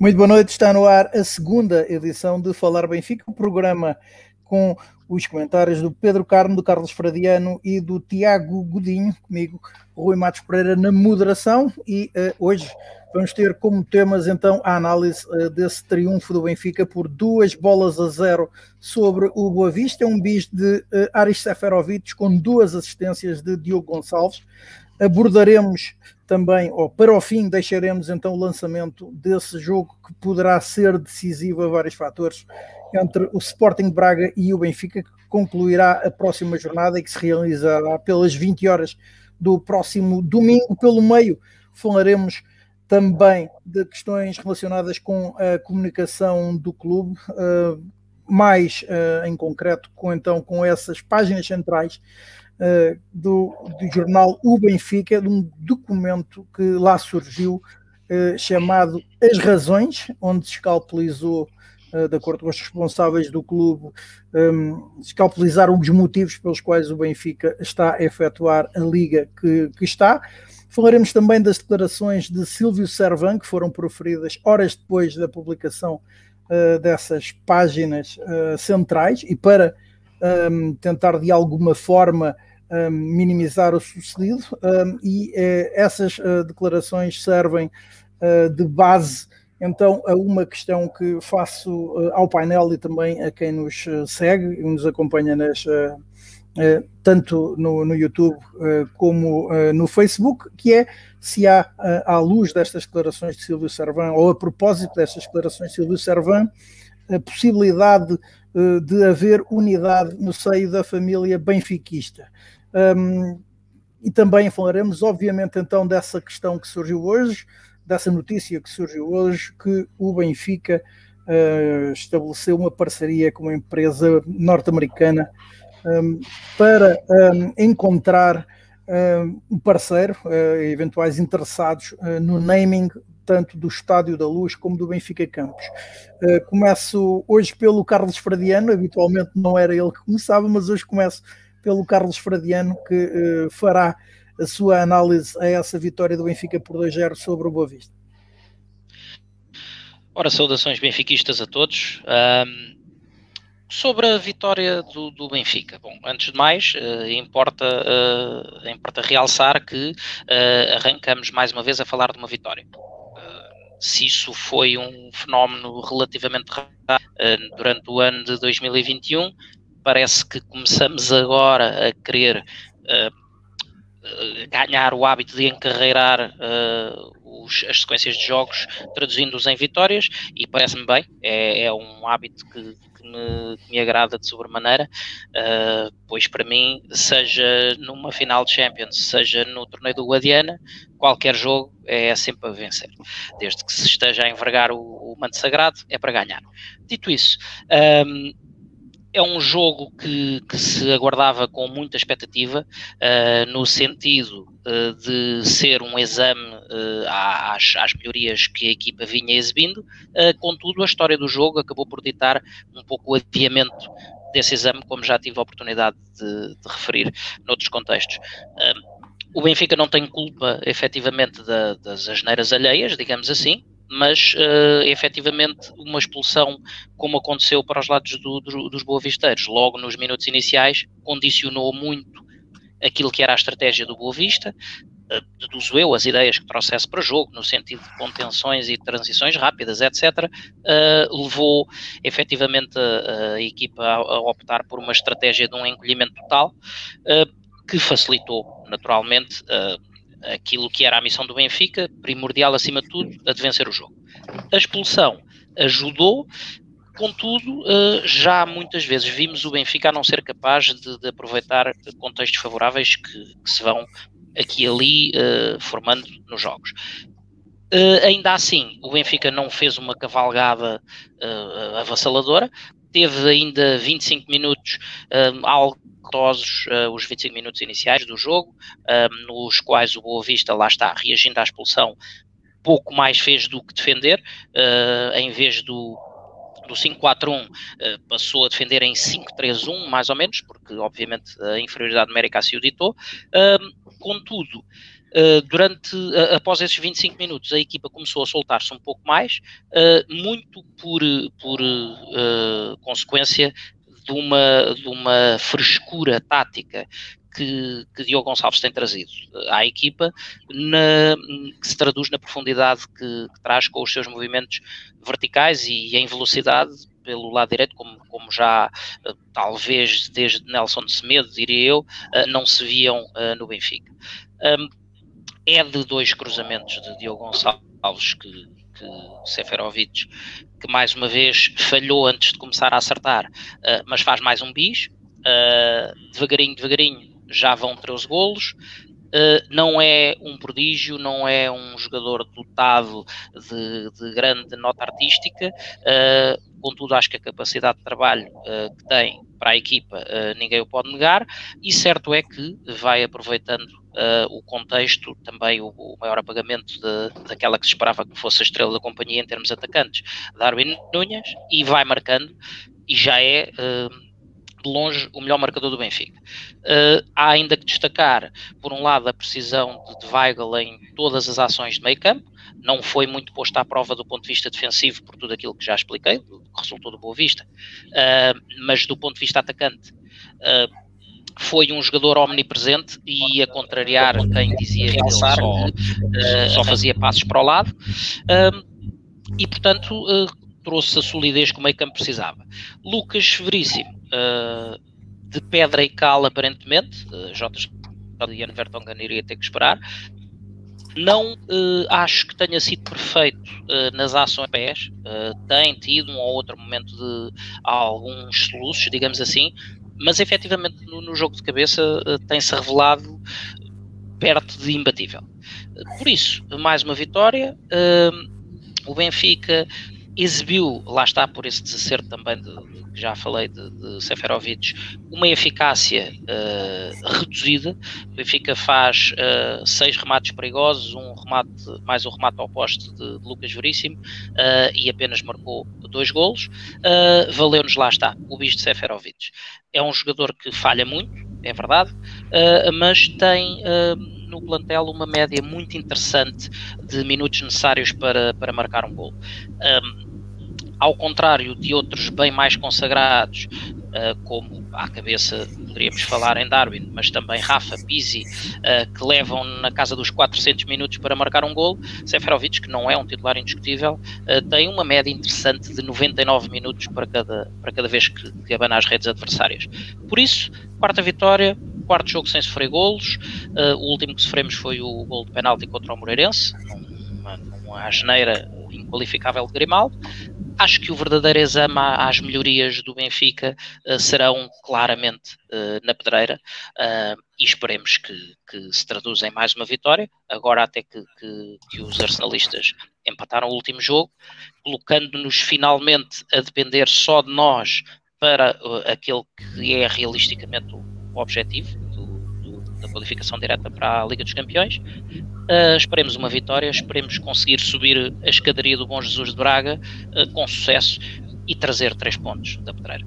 Muito boa noite, está no ar a segunda edição de Falar Benfica, o um programa com os comentários do Pedro Carmo, do Carlos Fradiano e do Tiago Godinho, comigo, Rui Matos Pereira na moderação e uh, hoje vamos ter como temas então a análise uh, desse triunfo do Benfica por duas bolas a zero sobre o Boa Vista, um bis de uh, Aris Seferovic com duas assistências de Diogo Gonçalves. Abordaremos também, ou para o fim, deixaremos então o lançamento desse jogo que poderá ser decisivo a vários fatores entre o Sporting Braga e o Benfica, que concluirá a próxima jornada e que se realizará pelas 20 horas do próximo domingo. Pelo meio, falaremos também de questões relacionadas com a comunicação do clube, uh, mais uh, em concreto com então com essas páginas centrais uh, do, do, jornal O Benfica, de um documento que lá surgiu uh, chamado As Razões, onde se escalpelizou, uh, de acordo com os responsáveis do clube, um, escalpelizaram os motivos pelos quais o Benfica está a efetuar a liga que, que está. Falaremos também das declarações de Silvio Servan, que foram proferidas horas depois da publicação dessas páginas centrais e para um, tentar de alguma forma minimizar o sucedido um, e uh, essas uh, declarações servem uh, de base então a uma questão que faço ao painel e também a quem nos segue e nos acompanha nas, tanto no, no YouTube como no Facebook, que é se há, à luz destas declarações de Silvio Servan, ou a propósito destas declarações de Silvio Servan, a possibilidade de haver unidade no seio da família benfiquista. Um, e também falaremos, obviamente, então dessa questão que surgiu hoje, dessa notícia que surgiu hoje, que o Benfica uh, estabeleceu uma parceria com uma empresa norte-americana um, para um, encontrar um parceiro, uh, eventuais interessados uh, no naming tanto do Estádio da Luz como do Benfica Campos. Uh, começo hoje pelo Carlos Fradiano, habitualmente não era ele que começava, mas hoje começo pelo Carlos Fradiano, que uh, fará a sua análise a essa vitória do Benfica por 2-0 sobre o Boa Vista. Ora, saudações benfiquistas a todos. Um, sobre a vitória do, do, Benfica, bom, antes de mais, uh, importa, uh, importa realçar que arrancamos mais uma vez a falar de uma vitória se isso foi um fenómeno relativamente raro durante o ano de 2021, parece que começamos agora a querer uh, ganhar o hábito de encarreirar uh, os, as sequências de jogos, traduzindo-os em vitórias, e parece-me bem, é, é, um hábito que, que, me, que, me, agrada de sobremaneira, uh, pois para mim, seja numa final de Champions, seja no torneio do Guadiana, qualquer jogo é sempre a vencer, desde que se esteja a envergar o, o manto sagrado, é para ganhar. Dito isso, um, é um jogo que, que, se aguardava com muita expectativa, uh, no sentido uh, de ser um exame uh, às, às, melhorias que a equipa vinha exibindo, contudo, a história do jogo acabou por ditar um pouco o adiamento desse exame, como já tive a oportunidade de, de referir noutros contextos. o Benfica não tem culpa, efetivamente, da, das asneiras alheias, digamos assim, mas uh, efetivamente uma expulsão, como aconteceu para os lados do, do, dos boavisteiros, logo nos minutos iniciais, condicionou muito aquilo que era a estratégia do Boa Vista, uh, deduzo eu as ideias que trouxesse para o jogo, no sentido de contenções e transições rápidas, etc., uh, levou efetivamente a, a equipa a, a, optar por uma estratégia de um encolhimento total, uh, que facilitou naturalmente uh, aquilo que era a missão do Benfica, primordial acima de tudo, a de vencer o jogo. A expulsão ajudou, contudo, eh, já muitas vezes vimos o Benfica a não ser capaz de, de aproveitar contextos favoráveis que, que, se vão aqui e ali uh, formando nos jogos. Uh, ainda assim, o Benfica não fez uma cavalgada avassaladora, teve ainda 25 minutos um, uh, os 25 minutos iniciais do jogo, um, nos quais o Boa Vista, lá está, reagindo à expulsão, pouco mais fez do que defender, uh, em vez do do 5-4-1 uh, passou a defender em 5-3-1, mais ou menos, porque obviamente a inferioridade numérica assim o ditou. Contudo, Uh, durante, uh, após esses 25 minutos, a equipa começou a soltar-se um pouco mais, uh, muito por, por consequência de uma, de uma frescura tática que, que Diogo Gonçalves tem trazido à equipa, na, que se traduz na profundidade que, que, traz com os seus movimentos verticais e em velocidade pelo lado direito, como, como já talvez desde Nelson de Semedo, diria eu, não se viam no Benfica. É de dois cruzamentos de Diogo Gonçalves que, que Seferovic, que mais uma vez falhou antes de começar a acertar, uh, mas faz mais um bis. Uh, devagarinho, devagarinho, já vão 13 golos. Uh, não é um prodígio, não é um jogador dotado de, de grande nota artística, uh, contudo, acho que a capacidade de trabalho uh, que tem para a equipa ninguém o pode negar, e certo é que vai aproveitando o contexto, também o, o maior apagamento de, daquela que se esperava que fosse a estrela da companhia em termos atacantes, Darwin Núñez, e vai marcando, e já é de longe o melhor marcador do Benfica. Uh, há ainda que destacar, por um lado, a precisão de, de Weigl em todas as ações de meio campo, não foi muito posto à prova do ponto de vista defensivo por tudo aquilo que já expliquei, que resultou do Boa Vista, uh, mas do ponto de vista atacante, uh, foi um jogador omnipresente e a contrariar quem dizia que ele só, só fazia passos para o lado. e portanto trouxe a solidez que o meio campo precisava. Lucas Veríssimo, uh, de pedra e cal aparentemente, J. Ian Vertonghen iria ter que esperar, não acho que tenha sido perfeito nas ações pés, tem tido um ou outro momento de alguns soluços, digamos assim, mas efetivamente no, no jogo de cabeça tem-se revelado perto de imbatível. Por isso, mais uma vitória. o Benfica exibiu, lá está por esse desacerto também de, de que já falei de, de Seferovic, uma eficácia uh, reduzida. O Benfica faz uh, seis remates perigosos, um remate, mais um remate ao poste de, de Lucas Veríssimo uh, e apenas marcou dois golos. Valeu-nos, lá está, o bis de Seferovic. É um jogador que falha muito, é verdade, mas tem no plantel uma média muito interessante de minutos necessários para, para marcar um gol. Um, ao contrário de outros bem mais consagrados, uh, como à cabeça poderíamos falar em Darwin, mas também Rafa, Pizzi, uh, que levam na casa dos 400 minutos para marcar um gol, Seferovic, que não é um titular indiscutível, uh, tem uma média interessante de 99 minutos para cada, para cada vez que, que abana as redes adversárias. Por isso, quarta vitória, quarto jogo sem sofrer golos, o último que sofremos foi o gol de penalti contra o Moreirense, numa, numa asneira inqualificável de Grimaldo. Acho que o verdadeiro exame às melhorias do Benfica uh, serão claramente uh, na pedreira uh, e esperemos que, que, se traduza em mais uma vitória. Agora, até que, que, que os arsenalistas empataram o último jogo, colocando-nos finalmente a depender só de nós para aquele que é realisticamente o, objetivo da qualificação direta para a Liga dos Campeões. Uh, esperemos uma vitória, esperemos conseguir subir a escadaria do Bom Jesus de Braga uh, com sucesso e trazer três pontos da pedreira.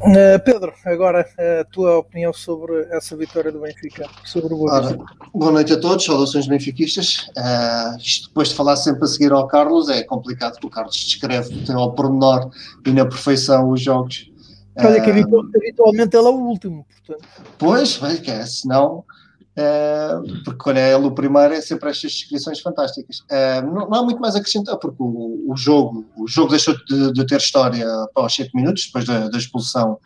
Uh, Pedro, agora a tua opinião sobre essa vitória do Benfica, sobre o Boa Boa noite a todos, saudações benfiquistas. Uh, isto depois de falar sempre a seguir ao Carlos é complicado, porque o Carlos descreve ao pormenor e na perfeição os jogos. Olha que habitualmente ele é o último, portanto. Pois, que é, senão Uh, porque quando é ele o primeiro é sempre estas descrições fantásticas. Uh, não, não, há muito mais a acrescentar, porque o, o jogo, o jogo deixou de, de ter história aos 7 minutos, depois da, da expulsão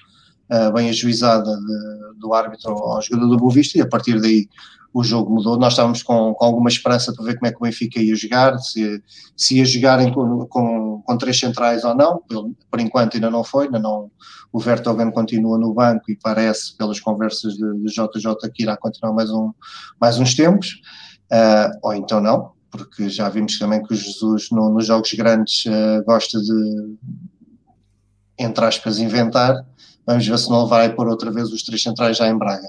uh, bem ajuizada de, do árbitro ao jogador do Boa Vista, e a partir daí o jogo mudou. Nós estávamos com, com alguma esperança para ver como é que o Benfica ia jogar, se, se ia jogarem com, com, com, três centrais ou não. Por enquanto ainda não foi, ainda não, o Vertogen continua no banco e parece, pelas conversas de, de JJ, que irá continuar mais, um, mais uns tempos, uh, ou então não, porque já vimos também que o Jesus no, nos jogos grandes uh, gosta de, entre aspas, inventar. Vamos ver se não vai pôr outra vez os três centrais já em Braga.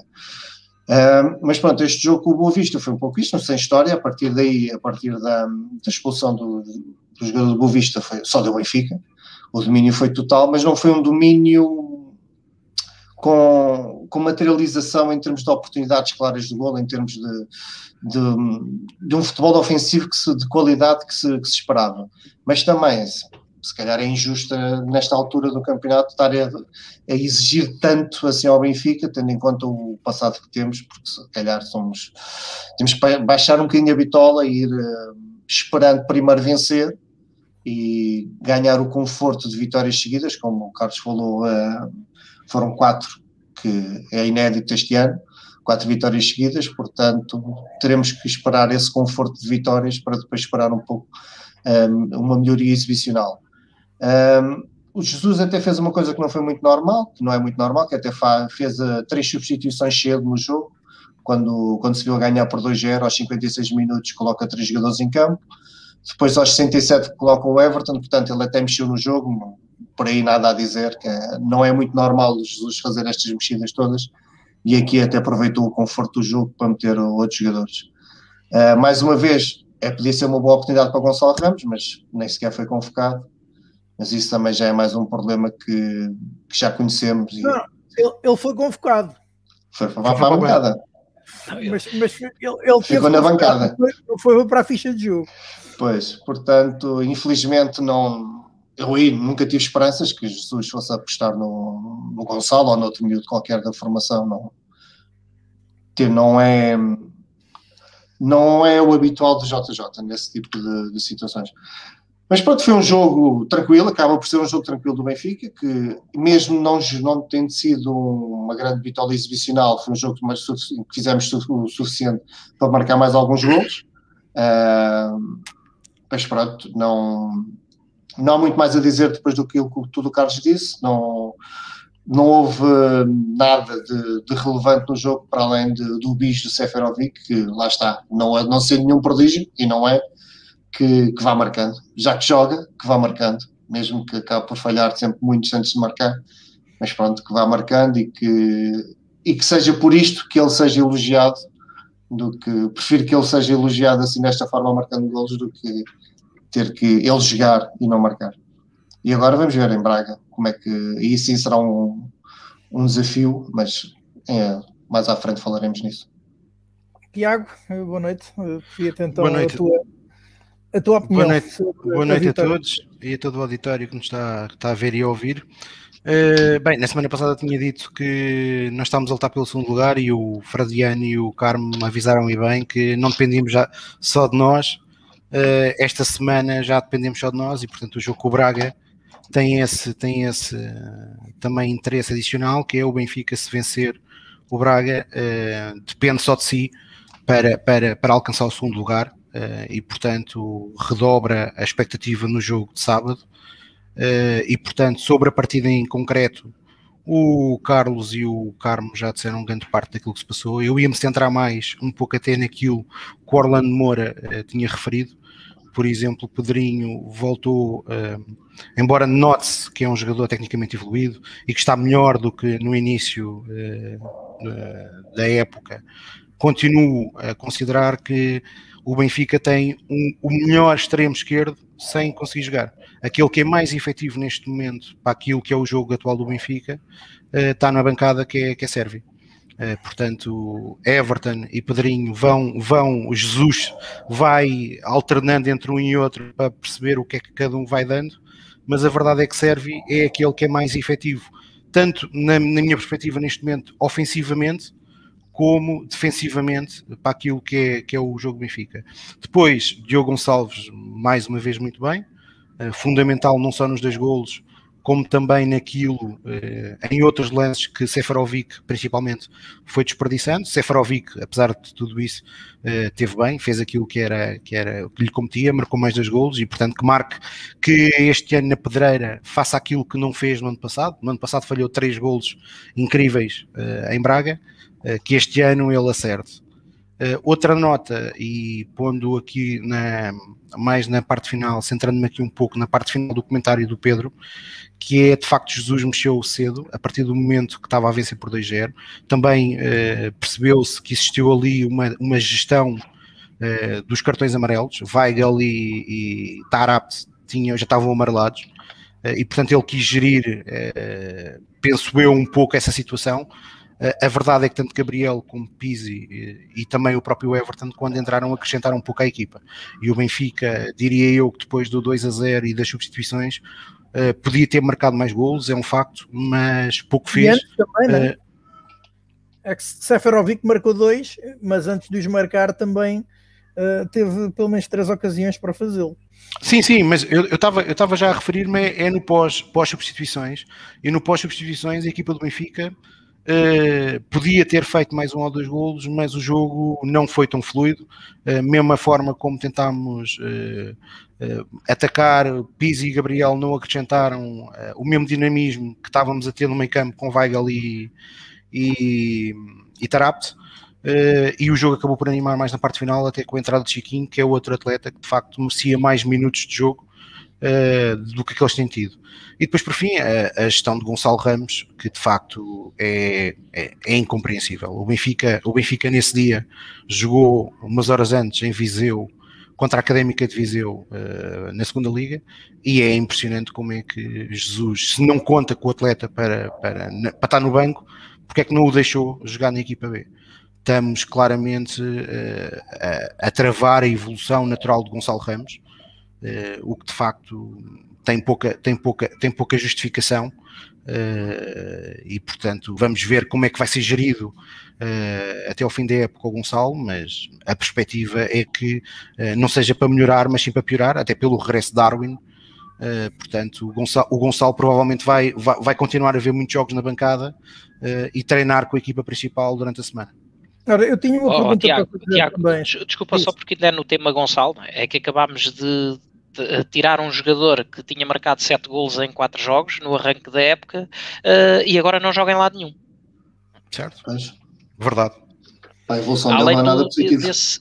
Uh, mas pronto, este jogo com o Boa Vista foi um pouco isto, sem história, a partir daí, a partir da, da expulsão do, do jogador do Boa Vista, foi, só deu Benfica, o domínio foi total, mas não foi um domínio com, com materialização em termos de oportunidades claras de gol, em termos de, de, de um futebol ofensivo que se, de qualidade que se, que se esperava. Mas também, se calhar é injusta nesta altura do campeonato estar a, a, exigir tanto assim ao Benfica, tendo em conta o passado que temos, porque se calhar somos temos que baixar um bocadinho a bitola e ir uh, esperando primeiro vencer e ganhar o conforto de vitórias seguidas, como o Carlos falou, uh, foram quatro, que é inédito este ano, quatro vitórias seguidas, portanto teremos que esperar esse conforto de vitórias para depois esperar um pouco eh, uma melhoria exibicional. Um, o Jesus até fez uma coisa que não foi muito normal, que não é muito normal, que até fez uh, três substituições cedo no jogo, quando, quando se viu a ganhar por 2-0, aos 56 minutos coloca três jogadores em campo, depois aos 67 coloca o Everton, portanto ele até mexeu no jogo, por aí nada a dizer, que não é muito normal o Jesus fazer estas mexidas todas, e aqui até aproveitou o conforto do jogo para meter outros jogadores. Uh, mais uma vez, é, podia ser uma boa oportunidade para Gonçalo Ramos, mas nem sequer foi convocado mas isso também já é mais um problema que, que já conhecemos. E... Não, ele, ele, foi convocado. Foi, foi, para a bancada. Mas, mas ele, ele ficou na bancada. Foi, foi para a ficha de jogo. Pois, portanto, infelizmente não. Eu aí nunca tive esperanças que Jesus fosse apostar no, no Gonçalo ou no outro miúdo qualquer da formação. Não, não é não é o habitual do JJ nesse tipo de, de situações. Mas pronto, foi um jogo tranquilo, acaba por ser um jogo tranquilo do Benfica, que mesmo não, não tendo sido uma grande vitória exibicional, foi um jogo que, que fizemos o suficiente para marcar mais alguns gols. Uh, mas pronto, não, não há muito mais a dizer depois do que tudo o Carlos disse, não, não houve nada de, de relevante no jogo para além de, do bicho do Seferovic, que lá está, não, é, não ser nenhum prodígio, e não é, que, que vá marcando. Já que joga, que vá marcando, mesmo que acabe por falhar sempre muitos antes de marcar, mas pronto, que vá marcando e que, e que seja por isto que ele seja elogiado, do que prefiro que ele seja elogiado assim desta forma, marcando golos, do que ter que ele jogar e não marcar. E agora vamos ver em Braga como é que. E sim será um, um desafio, mas é, mais à frente falaremos nisso. Tiago, boa noite. Queria tentar boa noite. a tua a tua opinião. Boa noite, boa noite a, a todos e a todo o auditório que nos está, está a ver e a ouvir. Uh, bem, na semana passada tinha dito que nós estávamos a lutar pelo segundo lugar e o Fradiano e o Carmo avisaram e bem que não dependíamos já só de nós. Uh, esta semana já dependemos só de nós e, portanto, o jogo com o Braga tem esse, tem esse uh, também interesse adicional que é o Benfica se vencer o Braga depende só de si para, para, para alcançar o segundo lugar uh, e, portanto, redobra a expectativa no jogo de sábado. Uh, e, portanto, sobre a partida em concreto, o Carlos e o Carmo já disseram grande parte daquilo que se passou. Eu ia-me centrar mais um pouco até naquilo que o Orlando Moura uh, tinha referido. Por exemplo, Pedrinho voltou, uh, embora note-se que é um jogador tecnicamente evoluído e que está melhor do que no início uh, da época, continuo a considerar que o Benfica tem um, o melhor extremo esquerdo sem conseguir jogar. Aquele que é mais efetivo neste momento para aquilo que é o jogo atual do Benfica uh, está na bancada que é, que é. Uh, portanto, Everton e Pedrinho vão, vão, Jesus vai alternando entre um e outro para perceber o que é que cada um vai dando, mas a verdade é que Sérvio é aquele que é mais efetivo, tanto na, na minha perspectiva neste momento, ofensivamente, como defensivamente para aquilo que é, que é o jogo Benfica. Depois, Diogo Gonçalves, mais uma vez, muito bem, uh, fundamental não só nos dois golos, como também naquilo, uh, em outros lances que Seferovic, principalmente, foi desperdiçando. Seferovic, apesar de tudo isso, uh, teve bem, fez aquilo que era, que era que lhe competia, marcou mais dois golos e, portanto, que marque que este ano na Pedreira faça aquilo que não fez no ano passado. No ano passado falhou três golos incríveis em Braga eh, que este ano ele acerte. Uh, outra nota, e pondo aqui na, mais na parte final, centrando-me aqui um pouco na parte final do comentário do Pedro, que é de facto Jesus mexeu cedo, a partir do momento que estava a vencer por 2-0. Também uh, percebeu-se que existiu ali uma, uma gestão dos cartões amarelos. Weigel e, e Tarapt tinham, já estavam amarelados, e portanto ele quis gerir, penso eu, um pouco essa situação a verdade é que tanto Gabriel como Pizzi e, e, também o próprio Everton, quando entraram, acrescentaram um pouco à equipa. E o Benfica, diria eu que depois do 2 a 0 e das substituições, uh, podia ter marcado mais golos, é um facto, mas pouco fez. Também, né? uh, é que Seferovic marcou dois, mas antes de os marcar também uh, teve pelo menos três ocasiões para fazê-lo. Sim, sim, mas eu estava eu eu já a referir-me é no pós-substituições. Pós e no pós-substituições a equipa do Benfica Uh, podia ter feito mais um ou dois golos, mas o jogo não foi tão fluido. Uh, mesma forma como tentámos uh, atacar, Pizzi e Gabriel não acrescentaram o mesmo dinamismo que estávamos a ter no meio campo com Weigl e, e, e Tarapt. e o jogo acabou por animar mais na parte final, até com a entrada de Chiquinho, que é outro atleta que de facto merecia mais minutos de jogo do que aqueles têm tido. E depois, por fim, a, a, gestão de Gonçalo Ramos, que de facto é, é, é, incompreensível. O Benfica, o Benfica, nesse dia, jogou umas horas antes em Viseu contra a Académica de Viseu uh, na segunda liga e é impressionante como é que Jesus, se não conta com o atleta para, para, para estar no banco, porque é que não o deixou jogar na equipa B? Estamos claramente uh, a, a, travar a evolução natural de Gonçalo Ramos, uh, o que de facto tem pouca, tem pouca, tem pouca justificação uh, e, portanto, vamos ver como é que vai ser gerido uh, até ao fim da época o Gonçalo, mas a perspectiva é que não seja para melhorar, mas sim para piorar, até pelo regresso de Darwin. portanto, o Gonçalo, o Gonçalo, provavelmente vai, vai, vai, continuar a ver muitos jogos na bancada e treinar com a equipa principal durante a semana. Ora, eu tinha uma oh, pergunta Tiago, para Tiago, também. Desculpa, Isso. só porque ainda é no tema Gonçalo, é que acabámos de, tirar um jogador que tinha marcado 7 golos em 4 jogos no arranque da época uh, e agora não joga em lado nenhum. Certo, mas, verdade. A evolução além dele não é nada positivo. Desse,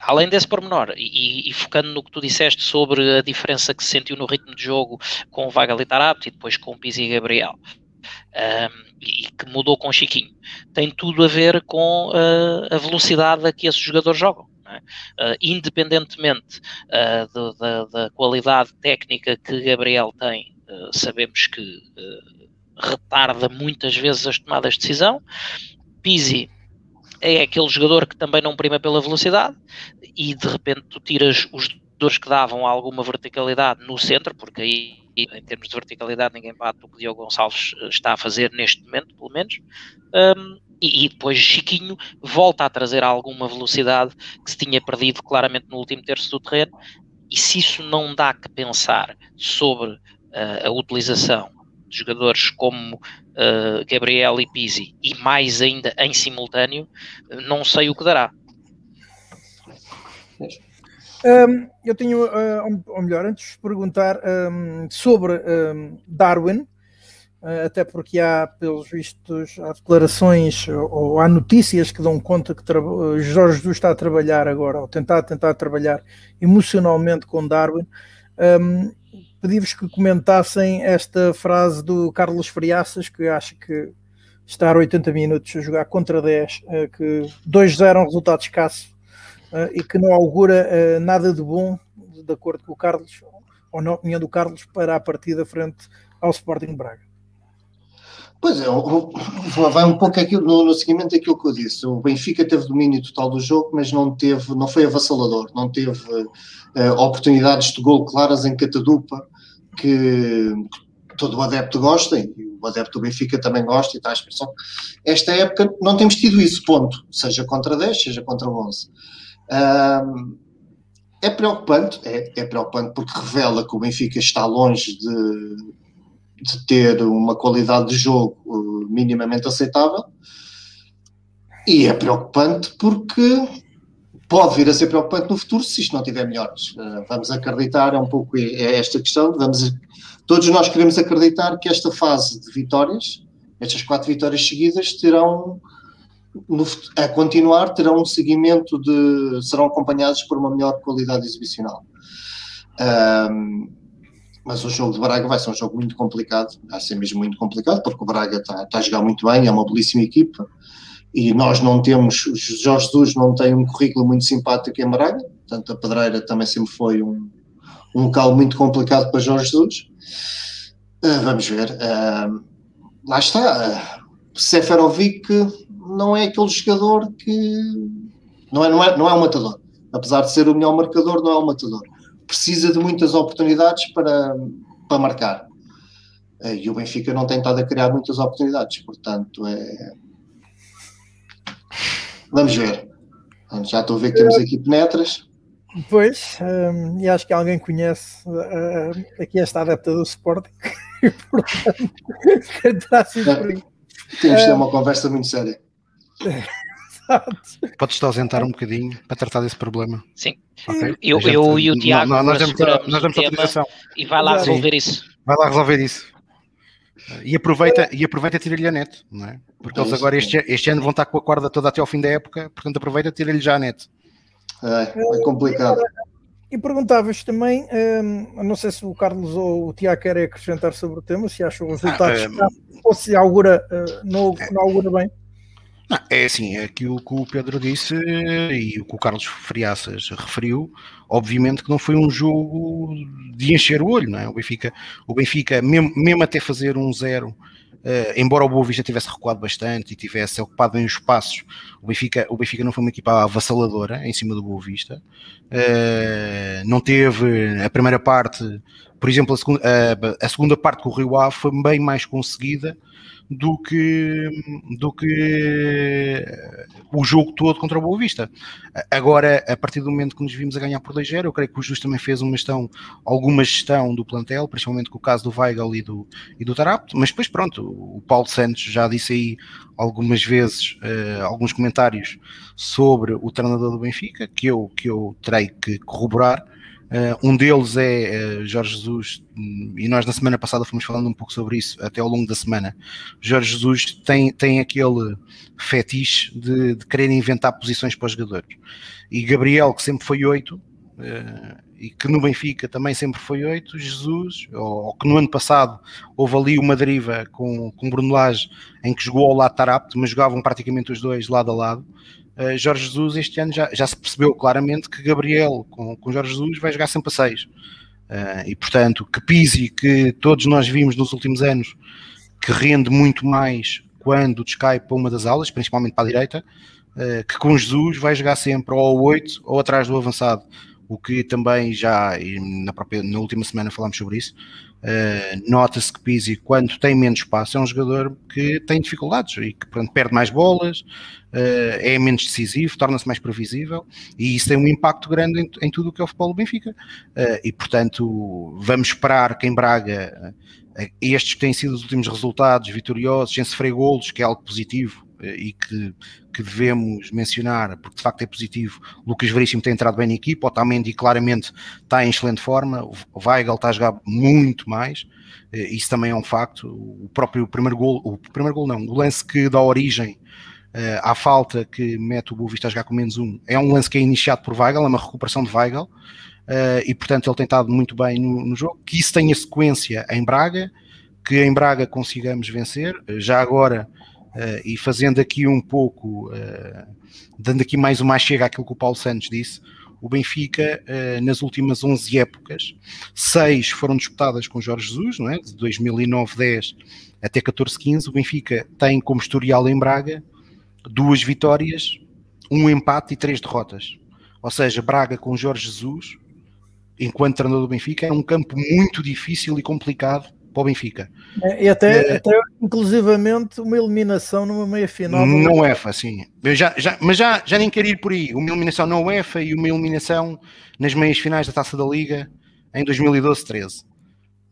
além desse pormenor, e, e, focando no que tu disseste sobre a diferença que se sentiu no ritmo de jogo com o Vagal e Tarapto e depois com o Pizzi e Gabriel, um, e que mudou com Chiquinho, tem tudo a ver com uh, a velocidade a que esses jogadores jogam. Uh, independentemente uh, da, da, qualidade técnica que Gabriel tem, sabemos que retarda muitas vezes as tomadas de decisão. Pizzi é aquele jogador que também não prima pela velocidade e de repente tu tiras os jogadores que davam alguma verticalidade no centro, porque aí em termos de verticalidade ninguém bate o que o Diogo Gonçalves está a fazer neste momento, pelo menos. Um, e, e, depois Chiquinho volta a trazer alguma velocidade que se tinha perdido claramente no último terço do terreno. E se isso não dá que pensar sobre uh, a utilização de jogadores como uh, Gabriel e Pizzi e mais ainda em simultâneo, não sei o que dará. Um, eu tenho, uh, ou melhor, antes de perguntar um, sobre um, Darwin, uh, até porque há, pelos vistos, há declarações ou, há notícias que dão conta que Jorge Jesus está a trabalhar agora, ou tentar, tentar trabalhar emocionalmente com Darwin. Pedi-vos que comentassem esta frase do Carlos Friaças, que acho que estar 80 minutos a jogar contra 10, uh, que 2-0 é um resultado escasso e que não augura uh, nada de bom, de acordo com o Carlos, ou na opinião do Carlos, para a partida frente ao Sporting Braga. Pois é, vai um pouco aquilo, no, no seguimento daquilo que eu disse. O Benfica teve domínio total do jogo, mas não teve, não foi avassalador, não teve uh, oportunidades de gol claras em catadupa que, que todo o adepto gosta, e o adepto do Benfica também gosta, e a expressão. Esta época não temos tido isso, ponto. Seja contra 10, seja contra 11. É preocupante, é, é, preocupante porque revela que o Benfica está longe de, de ter uma qualidade de jogo uh, minimamente aceitável. E é preocupante porque pode vir a ser preocupante no futuro se isto não tiver melhores. Uh, vamos acreditar, é um pouco é esta questão, vamos, todos nós queremos acreditar que esta fase de vitórias, estas quatro vitórias seguidas, terão no, a continuar terão um seguimento de serão acompanhados por uma melhor qualidade exibicional. Um, mas o jogo de Braga vai ser um jogo muito complicado, vai ser mesmo muito complicado, porque o Braga está, está a jogar muito bem, é uma belíssima equipa, e nós não temos, Jorge Jesus não tem um currículo muito simpático em Braga, portanto a Pedreira também sempre foi um, um local muito complicado para Jorge Jesus. Uh, vamos ver. Uh, lá está. Uh, Seferovic não é aquele jogador que não é, não, é, não é um matador. Apesar de ser o melhor marcador, não é um matador. Precisa de muitas oportunidades para, para marcar. Eh, e o Benfica não tem estado a criar muitas oportunidades, portanto é. Vamos ver. Já estou a ver que temos aqui penetras. Pois, um, e acho que alguém conhece uh, aqui esta adepta do Sporting, portanto, terá sido por aí. Temos de ter uma conversa muito séria. Podes-te ausentar um bocadinho para tratar desse problema? Sim. Okay. Eu, gente, eu e o Tiago nós, nós nós damos autorização. E vai lá resolver isso. Vai lá resolver isso. E aproveita, e aproveita e tira-lhe a net, não é? Porque é eles agora este, este ano vão estar com a corda toda até ao fim da época, portanto aproveita e tira-lhe já a net. É, é complicado. E perguntava-vos também, hum, não sei se o Carlos ou o Tiago querem acrescentar sobre o tema, se acham os resultados ah, um, ou se augura, uh, não, não augura bem. Não, é assim, é aquilo que o Pedro disse e o que o Carlos Friaças referiu, obviamente que não foi um jogo de encher o olho, não é? O Benfica, o Benfica mesmo, mesmo até fazer um zero, uh, embora o Boa Vista tivesse recuado bastante e tivesse ocupado bem os espaços, o Benfica, o Benfica não foi uma equipa avassaladora em cima do Boa Vista, uh, não teve a primeira parte, por exemplo, a segunda, a segunda parte com o Rio Ave foi bem mais conseguida, do que, do que eh, o jogo todo contra o Boa Vista. Agora, a partir do momento que nos vimos a ganhar por 2-0, eu creio que o Justo também fez uma gestão, alguma gestão do plantel, principalmente com o caso do Weigl e do, e do Tarapto, mas depois pronto, o Paulo Santos já disse aí algumas vezes uh, alguns comentários sobre o treinador do Benfica, que eu, que eu terei que corroborar, um deles é uh, Jorge Jesus, e nós na semana passada fomos falando um pouco sobre isso, até ao longo da semana. Jorge Jesus tem, tem aquele fetiche de, de querer inventar posições para os jogadores. E Gabriel, que sempre foi oito, uh, e que no Benfica também sempre foi oito, Jesus, ou, ou, que no ano passado houve ali uma deriva com, com Bruno Lage, em que jogou ao lado Tarapto, mas jogavam praticamente os dois lado a lado. Uh, Jorge Jesus este ano já, já se percebeu claramente que Gabriel com, com Jorge Jesus vai jogar sempre a 6. Uh, eh, e portanto, que Pizzi, que todos nós vimos nos últimos anos, que rende muito mais quando descai para uma das aulas, principalmente para a direita, uh, que com Jesus vai jogar sempre ou ao 8 ou atrás do avançado. O que também já, na, própria, na última semana falámos sobre isso, Uh, Nota-se que Pizzi, quando tem menos espaço, é um jogador que tem dificuldades e que perde mais bolas, uh, é menos decisivo, torna-se mais previsível e isso tem um impacto grande em, em tudo o que é o futebol do Benfica. Uh, e portanto, vamos esperar que em Braga estes que têm sido os últimos resultados vitoriosos, sem sofrer golos, que é algo positivo, e que, que, devemos mencionar, porque de facto é positivo, Lucas Veríssimo tem entrado bem na equipa, Otamendi claramente está em excelente forma, o Weigl está a jogar muito mais, eh, isso também é um facto, o próprio primeiro gol, o primeiro gol não, o lance que dá origem uh, à falta que mete o Boa Vista a jogar com menos um, é um lance que é iniciado por Weigl, é uma recuperação de Weigl, uh, e portanto ele tem estado muito bem no, no jogo, que isso tenha sequência em Braga, que em Braga consigamos vencer, já agora Uh, e fazendo aqui um pouco, uh, dando aqui mais uma chega àquilo que o Paulo Santos disse, o Benfica, uh, nas últimas 11 épocas, seis foram disputadas com Jorge Jesus, não é? de 2009-10 até 14-15. O Benfica tem como historial em Braga duas vitórias, um empate e três derrotas. Ou seja, Braga com Jorge Jesus, enquanto treinador do Benfica, é um campo muito difícil e complicado para o Benfica. É, e até, é, até inclusivamente uma eliminação numa meia final. Não UEFA, sim. Eu já, já, mas já, já nem quero ir por aí. Uma eliminação na UEFA e uma eliminação nas meias finais da Taça da Liga em 2012-13.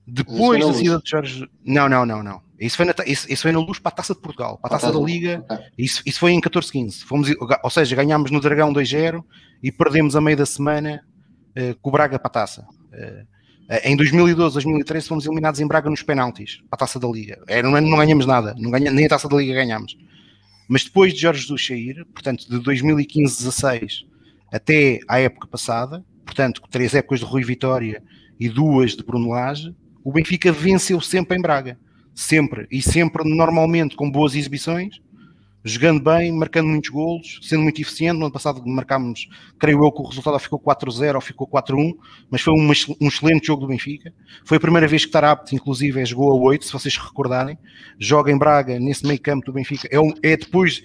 Depois da saída de Jorge. Não, não, não, não. Isso foi, na, isso, isso foi na luz para a Taça de Portugal, para a Taça da Liga. Isso, isso foi em 14-15. Fomos, ou seja, ganhámos no Dragão 2-0 e perdemos a meio da semana uh, com o Braga para a Taça. Uh, em 2012, 2013 fomos eliminados em Braga nos penaltis, a Taça da Liga. Era, não, não ganhamos nada, não ganha, nem a Taça da Liga ganhamos. Mas depois de Jorge Jesus sair, portanto de 2015-16 até à época passada, portanto três épocas de Rui Vitória e duas de Bruno Lage, o Benfica venceu sempre em Braga. Sempre. E sempre, normalmente, com boas exibições, jogando bem, marcando muitos golos, sendo muito eficiente. No ano passado marcámos, creio eu, que o resultado ficou 4-0 ou ficou 4-1, mas foi um, um, excelente jogo do Benfica. Foi a primeira vez que Tarapte, inclusive, jogou a 8, se vocês recordarem. Joga em Braga, nesse meio campo do Benfica. É, um, é depois,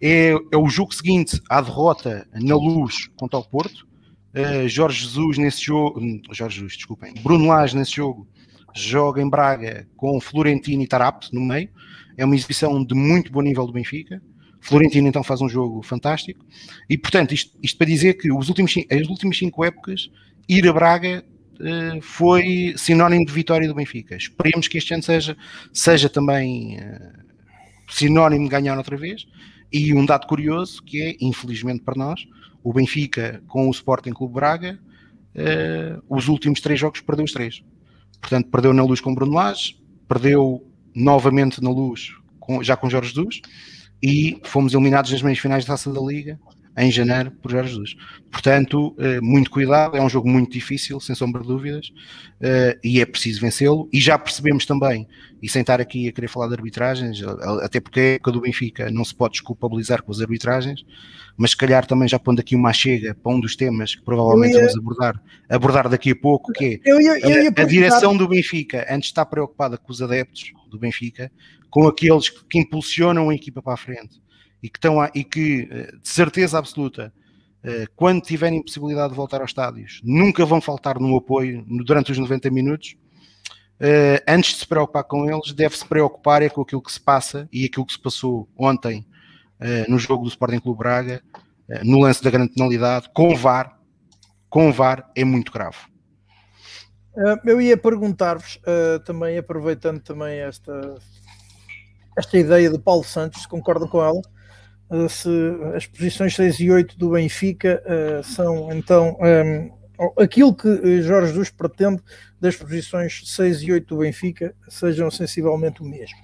é, é, o jogo seguinte à derrota na luz contra o Porto. Uh, Jorge Jesus nesse jogo, hum, Jorge Jesus, desculpem, Bruno Lage nesse jogo joga em Braga com Florentino e Tarapte no meio é uma exibição de muito bom nível do Benfica. Florentino então faz um jogo fantástico. E portanto, isto, isto para dizer que os últimos, as últimas cinco épocas, ir a Braga uh, foi sinónimo de vitória do Benfica. Esperemos que este ano seja, seja também uh, sinónimo de ganhar outra vez. E um dado curioso que é, infelizmente para nós, o Benfica com o Sporting Clube Braga, uh, os últimos três jogos perdeu os três. Portanto, perdeu na luz com Bruno Lage, perdeu novamente na luz, com, já com Jorge Jesus, e fomos eliminados nas meias finais da Taça da Liga em janeiro por Jorge Jesus. Portanto, eh, muito cuidado, é um jogo muito difícil, sem sombra de dúvidas, eh, e é preciso vencê-lo. E já percebemos também, e sem estar aqui a querer falar de arbitragens, até porque a época do Benfica não se pode desculpabilizar com as arbitragens, mas se calhar também já pondo aqui uma chega para um dos temas que provavelmente ia... vamos abordar, abordar daqui a pouco, que é eu ia, eu ia a, a direção do Benfica, antes de estar preocupada com os adeptos do Benfica, com aqueles que, que impulsionam a equipa para a frente e que, estão a, e que eh, de certeza absoluta, eh, quando tiverem possibilidade de voltar aos estádios, nunca vão faltar no apoio durante os 90 minutos. Uh, antes de se preocupar com eles, deve-se preocupar é com aquilo que se passa e aquilo que se passou ontem no jogo do Sporting Clube Braga, no lance da grande penalidade, com VAR, com VAR é muito grave. eu ia perguntar-vos, também aproveitando também esta, esta ideia de Paulo Santos, se concordam com ela, se as posições 6 e 8 do Benfica são então aquilo que Jorge Jesus pretende das posições 6 e 8 do Benfica sejam sensivelmente o mesmo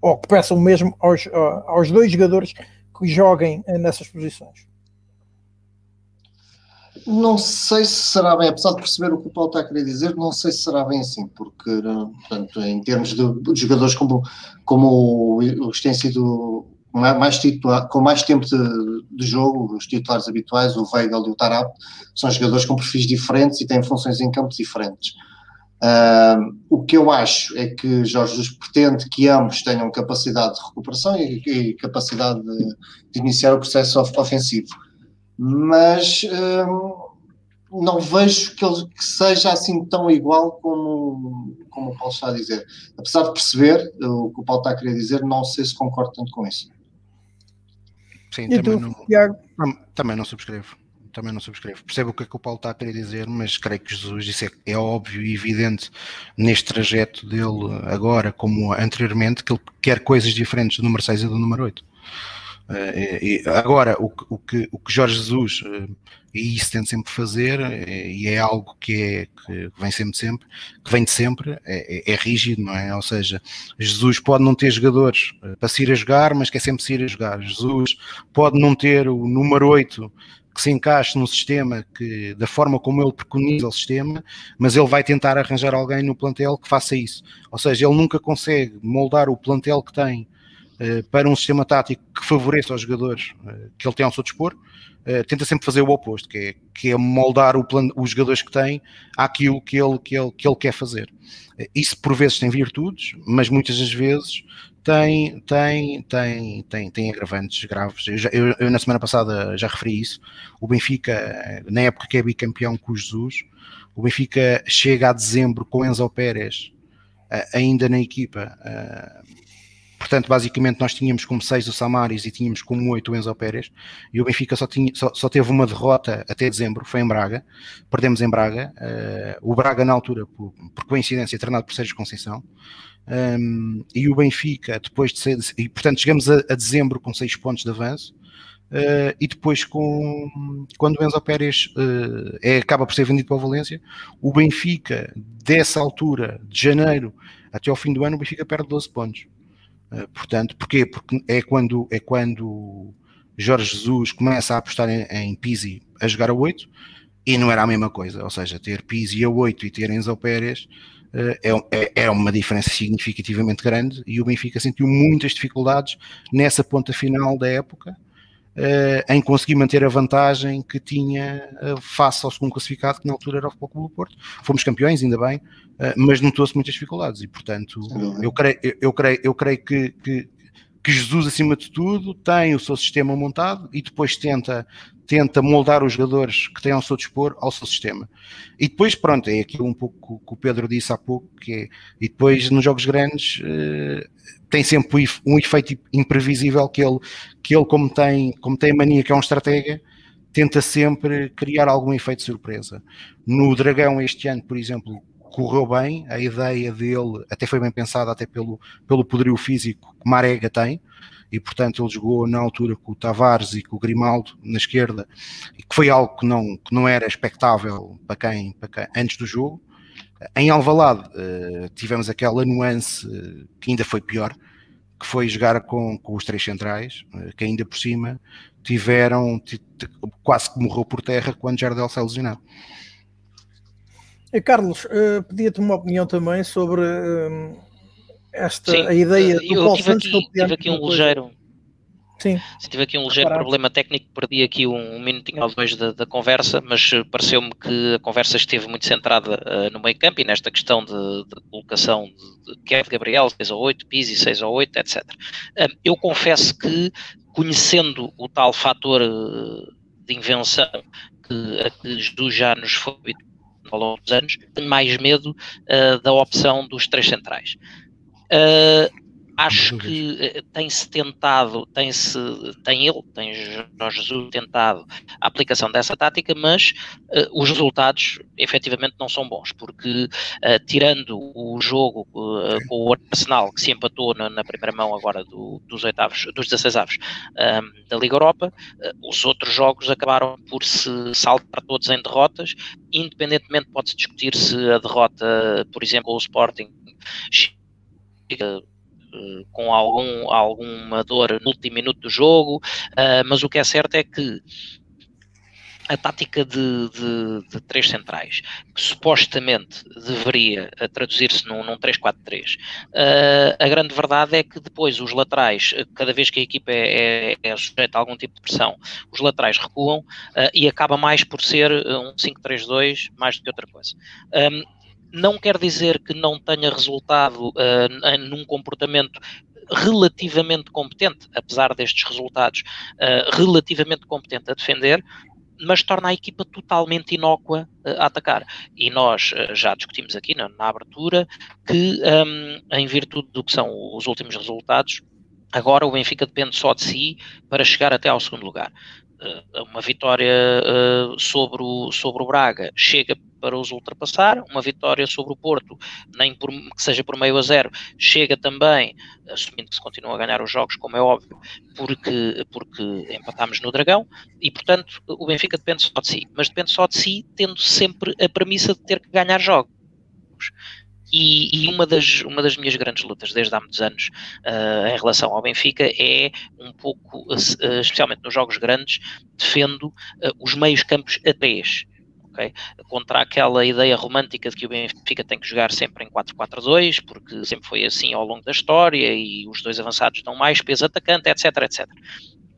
ou que peçam mesmo aos, aos dois jogadores que joguem eh, nessas posições. Não sei se será bem, apesar de perceber o que o Paulo está a querer dizer, não sei se será bem assim, porque, eh, portanto, em termos de, de jogadores como, como os têm sido mais titular, com mais tempo de, de, jogo, os titulares habituais, o Weigl e o Tarap, são jogadores com perfis diferentes e têm funções em campos diferentes. Uh, o que eu acho é que Jorge Jesus pretende que ambos tenham capacidade de recuperação e, e capacidade de, de, iniciar o processo ofensivo, mas uh, não vejo que, ele, que seja assim tão igual como, como o Paulo está a dizer. Apesar de perceber o que o Paulo está a querer dizer, não sei se concordo tanto com isso. Sim, também, tu, não, também não subscrevo também não subscrevo. Percebo o que é que o Paulo está a querer dizer, mas creio que Jesus disse é, é óbvio e evidente neste trajeto dele agora, como anteriormente, que ele quer coisas diferentes do número 6 e do número 8. Eh, e, agora, o, o, que, o que Jorge Jesus, uh, e isso tenta sempre fazer, e é algo que, é, que vem sempre sempre, que vem de sempre, é, é, é, rígido, não é? Ou seja, Jesus pode não ter jogadores para se ir a jogar, mas quer sempre se ir a jogar. Jesus pode não ter o número 8 que se encaixe no sistema, que da forma como ele preconiza o sistema, mas ele vai tentar arranjar alguém no plantel que faça isso. Ou seja, ele nunca consegue moldar o plantel que tem para um sistema tático que favoreça os jogadores uh, que ele tem ao seu dispor. Uh, tenta sempre fazer o oposto, que é, que é moldar plan, os jogadores que tem àquilo que ele, que ele, que ele quer fazer. Isso por vezes tem virtudes, mas muitas das vezes tem, tem, tem, tem, tem agravantes graves. Eu, já, eu, eu, na semana passada já referi isso. O Benfica, na época que é bicampeão com o Jesus, o Benfica chega a dezembro com Enzo Pérez ainda na equipa. Portanto, basicamente, nós tínhamos como seis o Samaris e tínhamos como oito o Enzo Pérez. E o Benfica só, tinha, só, só, teve uma derrota até dezembro, foi em Braga. Perdemos em Braga. o Braga, na altura, por, por coincidência, treinado por Sérgio Conceição. Um, e o Benfica, depois de ser, e portanto chegamos a, a dezembro com 6 pontos de avanço, uh, e depois com, quando o Enzo Pérez uh, é, acaba por ser vendido para o Valência, o Benfica, dessa altura, de janeiro até ao fim do ano, o Benfica perde 12 pontos. Uh, portanto, porquê? Porque é quando, é quando Jorge Jesus começa a apostar em, em Pizzi a jogar a 8, e não era a mesma coisa, ou seja, ter Pizzi a 8 e ter Enzo Pérez é, é, é, uma diferença significativamente grande e o Benfica sentiu muitas dificuldades nessa ponta final da época em conseguir manter a vantagem que tinha face ao segundo classificado, que na altura era o Futebol Clube do Porto. Fomos campeões, ainda bem, mas notou-se muitas dificuldades e, portanto, eu creio, eu creio, eu creio que, que, que Jesus, acima de tudo, tem o seu sistema montado e depois tenta tenta moldar os jogadores que têm ao seu dispor ao seu sistema. E depois, pronto, é aquilo um pouco que o Pedro disse há pouco, que é, e depois nos jogos grandes eh, tem sempre um efeito imprevisível que ele, que ele como, tem, como tem a mania que é um estratega, tenta sempre criar algum efeito de surpresa. No Dragão este ano, por exemplo, correu bem, a ideia dele até foi bem pensada, até pelo, pelo poderio físico que Marega tem, e portanto ele jogou na altura com o Tavares e com o Grimaldo na esquerda, que foi algo que não, que não era expectável para quem, para quem antes do jogo. Em Alvalade uh, tivemos aquela nuance uh, que ainda foi pior, que foi jogar com, com os três centrais, uh, que ainda por cima tiveram, quase que morreu por terra quando Jardel se lesionado. Carlos, pedia-te uma opinião também sobre esta Sim, a ideia do Paulo tive aqui, tive aqui um ligeiro Sim. Tive aqui um ligeiro problema técnico, perdi aqui um, minutinho ou dois da, da conversa, mas pareceu-me que a conversa esteve muito centrada uh, no meio campo e nesta questão de, de colocação de, de Kevin Gabriel, 6 ou 8, Pizzi 6 ou 8, etc. Uh, eu confesso que, conhecendo o tal fator uh, de invenção que, a que Jesus já nos foi ao longo dos anos, tenho mais medo da opção dos três centrais. Uh, acho que eh, tem-se tentado, tem-se, tem ele, tem Jorge Jesus tentado a aplicação dessa tática, mas uh, os resultados efetivamente não são bons, porque uh, tirando o jogo com o Arsenal, que se empatou na, na primeira mão agora do, dos oitavos, dos 16 avos da Liga Europa, os outros jogos acabaram por se saltar todos em derrotas, independentemente pode-se discutir se a derrota, por exemplo, o Sporting eh, com algum, alguma dor no último minuto do jogo, uh, mas o que é certo é que a tática de, de, de, três centrais, que supostamente deveria eh, traduzir-se num, num 3-4-3, uh, a grande verdade é que depois os laterais, cada vez que a equipa é, é, é sujeita a algum tipo de pressão, os laterais recuam uh, e acaba mais por ser um 5-3-2 mais do que outra coisa. Um, não quer dizer que não tenha resultado uh, num comportamento relativamente competente, apesar destes resultados, uh, relativamente competente a defender, mas torna a equipa totalmente inócua uh, a atacar. E nós uh, já discutimos aqui na, na abertura que, um, em virtude do que são os últimos resultados, agora o Benfica depende só de si para chegar até ao segundo lugar. Uh, uma vitória sobre, o, sobre o Braga chega para os ultrapassar. Uma vitória sobre o Porto, nem por, que seja por meio a zero, chega também, assumindo que se continua a ganhar os jogos, como é óbvio, porque, porque empatámos no Dragão, e portanto o Benfica depende só de si, mas depende só de si, tendo sempre a premissa de ter que ganhar jogos. E, e, uma, das, uma das minhas grandes lutas desde há muitos anos uh, em relação ao Benfica é um pouco, uh, especialmente nos jogos grandes, defendo uh, os meios campos a três Contra aquela ideia romântica de que o Benfica tem que jogar sempre em 4-4-2, porque sempre foi assim ao longo da história e os dois avançados dão mais peso atacante, etc, etc.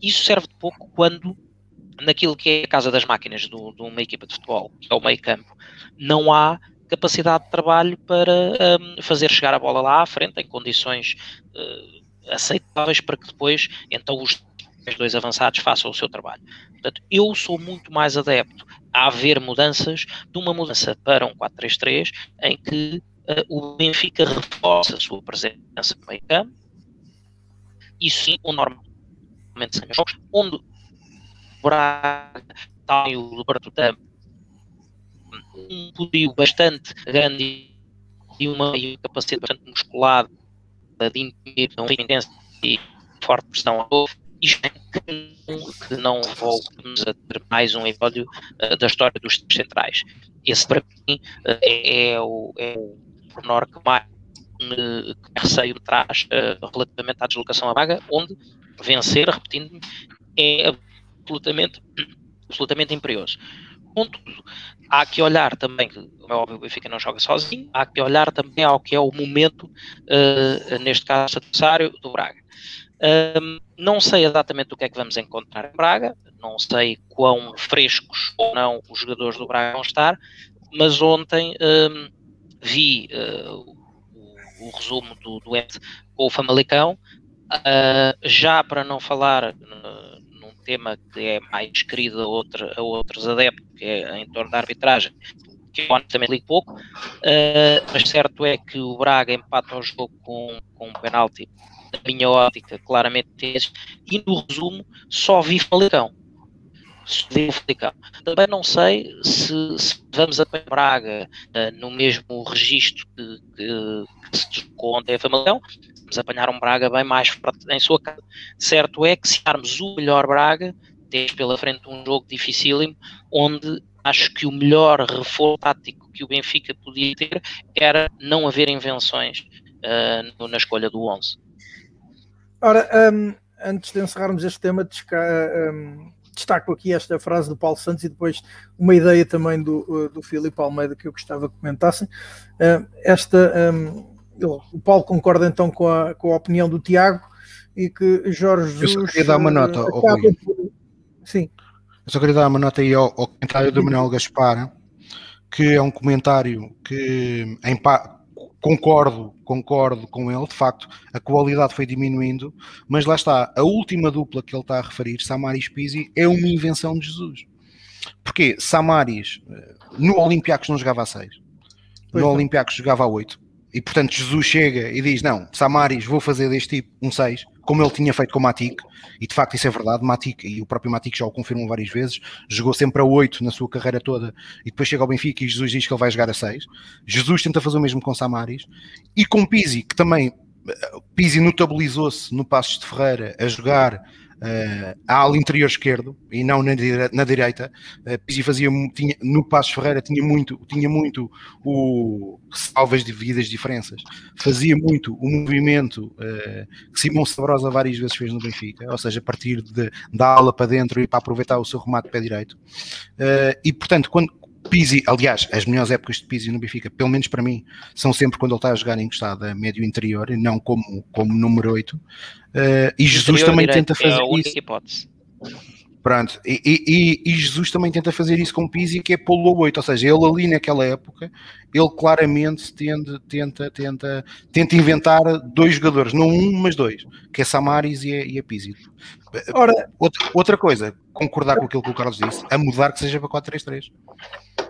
Isso serve de pouco quando naquilo que é a casa das máquinas de uma equipa de futebol, que é o meio campo, não há capacidade de trabalho para um, fazer chegar a bola lá à frente em condições uh, aceitáveis para que depois então os dois avançados façam o seu trabalho. Portanto, eu sou muito mais adepto a haver mudanças de uma mudança para um 4-3-3 em que uh, o Benfica reforça a sua presença no meio campo e sim, o normalmente são jogos onde o Braga tem o Tampo um poderio bastante grande e uma, e uma capacidade bastante musculada de imprimir intensa e forte pressão é que não voltamos a ter mais um episódio uh, da história dos centrais. Esse, para mim, uh, é, é, o, é o pormenor que mais me receio me traz uh, relativamente à deslocação à vaga, onde vencer, repetindo é absolutamente, absolutamente imperioso. Contudo, há que olhar também, como é óbvio, o Benfica não joga sozinho, há que olhar também ao que é o momento, neste caso, adversário do Braga. Um, não sei exatamente o que é que vamos encontrar em Braga, não sei quão frescos ou não os jogadores do Braga vão estar, mas ontem um, vi uh, o, o, resumo do, do com o Famalicão, uh, já para não falar num tema que é mais querido a, a outros adeptos, que é em torno da arbitragem, que eu honestamente ligo pouco, uh, mas certo é que o Braga empata o jogo com, com um penalti, na minha ótica, claramente esse, e no resumo só vi Falicão. Também não sei se, se vamos a Braga uh, no mesmo registro que, que, que se conta a Falicão, vamos apanhar um Braga bem mais em sua casa. Certo é que se armos o melhor Braga, tens pela frente um jogo dificílimo, onde acho que o melhor reforço tático que o Benfica podia ter era não haver invenções uh, na escolha do 11. Ora, um, antes de encerrarmos este tema, um, destaco aqui esta frase do Paulo Santos e depois uma ideia também do, uh, do Filipe Almeida que eu gostava que comentassem. Uh, esta, um, o Paulo concorda então com a, com a opinião do Tiago e que Jorge Jesus. Eu só queria dar uma nota. Ao por... Sim. Eu só queria dar uma nota aí ao, ao comentário do Manuel Gaspar, que é um comentário que em concordo, concordo com ele, de facto, a qualidade foi diminuindo, mas lá está, a última dupla que ele está a referir, Samaris Pizzi, é uma invenção de Jesus. Porque Samaris eh, no Olympiacos não jogava a 6, no Olympiacos jogava a 8 e portanto Jesus chega e diz: Não, Samaris, vou fazer deste tipo um 6, como ele tinha feito com o Matic, e de facto isso é verdade. Matic, e o próprio Matic já o confirmou várias vezes, jogou sempre a 8 na sua carreira toda, e depois chega ao Benfica e Jesus diz que ele vai jogar a 6. Jesus tenta fazer o mesmo com Samaris, e com Pizzi, que também Pizzi notabilizou-se no Passos de Ferreira a jogar uh, à ala interior esquerdo e não na, dire na direita. Uh, Pizzi fazia, tinha, no Passos Ferreira tinha muito, tinha muito o salvas de vidas diferenças, fazia muito o movimento uh, que Simão Sabrosa várias vezes fez no Benfica, ou seja, a partir de, da ala para dentro e para aproveitar o seu remate pé direito. Uh, e portanto, quando, Pizzi, aliás, as melhores épocas de Pizzi no Benfica, pelo menos para mim, são sempre quando ele está a jogar encostado a médio interior e não como, como número 8. Uh, eh, e Jesus também tenta fazer é isso. Hipótese. Pronto, e, e, e, Jesus também tenta fazer isso com o Pizzi, que é pô-lo a 8, ou seja, ele ali naquela época, ele claramente tende, tenta, tenta, tenta inventar dois jogadores, não um, mas dois, que é Samaris e a, e Pizzi. Ora, outra, outra coisa, concordar com aquilo que o Carlos disse, a mudar que seja para 4-3-3.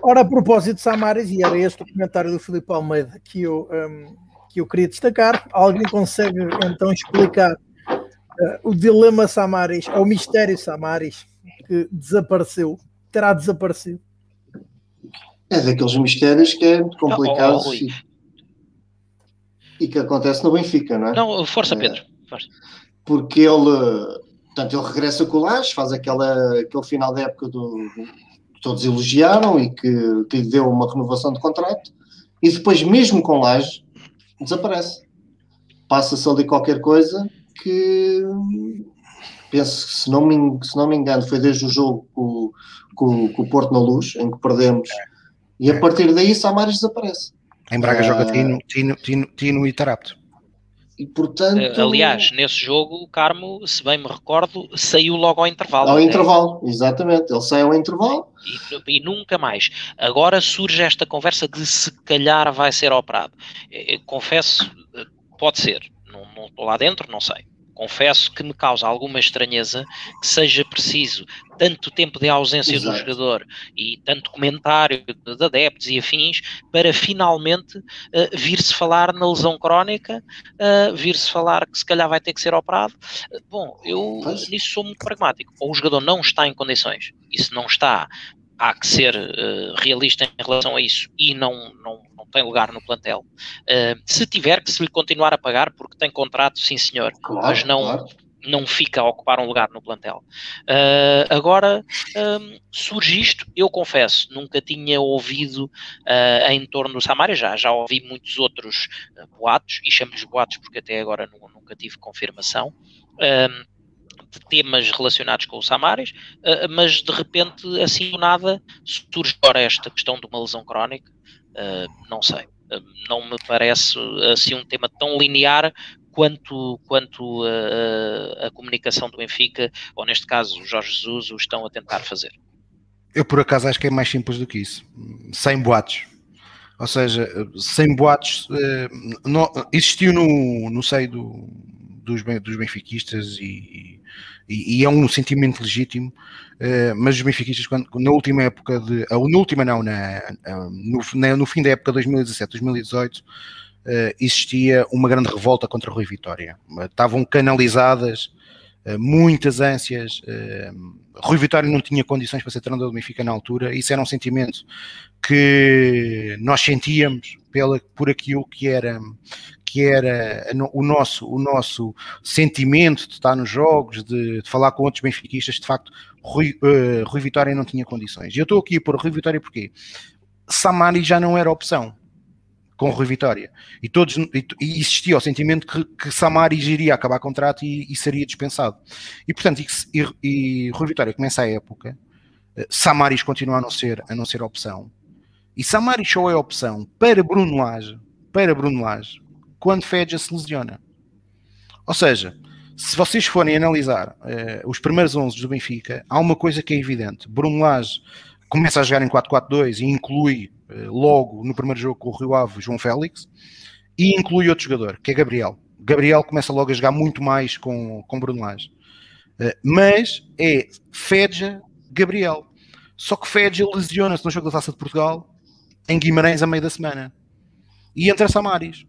Ora, a propósito de Samaris, e era este o comentário do Filipe Almeida que eu, um, que eu queria destacar, alguém consegue então explicar uh, o dilema Samaris, ou o mistério Samaris, que desapareceu, terá desaparecido? É daqueles mistérios que é muito complicado oh, oh, e, e, que acontece no Benfica, não é? Não, força, é. Pedro. Força. Porque ele, portanto, ele regressa com o Lages, faz aquela, aquele final da época do, todos elogiaram e que, que lhe deu uma renovação de contrato, e depois, mesmo com Laje, desaparece. Passa-se ali qualquer coisa que penso que, se não me, se não me engano, foi desde o jogo com, com, com o Porto na Luz, em que perdemos, e a partir daí Samaris desaparece. Em Braga joga Tino, Tino, Tino, Tino e Tarapto. E portanto. Eh, aliás, nesse jogo, o Carmo, se bem me recordo, saiu logo ao intervalo. Ao né? intervalo, exatamente. Ele saiu ao intervalo. E, e, nunca mais. Agora surge esta conversa de se calhar vai ser operado. Eu eh, eh, confesso, pode ser. Não, não estou lá dentro, não sei confesso que me causa alguma estranheza que seja preciso tanto tempo de ausência Exato. do jogador e tanto comentário de adeptos e afins para finalmente uh, vir-se falar na lesão crónica, uh, vir-se falar que se calhar vai ter que ser operado. Uh, bom, eu pois. nisso sou muito pragmático. Ou o jogador não está em condições, e se não está, há que ser realista em relação a isso e não, não tem lugar no plantel. Uh, se tiver que se lhe continuar a pagar, porque tem contrato, sim senhor, claro, mas não, claro. não fica a ocupar um lugar no plantel. Uh, agora, um, surge isto, eu confesso, nunca tinha ouvido em torno do Samaria, já, já ouvi muitos outros boatos, e chamo-lhes boatos porque até agora nunca tive confirmação de temas relacionados com o Samaris, uh, mas de repente, assim do nada, surge agora esta questão de uma lesão crónica. Uh, não sei, não me parece assim um tema tão linear quanto, quanto a, a, comunicação do Benfica, ou neste caso o Jorge Jesus, o estão a tentar fazer. Eu por acaso acho que é mais simples do que isso, sem boatos. Ou seja, sem boatos, existiu no, no seio do, dos, dos benfiquistas e, e, e, é um sentimento legítimo, uh, mas os benfiquistas, quando, na última época, de, na última não, na, no, na, no fim da época 2017-2018, uh, existia uma grande revolta contra o Rui Vitória. estavam canalizadas muitas ânsias. Rui Vitória não tinha condições para ser treinador do Benfica na altura, isso era um sentimento que nós sentíamos pela, por aquilo que era, que era o nosso, o nosso sentimento de estar nos jogos, de, de falar com outros benfiquistas, de facto, Rui, uh, Rui Vitória não tinha condições. E eu estou aqui a pôr Rui Vitória porque Samari já não era opção com Rui Vitória. E, todos, e, e existia o sentimento que, que Samaris iria acabar contrato e, e seria dispensado. E portanto, e, e, Rui Vitória começa a época, uh, Samaris continua a não ser, a não ser opção. E Samaris só é opção para Bruno Lage, para Bruno Lage, quando Fedja se lesiona. Ou seja, se vocês forem analisar uh, os primeiros 11 do Benfica, há uma coisa que é evidente. Bruno Lage começa a jogar em 4-4-2 e inclui uh, logo no primeiro jogo com o Rio Ave João Félix e inclui outro jogador, que é Gabriel. Gabriel começa logo a jogar muito mais com, com Bruno Lage. Uh, mas é Fedja, Gabriel. Só que Fedja lesiona-se no jogo da Taça de Portugal em Guimarães a meio da semana. E entra Samaris.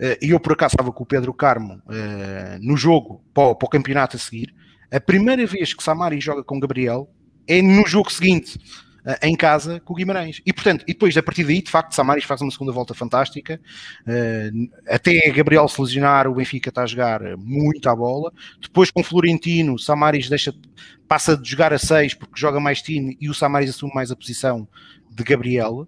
Eh, e eu por acaso estava com o Pedro Carmo eh, no jogo para, o campeonato a seguir. A primeira vez que Samari joga com Gabriel é no jogo seguinte, eh, em casa com o Guimarães. E portanto, e depois a partir daí, de facto, Samaris faz uma segunda volta fantástica. até Gabriel se lesionar, o Benfica está a jogar muito à bola. Depois com Florentino, Samaris deixa, passa de jogar a 6 porque joga mais time e o Samaris assume mais a posição de Gabriel.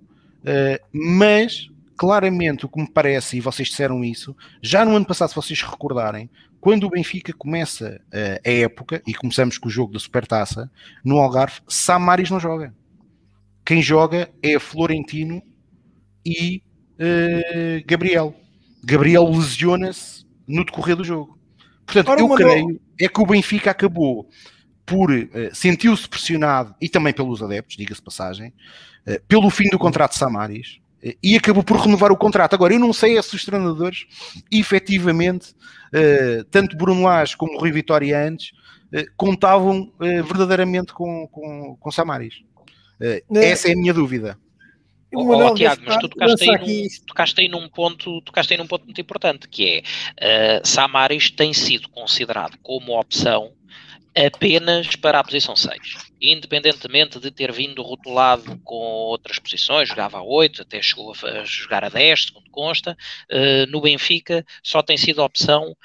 mas claramente o que me parece, e vocês disseram isso, já no ano passado, se vocês recordarem, quando o Benfica começa uh, a época, e começamos com o jogo da Supertaça, no Algarve, Samaris não joga. Quem joga é Florentino e uh, Gabriel. Gabriel lesiona-se no decorrer do jogo. Portanto, Ora, eu creio é que o Benfica acabou por uh, sentiu-se pressionado, e também pelos adeptos, diga-se passagem, uh, pelo fim do contrato de Samaris, e acabou por renovar o contrato. Agora, eu não sei se os treinadores, efetivamente, uh, tanto Bruno Lage como Rui Vitória antes, uh, contavam uh, verdadeiramente com, com, com Samaris. essa é a minha dúvida. Oh, oh, Tiago, mas tu tocaste aí, num, tocaste aí, num ponto, tocaste aí num ponto muito importante, que é uh, Samaris tem sido considerado como opção apenas para a posição 6. Independentemente de ter vindo rotulado com outras posições, jogava a 8, até chegou a jogar a 10, segundo consta, uh, no Benfica só tem sido opção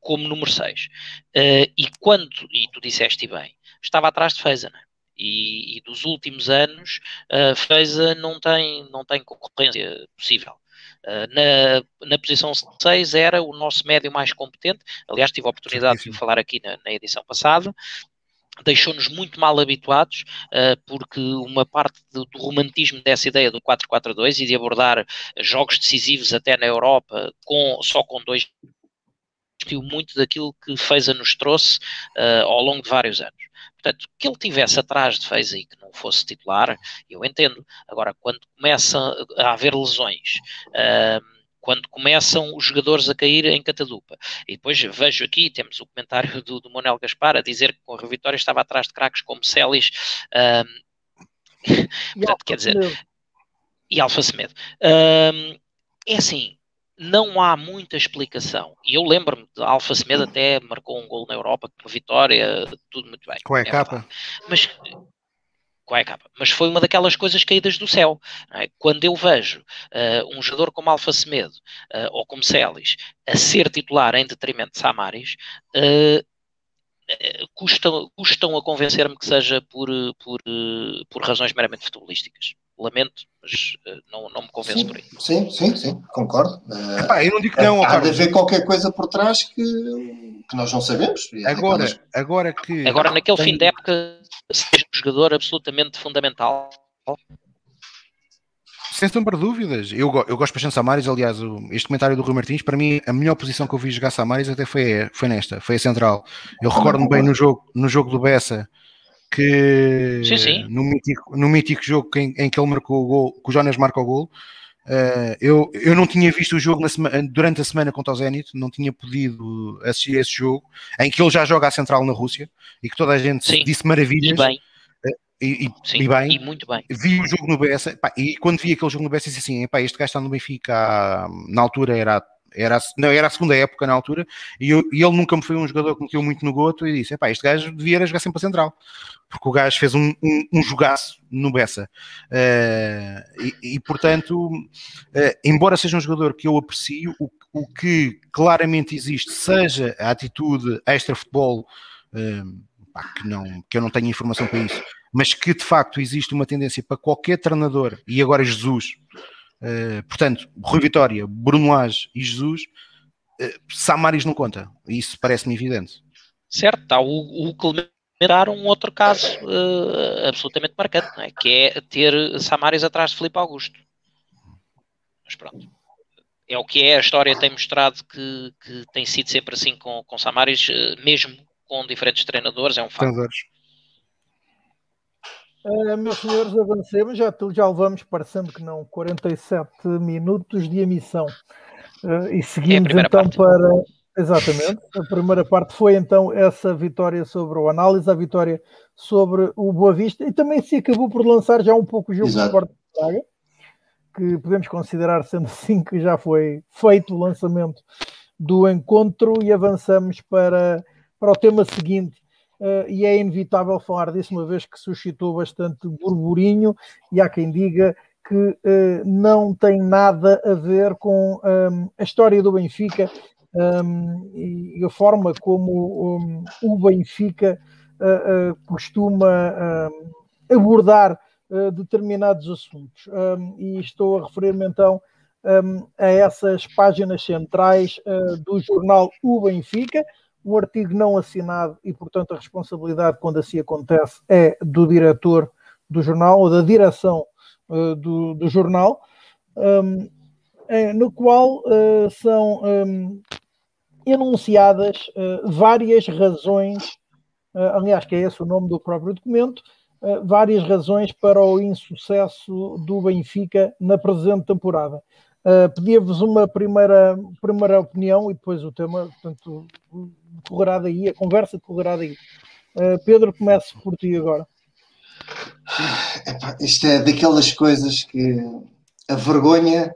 como número 6. Uh, eh, e quando, e tu disseste bem, estava atrás de Feza, né? e, e, dos últimos anos, uh, Feza não tem, não tem concorrência possível. Uh, na, na posição 6 era o nosso médio mais competente. Aliás, tive a oportunidade de falar aqui na, na edição passada. Deixou-nos muito mal habituados, uh, porque uma parte do, romantismo dessa ideia do 4-4-2 e de abordar jogos decisivos até na Europa com, só com dois muito daquilo que Feza nos trouxe uh, ao longo de vários anos. Portanto, que ele tivesse atrás de Feza e que não fosse titular, eu entendo. Agora, quando começa a haver lesões, uh, quando começam os jogadores a cair em catadupa. E depois vejo aqui, temos o comentário do, do Manuel Gaspar a dizer que com a Vitória estava atrás de craques como Celis. portanto, quer dizer, e Alfa Semedo. é assim, não há muita explicação. E eu lembro-me de Alfa Semedo até marcou um gol na Europa, com vitória, tudo muito bem. É a é capa? Mas qual é a capa? Mas foi uma daquelas coisas caídas do céu. É? Quando eu vejo uh, um jogador como Alfa Semedo uh, ou como Celis a ser titular em detrimento de Samaris, uh, custam, custam a convencer-me que seja por, por, por razões meramente futebolísticas. Lamento, mas uh, não, não me convence sim, por aí. Sim, sim, sim, concordo. Uh, Epá, eu não digo que não. Há de haver qualquer coisa por trás que, que nós não sabemos. Agora, aquelas... agora que. Agora, naquele tem... fim de época, seja um jogador absolutamente fundamental. Sem sombra de dúvidas. Eu, eu gosto bastante de Samaris. Aliás, este comentário do Rui Martins, para mim, a melhor posição que eu vi jogar Samaris até foi, foi nesta, foi a central. Eu recordo-me bem no jogo, no jogo do Bessa que sim, sim. No, mítico, no mítico jogo em, em, que ele marcou o gol, que o Jonas marca o gol, uh, eu, eu não tinha visto o jogo semana, durante a semana contra o Zenit, não tinha podido assistir a esse jogo, em que ele já joga a central na Rússia e que toda a gente sim. disse maravilhas. E bem. E, e, Sim, e, bem, e muito bem. Vi o jogo no BS pá, e quando vi aquele jogo no BS disse assim: este gajo está no Benfica, na altura era era, não, era a segunda época na altura, e, eu, e, ele nunca me foi um jogador que meteu muito no goto, e disse, este gajo devia jogar sempre a central, porque o gajo fez um, um, um jogaço no Bessa. Uh, e, e, portanto, uh, embora seja um jogador que eu aprecio, o, o que claramente existe, seja a atitude extra-futebol, uh, que, não, que eu não tenho informação para isso, mas que de facto existe uma tendência para qualquer treinador, e agora Jesus, Uh, portanto, Rui Vitória, Bruno Lage e Jesus, uh, Samaris não conta. Isso parece-me evidente. Certo, está o, o Clementar um outro caso uh, absolutamente marcante, é? que é ter Samaris atrás de Felipe Augusto. Mas pronto. É o que é, a história tem mostrado que, que tem sido sempre assim com, com Samaris, mesmo com diferentes treinadores, é um facto. Uh, meus senhores, avancemos, já, já levamos, parecendo que não, 47 minutos de emissão. Uh, e seguimos é então parte. para. Exatamente, a primeira parte foi então essa vitória sobre o análise, a vitória sobre o Boa Vista, e também se acabou por lançar já um pouco o jogo Exato. do Sport de Praga, que podemos considerar sendo assim que já foi feito o lançamento do encontro e avançamos para, para o tema seguinte, uh, e é inevitável falar disso, uma vez que suscitou bastante burburinho, e há quem diga que uh, não tem nada a ver com um, a história do Benfica um, e a forma como um, o Benfica uh, costuma abordar determinados assuntos. e estou a referir-me então a essas páginas centrais do jornal O Benfica, um artigo não assinado e, portanto, a responsabilidade, quando assim acontece, é do diretor do jornal ou da direção uh, do, do, jornal, um, é, no qual uh, são um, enunciadas uh, várias razões, aliás, que é esse o nome do próprio documento, várias razões para o insucesso do Benfica na presente temporada. Uh, Pedia-vos uma primeira, primeira opinião e depois o tema, portanto, correrá daí, a conversa correrá daí. Uh, Pedro, comece por ti agora. Epá, isto é daquelas coisas que a vergonha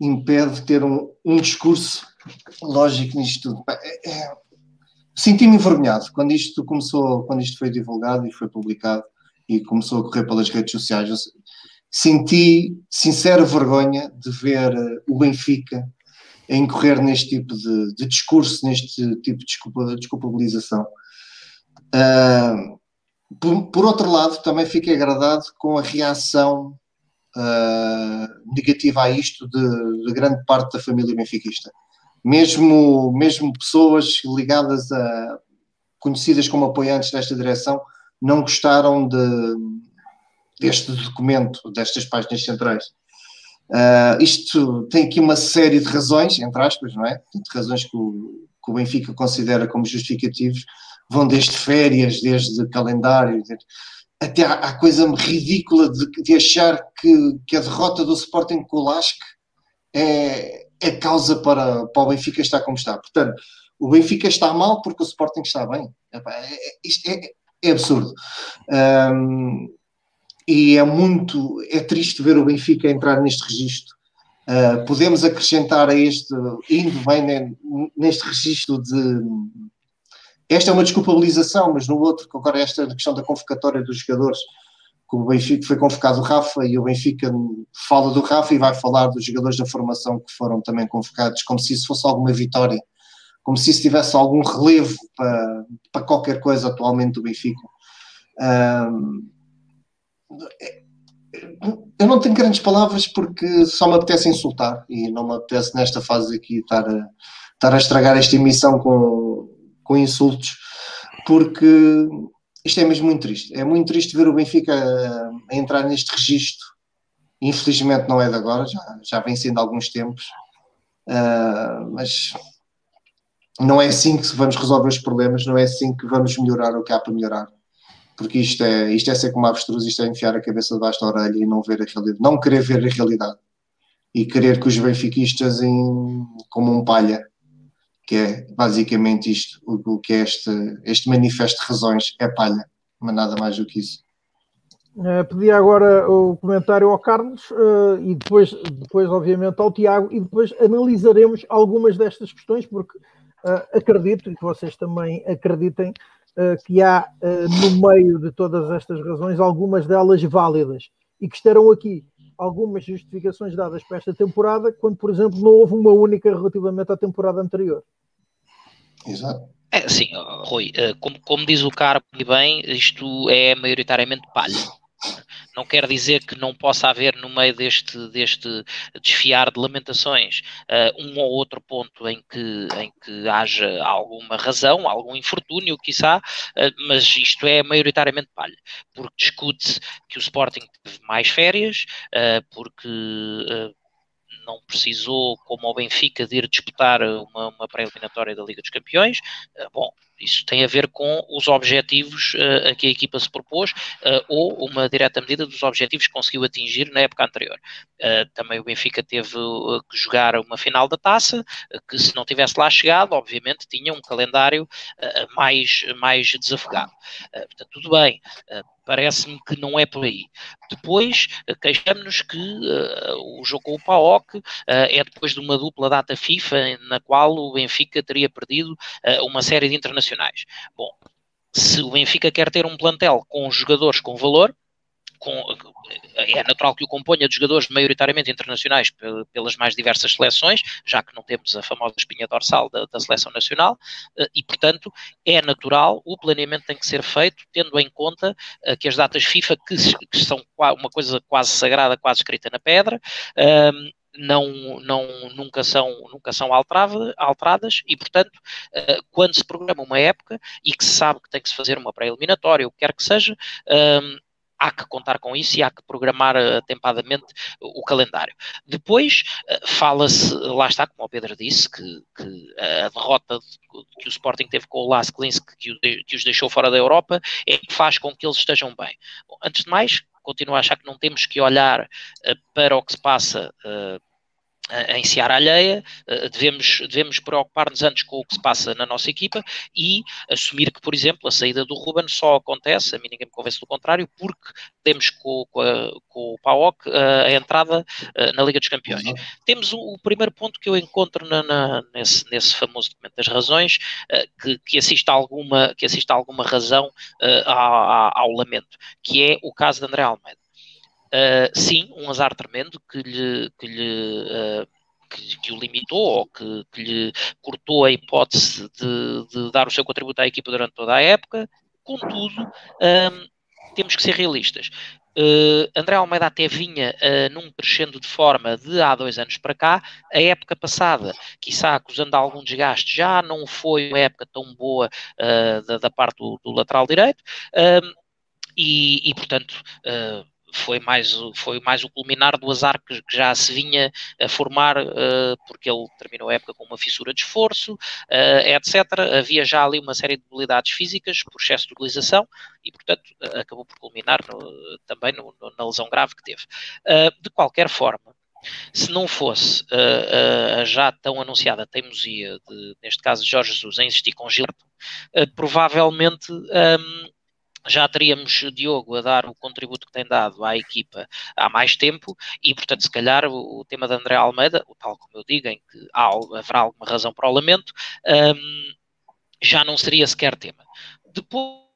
impede de ter um, um discurso lógico nisto tudo. É, é, Senti-me envergonhado quando isto começou, quando isto foi divulgado e foi publicado e começou a correr pelas redes sociais senti sincera vergonha de ver eh, o Benfica a incorrer neste tipo de, de discurso, neste tipo de desculpa, desculpabilização. Uh, por, por, outro lado, também fiquei agradado com a reação uh, negativa a isto de, de, grande parte da família benfiquista. Mesmo, mesmo pessoas ligadas a conhecidas como apoiantes desta direção não gostaram de, deste documento, destas páginas centrais. Uh, isto tem aqui uma série de razões, entre aspas, não é? De razões que o, que o Benfica considera como justificativos, vão desde férias, desde calendário, até à, coisa ridícula de, de achar que, que, a derrota do Sporting com o é, é causa para, para o Benfica estar como está. Portanto, o Benfica está mal porque o Sporting está bem. É, é, isto é, é absurdo. Um, e é muito, é triste ver o Benfica entrar neste registro. Uh, podemos acrescentar a este, indo bem neste registro de. Esta é uma desculpabilização, mas no outro, agora esta questão da convocatória dos jogadores, que o Benfica foi convocado o Rafa e o Benfica fala do Rafa e vai falar dos jogadores da formação que foram também convocados, como se isso fosse alguma vitória, como se isso tivesse algum relevo para, para qualquer coisa atualmente do Benfica. Um, eu não tenho grandes palavras porque só me apetece insultar e não me apetece nesta fase aqui estar a, estar a estragar esta emissão com, com insultos, porque isto é mesmo muito triste. É muito triste ver o Benfica a, a entrar neste registro. Infelizmente não é de agora, já, já vem sendo há alguns tempos, uh, mas não é assim que vamos resolver os problemas, não é assim que vamos melhorar o que há para melhorar porque isto é, isto é ser como avestruz, isto é enfiar a cabeça debaixo da orelha e não ver a realidade, não querer ver a realidade e querer que os benfiquistas em, como um palha, que é basicamente isto, o, o que é este, este manifesto de razões é palha, mas nada mais do que isso. Uh, pedi agora o comentário ao Carlos uh, e depois, depois, obviamente, ao Tiago, e depois analisaremos algumas destas questões, porque uh, acredito, e que vocês também acreditem, que há eh, no meio de todas estas razões, algumas delas válidas, e que estarão aqui algumas justificações dadas para esta temporada, quando, por exemplo, não houve uma única relativamente à temporada anterior. Exato. É, sim, Rui, eh, como, como diz o cara e bem, isto é maioritariamente palha. Não quer dizer que não possa haver no meio deste, deste desfiar de lamentações uh, um ou outro ponto em que, em que haja alguma razão, algum infortúnio, quiçá, uh, mas isto é maioritariamente palha, porque discute que o Sporting teve mais férias, uh, porque não precisou, como o Benfica, de ir disputar uma, uma pré-eliminatória da Liga dos Campeões. Bom, isso tem a ver com os objetivos uh, a que a equipa se propôs uh, ou uma direta medida dos objetivos que conseguiu atingir na época anterior. Uh, também o Benfica teve que jogar uma final da taça, que se não tivesse lá chegado, obviamente tinha um calendário mais, mais desafogado. portanto, tudo bem parece-me que não é por aí. Depois, queixamos-nos que uh, o jogo com o PAOC uh, é depois de uma dupla data FIFA na qual o Benfica teria perdido uh, uma série de internacionais. Bom, se o Benfica quer ter um plantel com jogadores com valor, com, é natural que o componha de jogadores maioritariamente internacionais pelas mais diversas seleções, já que não temos a famosa espinha dorsal da, da seleção nacional, eh, e portanto é natural, o planeamento tem que ser feito tendo em conta eh, que as datas FIFA, que, que são uma coisa quase sagrada, quase escrita na pedra, ehm, não, não, nunca são, nunca são alteradas e, portanto, uh, quando se programa uma época e que se sabe que tem que se fazer uma pré-eliminatória, o que quer que seja, ehm, há que contar com isso e há que programar atempadamente o calendário. Depois eh, fala-se, lá está, como o Pedro disse, que, que, a derrota que o Sporting teve com o Las Klinsk, que, que, os deixou fora da Europa, é que faz com que eles estejam bem. Antes de mais, continuo a achar que não temos que olhar uh, para o que se passa em seara alheia, devemos, devemos preocupar-nos antes com o que se passa na nossa equipa e assumir que, por exemplo, a saída do Ruben só acontece, a mim ninguém me convence do contrário, porque temos com, com, a, com o PAOC a, entrada na Liga dos Campeões. Uhum. Temos o, o, primeiro ponto que eu encontro na, na, nesse, nesse famoso documento das razões, que, que, assiste alguma, que assiste alguma razão ao, ao lamento, que é o caso de André Almeida. Uh, sim, um azar tremendo que lhe, que lhe uh, que, que, o limitou ou que, que, lhe cortou a hipótese de, de, dar o seu contributo à equipa durante toda a época. Contudo, um, temos que ser realistas. Uh, André Almeida até vinha uh, num crescendo de forma de há dois anos para cá. A época passada, quiçá acusando algum desgaste, já não foi uma época tão boa uh, da, da, parte do, do lateral direito. E, e, portanto, foi mais, foi mais o culminar do azar que, que já se vinha a formar, uh, porque ele terminou a época com uma fissura de esforço, uh, etc. Havia já ali uma série de debilidades físicas por excesso de utilização e, portanto, uh, acabou por culminar no, também no, no, na lesão grave que teve. de qualquer forma, se não fosse a já tão anunciada teimosia, de, neste caso de Jorge Jesus, em insistir com Gilberto, provavelmente. Um, já teríamos Diogo a dar o contributo que tem dado à equipa há mais tempo e, portanto, se calhar o, o tema de André Almeida, o tal como eu digo, em que há, haverá alguma razão para o lamento, um, já não seria sequer tema. Depois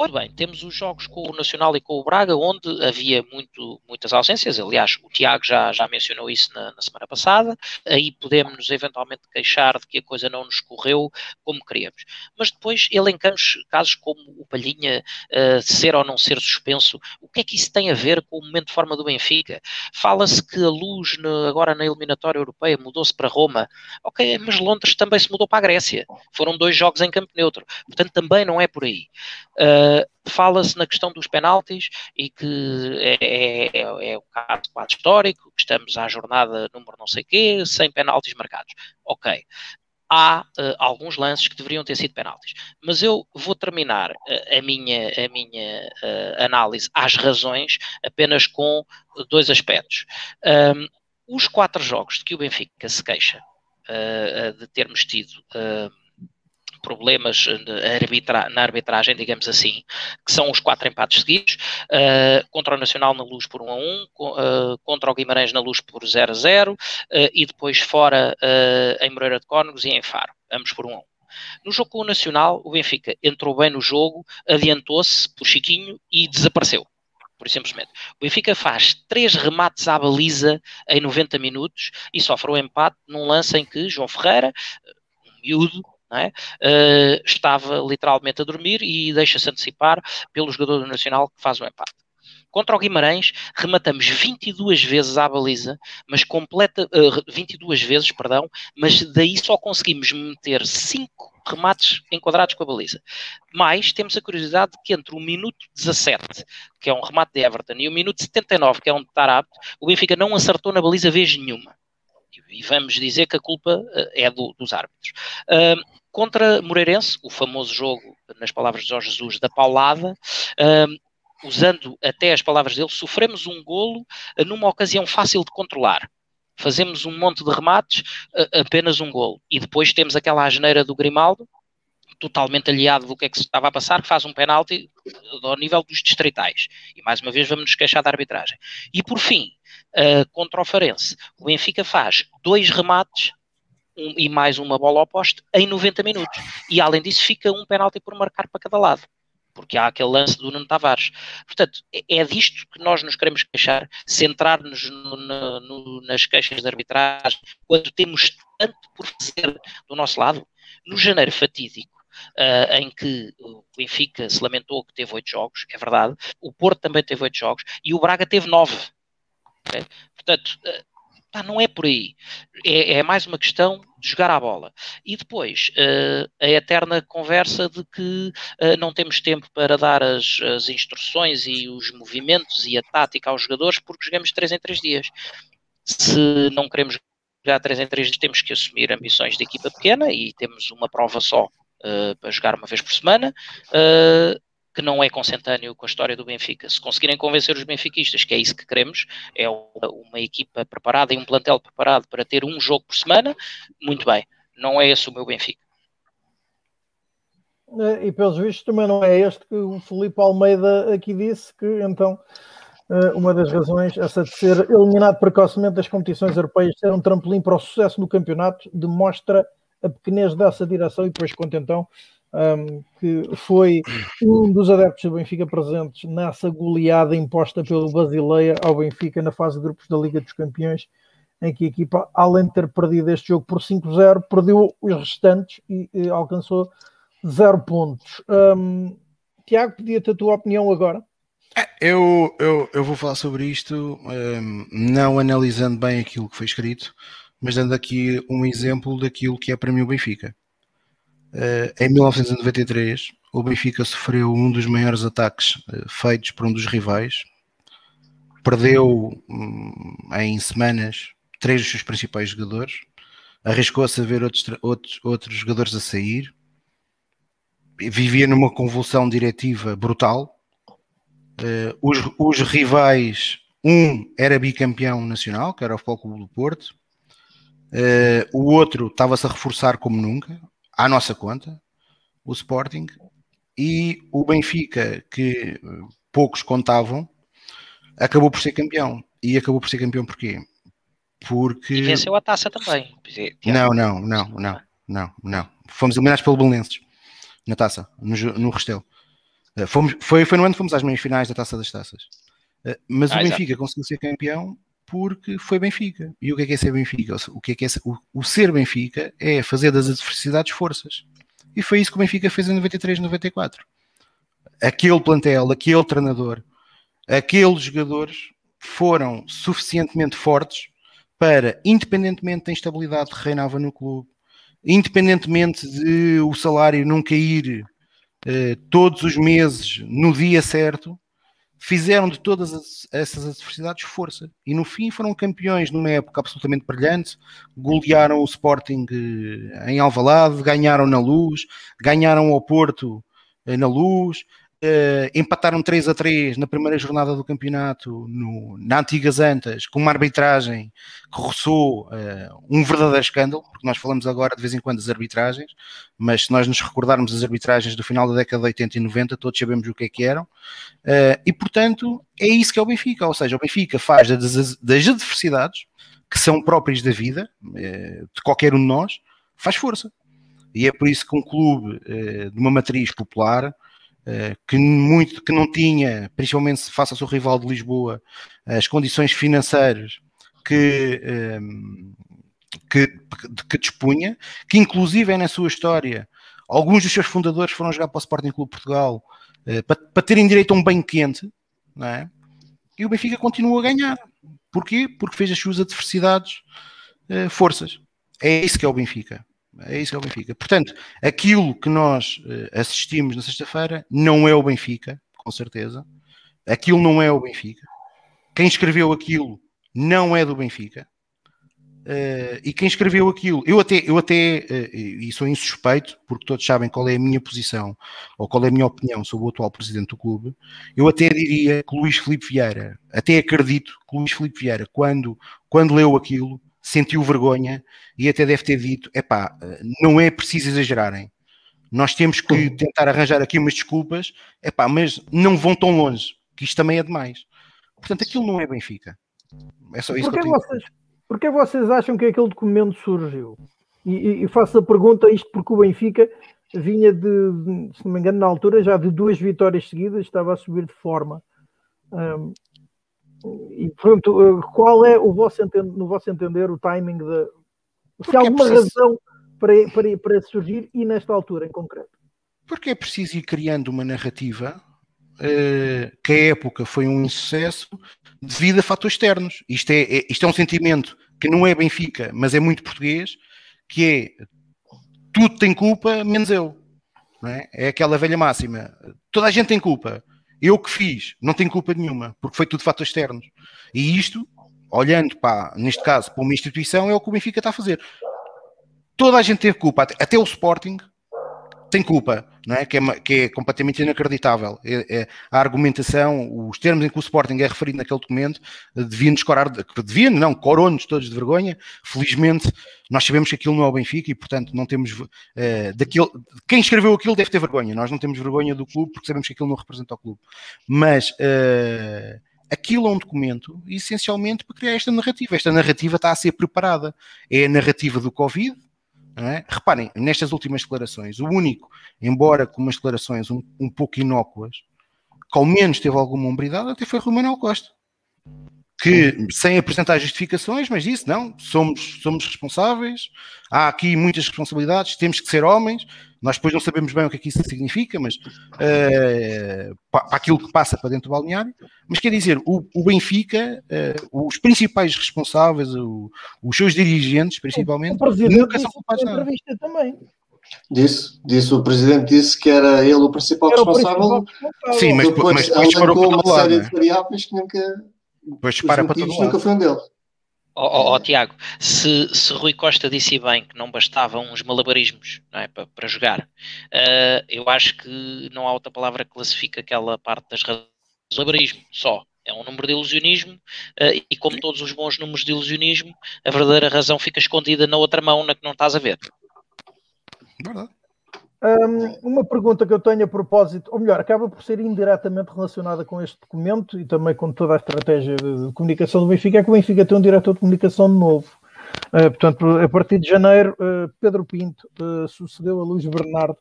Pois bem, temos os jogos com o Nacional e com o Braga, onde havia muito, muitas ausências. Aliás, o Tiago já, já mencionou isso na, na semana passada. Aí podemos eventualmente queixar de que a coisa não nos correu como queríamos. Mas depois elencamos casos como o Palhinha uh, ser ou não ser suspenso. O que é que isso tem a ver com o momento de forma do Benfica? Fala-se que a luz no, agora na eliminatória europeia mudou-se para Roma. Ok, mas Londres também se mudou para a Grécia. Foram dois jogos em campo neutro. Portanto, também não é por aí. Uh, Fala-se na questão dos penaltis e que é, é, é o caso quase histórico, que estamos à jornada número não sei quê, sem penaltis marcados. Ok, há uh, alguns lances que deveriam ter sido penaltis. Mas eu vou terminar uh, a minha, a minha uh, análise às razões apenas com dois aspectos. Um, os quatro jogos de que o Benfica se queixa de termos tido problemas arbitra na arbitragem, digamos assim, que são os quatro empates seguidos, uh, contra o Nacional na luz por 1 a 1, uh, contra o Guimarães na luz por 0 a 0 uh, e depois fora em Moreira de Cónegos e em Faro, ambos por 1 a 1. No jogo com o Nacional, o Benfica entrou bem no jogo, adiantou-se por Chiquinho e desapareceu por simplesmente. O Benfica faz três remates à baliza em 90 minutos e sofre o um empate num lance em que João Ferreira, um miúdo, é? uh, estava literalmente a dormir e deixa-se antecipar pelo jogador do Nacional que faz o empate. Contra o Guimarães, rematamos 22 vezes à baliza, mas completa, uh, eh, 22 vezes, perdão, mas daí só conseguimos meter 5 remates enquadrados com a baliza. Mais, temos a curiosidade que entre o minuto 17, que é um remate de Everton, e o minuto 79, que é um de Tarap, o Benfica não acertou na baliza vez nenhuma. E vamos dizer que a culpa uh, é do, dos árbitros. Uh, Contra Moreirense, o famoso jogo, nas palavras de Jorge Jesus, da paulada, usando até as palavras dele, sofremos um golo numa ocasião fácil de controlar. Fazemos um monte de remates, apenas um golo. E depois temos aquela asneira do Grimaldo, totalmente aliado do que é que se estava a passar, que faz um penalti ao nível dos distritais. E mais uma vez vamos nos queixar da arbitragem. E por fim, uh, contra o Farense, o Benfica faz dois remates um, e mais uma bola oposta em 90 minutos. E além disso, fica um penalti por marcar para cada lado. Porque há aquele lance do Nuno Tavares. Portanto, é, é disto que nós nos queremos queixar, centrar-nos no, no, nas queixas de arbitragem, quando temos tanto por fazer do nosso lado. No janeiro fatídico, Uh, em que o Benfica se lamentou que teve oito jogos, é verdade, o Porto também teve oito jogos e o Braga teve nove. Okay? Portanto, uh, Pá, não é por aí. É, é, mais uma questão de jogar a bola. E depois, uh, a eterna conversa de que uh, não temos tempo para dar as, as, instruções e os movimentos e a tática aos jogadores porque jogamos 3 em 3 dias. Se não queremos jogar 3 em 3 dias, temos que assumir ambições de equipa pequena e temos uma prova só uh, para jogar uma vez por semana que não é consentâneo com a história do Benfica. Se conseguirem convencer os benfiquistas que é isso que queremos, é uma equipa preparada e um plantel preparado para ter um jogo por semana, muito bem. Não é esse o meu Benfica. E pelos vistos também não é este que o Felipe Almeida aqui disse, que então eh, uma das razões, essa de ser eliminado precocemente das competições europeias, ser um trampolim para o sucesso no campeonato, demonstra a pequenez dessa direção e depois conta então um, que foi um dos adeptos do Benfica presentes nessa goleada imposta pelo Basileia ao Benfica na fase de grupos da Liga dos Campeões, em que a equipa, além de ter perdido este jogo por 5-0, perdeu os restantes e, e, alcançou 0 pontos. Um, Tiago, pedia-te a tua opinião agora. É, eu, eu, eu vou falar sobre isto, um, não analisando bem aquilo que foi escrito, mas dando aqui um exemplo daquilo que é para mim o Benfica. Uh, em 1993, o Benfica sofreu um dos maiores ataques uh, feitos por um dos rivais. Perdeu um, em semanas três dos seus principais jogadores. Arriscou-se a ver outros, outros, outros jogadores a sair. Vivia numa convulsão diretiva brutal. Uh, os, os, rivais, um era bicampeão nacional, que era o Futebol Clube do Porto. o outro estava-se a reforçar como nunca, à nossa conta, o Sporting, e o Benfica, que poucos contavam, acabou por ser campeão. E acabou por ser campeão porquê? Porque. E venceu a taça também. Não, não, não, não, não, não. Fomos eliminados pelo Belenenses na taça, no, no Restelo. Uh, fomos, foi, foi no ano que fomos às meias finais da Taça das Taças. Uh, mas ah, o Benfica exato. conseguiu ser campeão porque foi Benfica. E o que é que é ser Benfica? O que é que é o, o ser Benfica é fazer das adversidades forças. E foi isso que o Benfica fez em 93, 94. Aquele plantel, aquele treinador, aqueles jogadores foram suficientemente fortes para, independentemente da instabilidade que reinava no clube, independentemente de o salário não cair eh, todos os meses no dia certo, fizeram de todas as, essas adversidades força. E no fim foram campeões numa época absolutamente brilhante, golearam o Sporting eh, em Alvalade, ganharam na Luz, ganharam ao Porto eh, na Luz, Uh, empataram 3 a 3 na primeira jornada do campeonato no, na Antigas Antas, com uma arbitragem que roçou uh, um verdadeiro escândalo, porque nós falamos agora de vez em quando das arbitragens, mas se nós nos recordarmos as arbitragens do final da década de 80 e 90, todos sabemos o que é que eram, uh, e portanto é isso que é o Benfica, ou seja, o Benfica faz das, das adversidades, que são próprias da vida, de qualquer um de nós, faz força. E é por isso que um clube de uma matriz popular eh, que muito que não tinha, principalmente face ao seu rival de Lisboa, as condições financeiras que, ehm, que, que dispunha, que inclusive é na sua história, alguns dos seus fundadores foram jogar para o Sporting Clube Portugal eh, para, para terem direito a um bem quente, não é? e o Benfica continua a ganhar. Porquê? Porque fez as suas adversidades eh, forças. É isso que é o Benfica. É isso que é o Benfica. Portanto, aquilo que nós uh, assistimos na sexta-feira não é o Benfica, com certeza. Aquilo não é o Benfica. Quem escreveu aquilo não é do Benfica. Uh, e quem escreveu aquilo, eu até, eu até uh, e sou insuspeito, porque todos sabem qual é a minha posição ou qual é a minha opinião sobre o atual presidente do clube. Eu até diria que Luís Filipe Vieira, até acredito que Luís Filipe Vieira, quando, quando leu aquilo, sentiu vergonha e até deve ter dito: epá, não é preciso exagerarem. Nós temos que tentar arranjar aqui umas desculpas, epá, mas não vão tão longe, que isto também é demais. Portanto, aquilo não é Benfica. É só isso porquê que eu vocês, Porquê vocês acham que aquele documento surgiu? E, e, e, faço a pergunta isto porque o Benfica vinha de, se não me engano, na altura já de duas vitórias seguidas, estava a subir de forma. Um, e pronto, eh, qual é o vosso, no vosso entender o timing de se há é alguma é razão para, para, para surgir e nesta altura em concreto? Porque é preciso ir criando uma narrativa uh, que a época foi um insucesso devido a fatores externos. Isto é, é, isto é um sentimento que não é Benfica, mas é muito português, que é tudo tem culpa, menos eu. É? é? aquela velha máxima. Toda a gente tem culpa. Eu que fiz, não tenho culpa nenhuma, porque foi tudo fatores externos. E isto, olhando para, neste caso, para uma instituição, é o que o Benfica está a fazer. Toda a gente teve culpa, até o Sporting tem culpa, não é? Que, é, que é completamente inacreditável. É, é, a argumentação, os termos em que o Sporting é referido naquele documento, deviam-nos corar, deviam, não, coronos todos de vergonha. Felizmente, nós sabemos que aquilo não é o Benfica e, portanto, não temos. Uh, daquilo, quem escreveu aquilo deve ter vergonha. Nós não temos vergonha do clube porque sabemos que aquilo não representa o clube. Mas. Uh, aquilo é um documento essencialmente para criar esta narrativa. Esta narrativa está a ser preparada. É a narrativa do Covid, é? Reparem, nestas últimas declarações, o único, embora com umas declarações um, um pouco inócuas, que ao menos teve alguma hombridade, até foi Rui Manuel Costa que sem apresentar justificações, mas disse, não, somos, somos responsáveis, há aqui muitas responsabilidades, temos que ser homens, nós depois não sabemos bem o que é que isso significa, mas uh, para, aquilo que passa para dentro do balneário, mas quer dizer, o, o Benfica, uh, os principais responsáveis, o, os seus dirigentes, principalmente, o nunca são culpados nada. Também. Disse, disse, o presidente disse que era ele o principal era responsável. O principal responsável. Sim, mas depois, mas depois parou uma série de variáveis que nunca Depois dispara para todo lado. nunca foi um deles. Ó oh, oh, oh, Tiago, se, se Rui Costa disse bem que não bastavam uns malabarismos é, para, para, jogar, uh, eu acho que não há outra palavra que classifique aquela parte das razões. Malabarismo, só. É um número de ilusionismo uh, e, como todos os bons números de ilusionismo, a verdadeira razão fica escondida na outra mão, na que não estás a ver. Verdade. Um, uma pergunta que eu tenho a propósito, ou melhor, acaba por ser indiretamente relacionada com este documento e também com toda a estratégia de comunicação do Benfica, é que o Benfica tem um diretor de comunicação novo. Uh, portanto, a partir de janeiro, uh, Pedro Pinto uh, sucedeu a Luís Bernardo.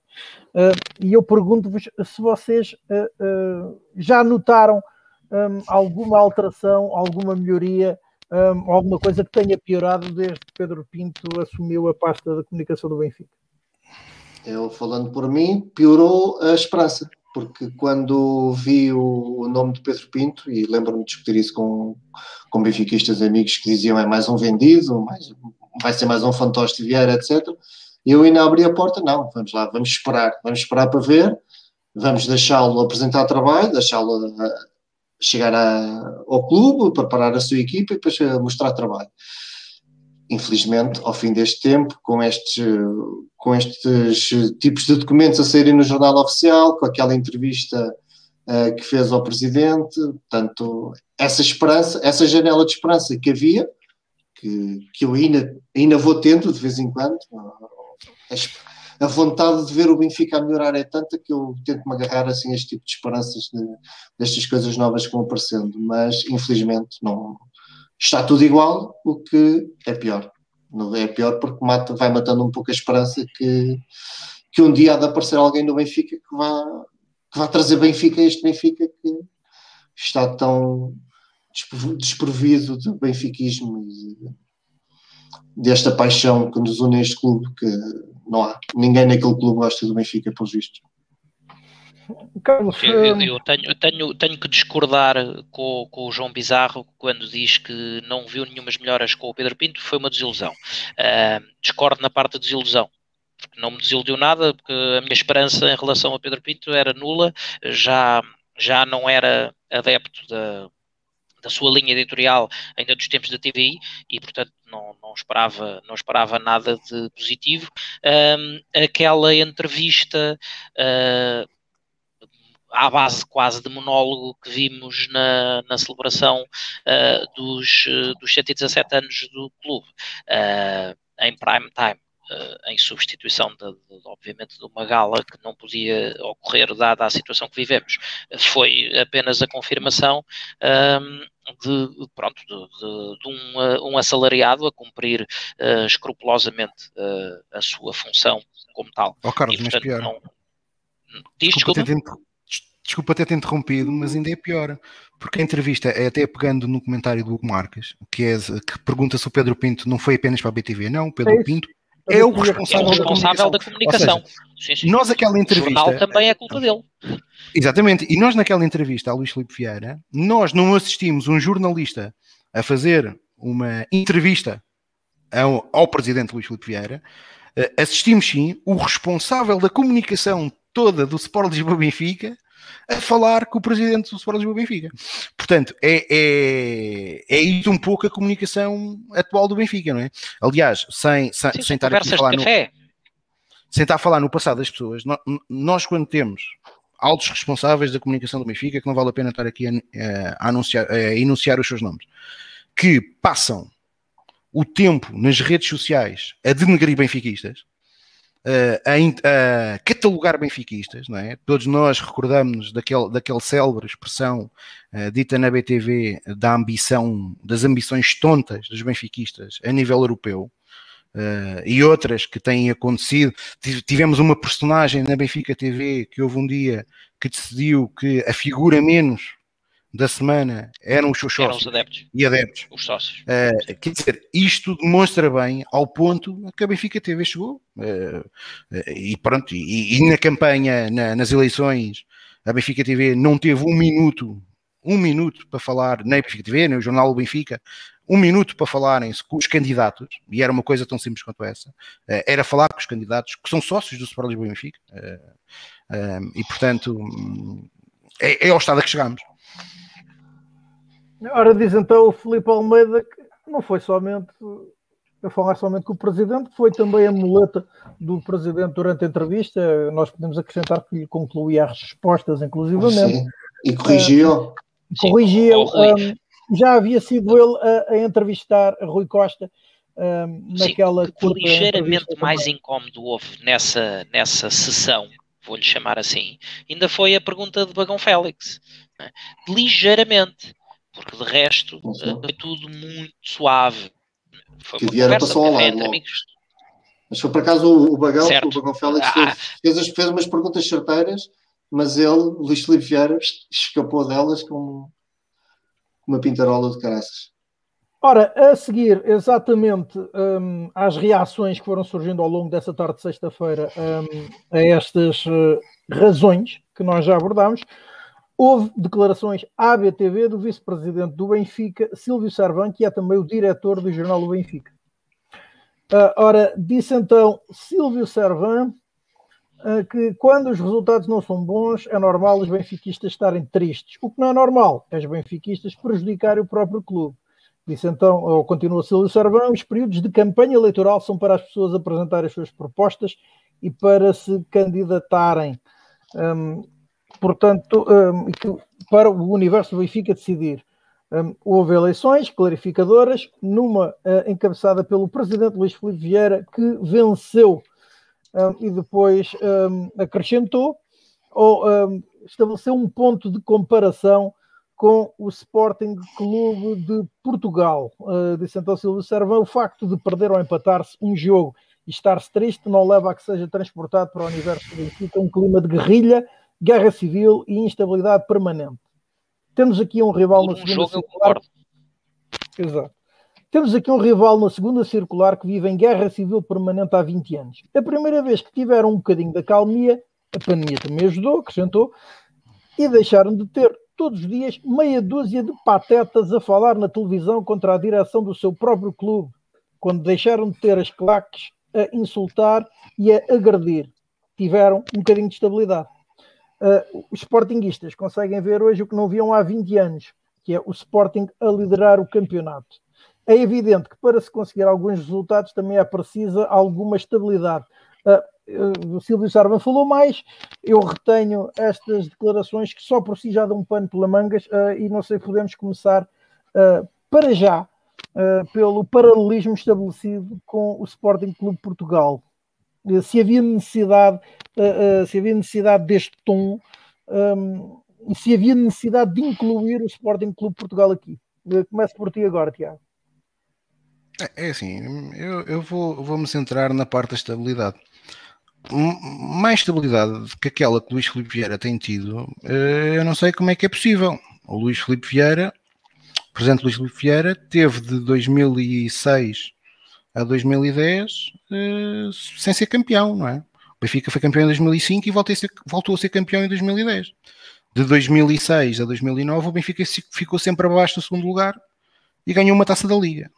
e eu pergunto-vos se vocês já notaram um, alguma alteração, alguma melhoria, um, alguma coisa que tenha piorado desde que Pedro Pinto assumiu a pasta da comunicação do Benfica. Eu, falando por mim, piorou a esperança porque quando vi o, nome de Pedro Pinto, e lembro-me de discutir isso com, com benfiquistas amigos que diziam é mais um vendido, mais, vai ser mais um fantoche de Vieira, etc. Eu ainda abri a porta, não, vamos lá, vamos esperar, vamos esperar para ver, vamos deixá-lo apresentar trabalho, deixá-lo chegar a, ao clube, preparar a sua equipa e depois mostrar trabalho infelizmente, ao fim deste tempo, com estes, com estes tipos de documentos a saírem no jornal oficial, com aquela entrevista uh, que fez ao presidente, portanto, essa esperança, essa janela de esperança que havia, que, que eu ainda, ainda vou tendo de vez em quando, a, a vontade de ver o Benfica a melhorar é tanta que eu tento me agarrar assim a este tipo de esperanças de, destas coisas novas que vão aparecendo, mas infelizmente não está tudo igual, o que é pior. Não é pior porque mata, vai matando um pouco a esperança que, que um dia há de aparecer alguém no Benfica que vá, que vá trazer Benfica a este Benfica que está tão desprovido de benfiquismo e desta paixão que nos une a este clube que não há. Ninguém naquele clube gosta do Benfica, pelos vistos. Carlos, eu, eu, eu tenho, tenho, tenho que discordar com, com, o João Bizarro quando diz que não viu nenhumas melhoras com o Pedro Pinto, foi uma desilusão. Uh, discordo na parte da desilusão. Porque não me desiludiu nada, porque a minha esperança em relação a Pedro Pinto era nula, já, já não era adepto da, da sua linha editorial ainda dos tempos da TVI e portanto não, não, esperava, não esperava nada de positivo. Um, aquela entrevista uh, à base quase de monólogo que vimos na, na celebração uh, dos, uh, dos 117 anos do clube, uh, em prime time. em substituição, de, de, obviamente, de uma gala que não podia ocorrer, dada a situação que vivemos, foi apenas a confirmação um, de, pronto, de, de, um, um, assalariado a cumprir escrupulosamente a sua função como tal. Oh, Carlos, e, portanto, mas pior. Não, Diz, desculpa, desculpa desculpa ter-te interrompido, mas ainda é pior, porque a entrevista é até pegando no comentário do Hugo Marques, que, é, que pergunta se o Pedro Pinto não foi apenas para a BTV. Não, o Pedro é Pinto é o responsável, é o responsável da comunicação. Da comunicação. Seja, sim, sim. Nós, aquela entrevista. O jornal também é culpa dele. Exatamente, e nós, naquela entrevista a Luís Filipe Vieira, nós não assistimos um jornalista a fazer uma entrevista ao, ao presidente Luís Filipe Vieira, eh, assistimos sim o responsável da comunicação toda do Sport Lisboa Benfica a falar com o presidente do Sport Lisboa Benfica. Portanto, é, é, é isso um pouco a comunicação atual do Benfica, não é? Aliás, sem, sem, Sim, sem estar aqui a falar no, sem estar a falar no passado das pessoas, nós quando temos altos responsáveis da comunicação do Benfica, que não vale a pena estar aqui a, a, anunciar, a enunciar os seus nomes, que passam o tempo nas redes sociais a denegrir benfiquistas, a, a, catalogar benfiquistas, não é? Todos nós recordamos daquele, daquele célebre expressão uh, dita na BTV da ambição, das ambições tontas dos benfiquistas a nível europeu. Uh, e outras que têm acontecido. Tivemos uma personagem na Benfica TV que houve um dia que decidiu que a figura menos da semana eram os seus sócios eram os adeptos. e adeptos. Os sócios. Uh, quer dizer, isto demonstra bem ao ponto que a Benfica TV chegou. Uh, uh, e pronto, e, e na campanha, na, nas eleições, a Benfica TV não teve um minuto, um minuto para falar, nem a Benfica TV, nem o jornal Benfica, um minuto para falarem com os candidatos, e era uma coisa tão simples quanto essa, era falar com os candidatos que são sócios do Sport Lisboa e Benfica. e portanto, é, é ao estado a que chegamos. Ora, diz então o Filipe Almeida que não foi somente a falar somente com o Presidente, foi também a muleta do Presidente durante a entrevista. Nós podemos acrescentar que lhe concluía as respostas, inclusivamente. Sim. E corrigiu. Uh, corrigiu. Um, já havia sido ele a, a entrevistar a Rui Costa um, naquela. Sim, que ligeiramente mais incómodo houve nessa, nessa sessão, vou-lhe chamar assim, ainda foi a pergunta de Bagão Félix. Né? Ligeiramente porque de resto uh, foi tudo muito suave. Foi que Vieira passou ao lado. Mas foi por acaso o, o Bagão, certo. o Bagão Félix, ah. fez, fez umas perguntas certeiras, mas ele, Luís Filipe Vieira, escapou delas com uma pintarola de caraças. Ora, a seguir exatamente um, às reações que foram surgindo ao longo dessa tarde de sexta-feira um, a estas uh, razões que nós já abordámos, houve declarações à BTV do vice-presidente do Benfica, Silvio Sarvan, que é também o diretor do jornal do Benfica. Uh, ora, disse então Silvio Servan uh, que quando os resultados não são bons, é normal os benfiquistas estarem tristes. O que não é normal é os benfiquistas prejudicarem o próprio clube. Disse então, ou continua Silvio Servan, os períodos de campanha eleitoral são para as pessoas apresentarem as suas propostas e para se candidatarem. Um, portanto, um, para o universo do Benfica decidir. Um, houve eleições clarificadoras, numa uh, encabeçada pelo presidente Luís Filipe Vieira, que venceu um, e depois um, acrescentou ou estabeleceu um ponto de comparação com o Sporting Clube de Portugal. Uh, disse então Silvio Servão, o facto de perder ou empatar-se um jogo e estar-se triste não leva a que seja transportado para o universo do Benfica um clima de guerrilha, guerra civil e instabilidade permanente. Temos aqui um rival na segunda circular. Exato. Temos aqui um rival na segunda circular que vive em guerra civil permanente há 20 anos. A primeira vez que tiveram um bocadinho da calmia, a pandemia também ajudou, acrescentou, e deixaram de ter todos os dias meia dúzia de patetas a falar na televisão contra a direção do seu próprio clube, quando deixaram de ter as claques a insultar e a agredir. Tiveram um bocadinho de estabilidade uh, os Sportinguistas conseguem ver hoje o que não viam há 20 anos, que é o Sporting a liderar o campeonato. É evidente que para se conseguir alguns resultados também é precisa alguma estabilidade. Uh, o Silvio Sarva falou mais, eu retenho estas declarações que só por si já dão um pano pela mangas uh, e não sei, podemos começar uh, para já pelo paralelismo estabelecido com o Sporting Clube Portugal. Se havia necessidade uh, se havia necessidade deste tom um, e se havia necessidade de incluir o Sporting Clube Portugal aqui. Uh, começo por ti agora, Tiago. É, é assim, eu, eu vou, vou me centrar na parte da estabilidade. Mais estabilidade que aquela que o Luís Filipe Vieira tem tido, eu não sei como é que é possível. O Luís Filipe Vieira, o presidente Luís Filipe Vieira, teve de 2006 a 2010 sem ser campeão, não é? O Benfica foi campeão em 2005 e voltou a, ser, voltou a ser campeão em 2010. De 2006 a 2009, o Benfica ficou sempre abaixo do segundo lugar e ganhou uma taça da Liga.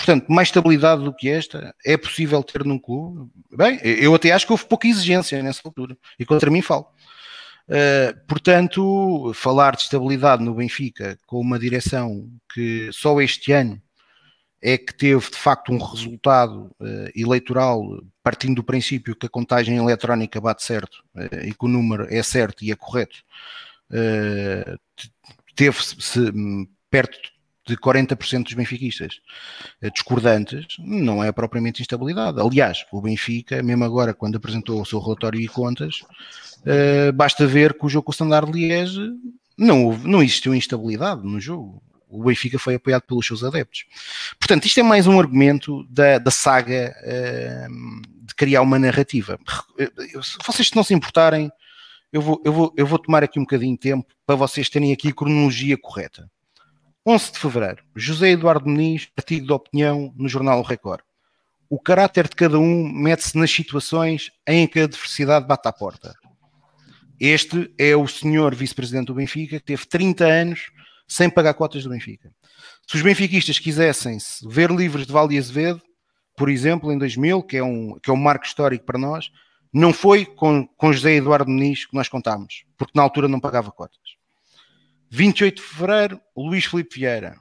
Portanto, mais estabilidade do que esta é possível ter num clube. Bem, eu até acho que houve pouca exigência nessa altura e contra mim falo. Uh, portanto, falar de estabilidade no Benfica com uma direção que só este ano é que teve de facto um resultado uh, eleitoral partindo do princípio que a contagem eletrónica bate certo uh, e que o número é certo e é correto, teve-se hum, perto de 40% dos benfiquistas discordantes, não é propriamente instabilidade. Aliás, o Benfica, mesmo agora, quando apresentou o seu relatório e contas, basta ver que o jogo com o Standard Liège não, não existiu instabilidade no jogo o Benfica foi apoiado pelos seus adeptos. Portanto, isto é mais um argumento da, da saga uh, de criar uma narrativa. Se vocês não se importarem, eu vou, eu, vou, eu vou tomar aqui um bocadinho de tempo para vocês terem aqui a cronologia correta. 11 de fevereiro, José Eduardo Muniz, artigo de opinião no jornal o Record. O caráter de cada um mete-se nas situações em que a adversidade bate à porta. Este é o senhor vice-presidente do Benfica, que teve 30 anos sem pagar cotas do Benfica. Se os benfiquistas quisessem ver livros de Vale Azevedo, por exemplo, em 2000, que é um, que é um marco histórico para nós, não foi com, com José Eduardo Muniz que nós contámos, porque na altura não pagava cotas. 28 de fevereiro, Luís Filipe Vieira.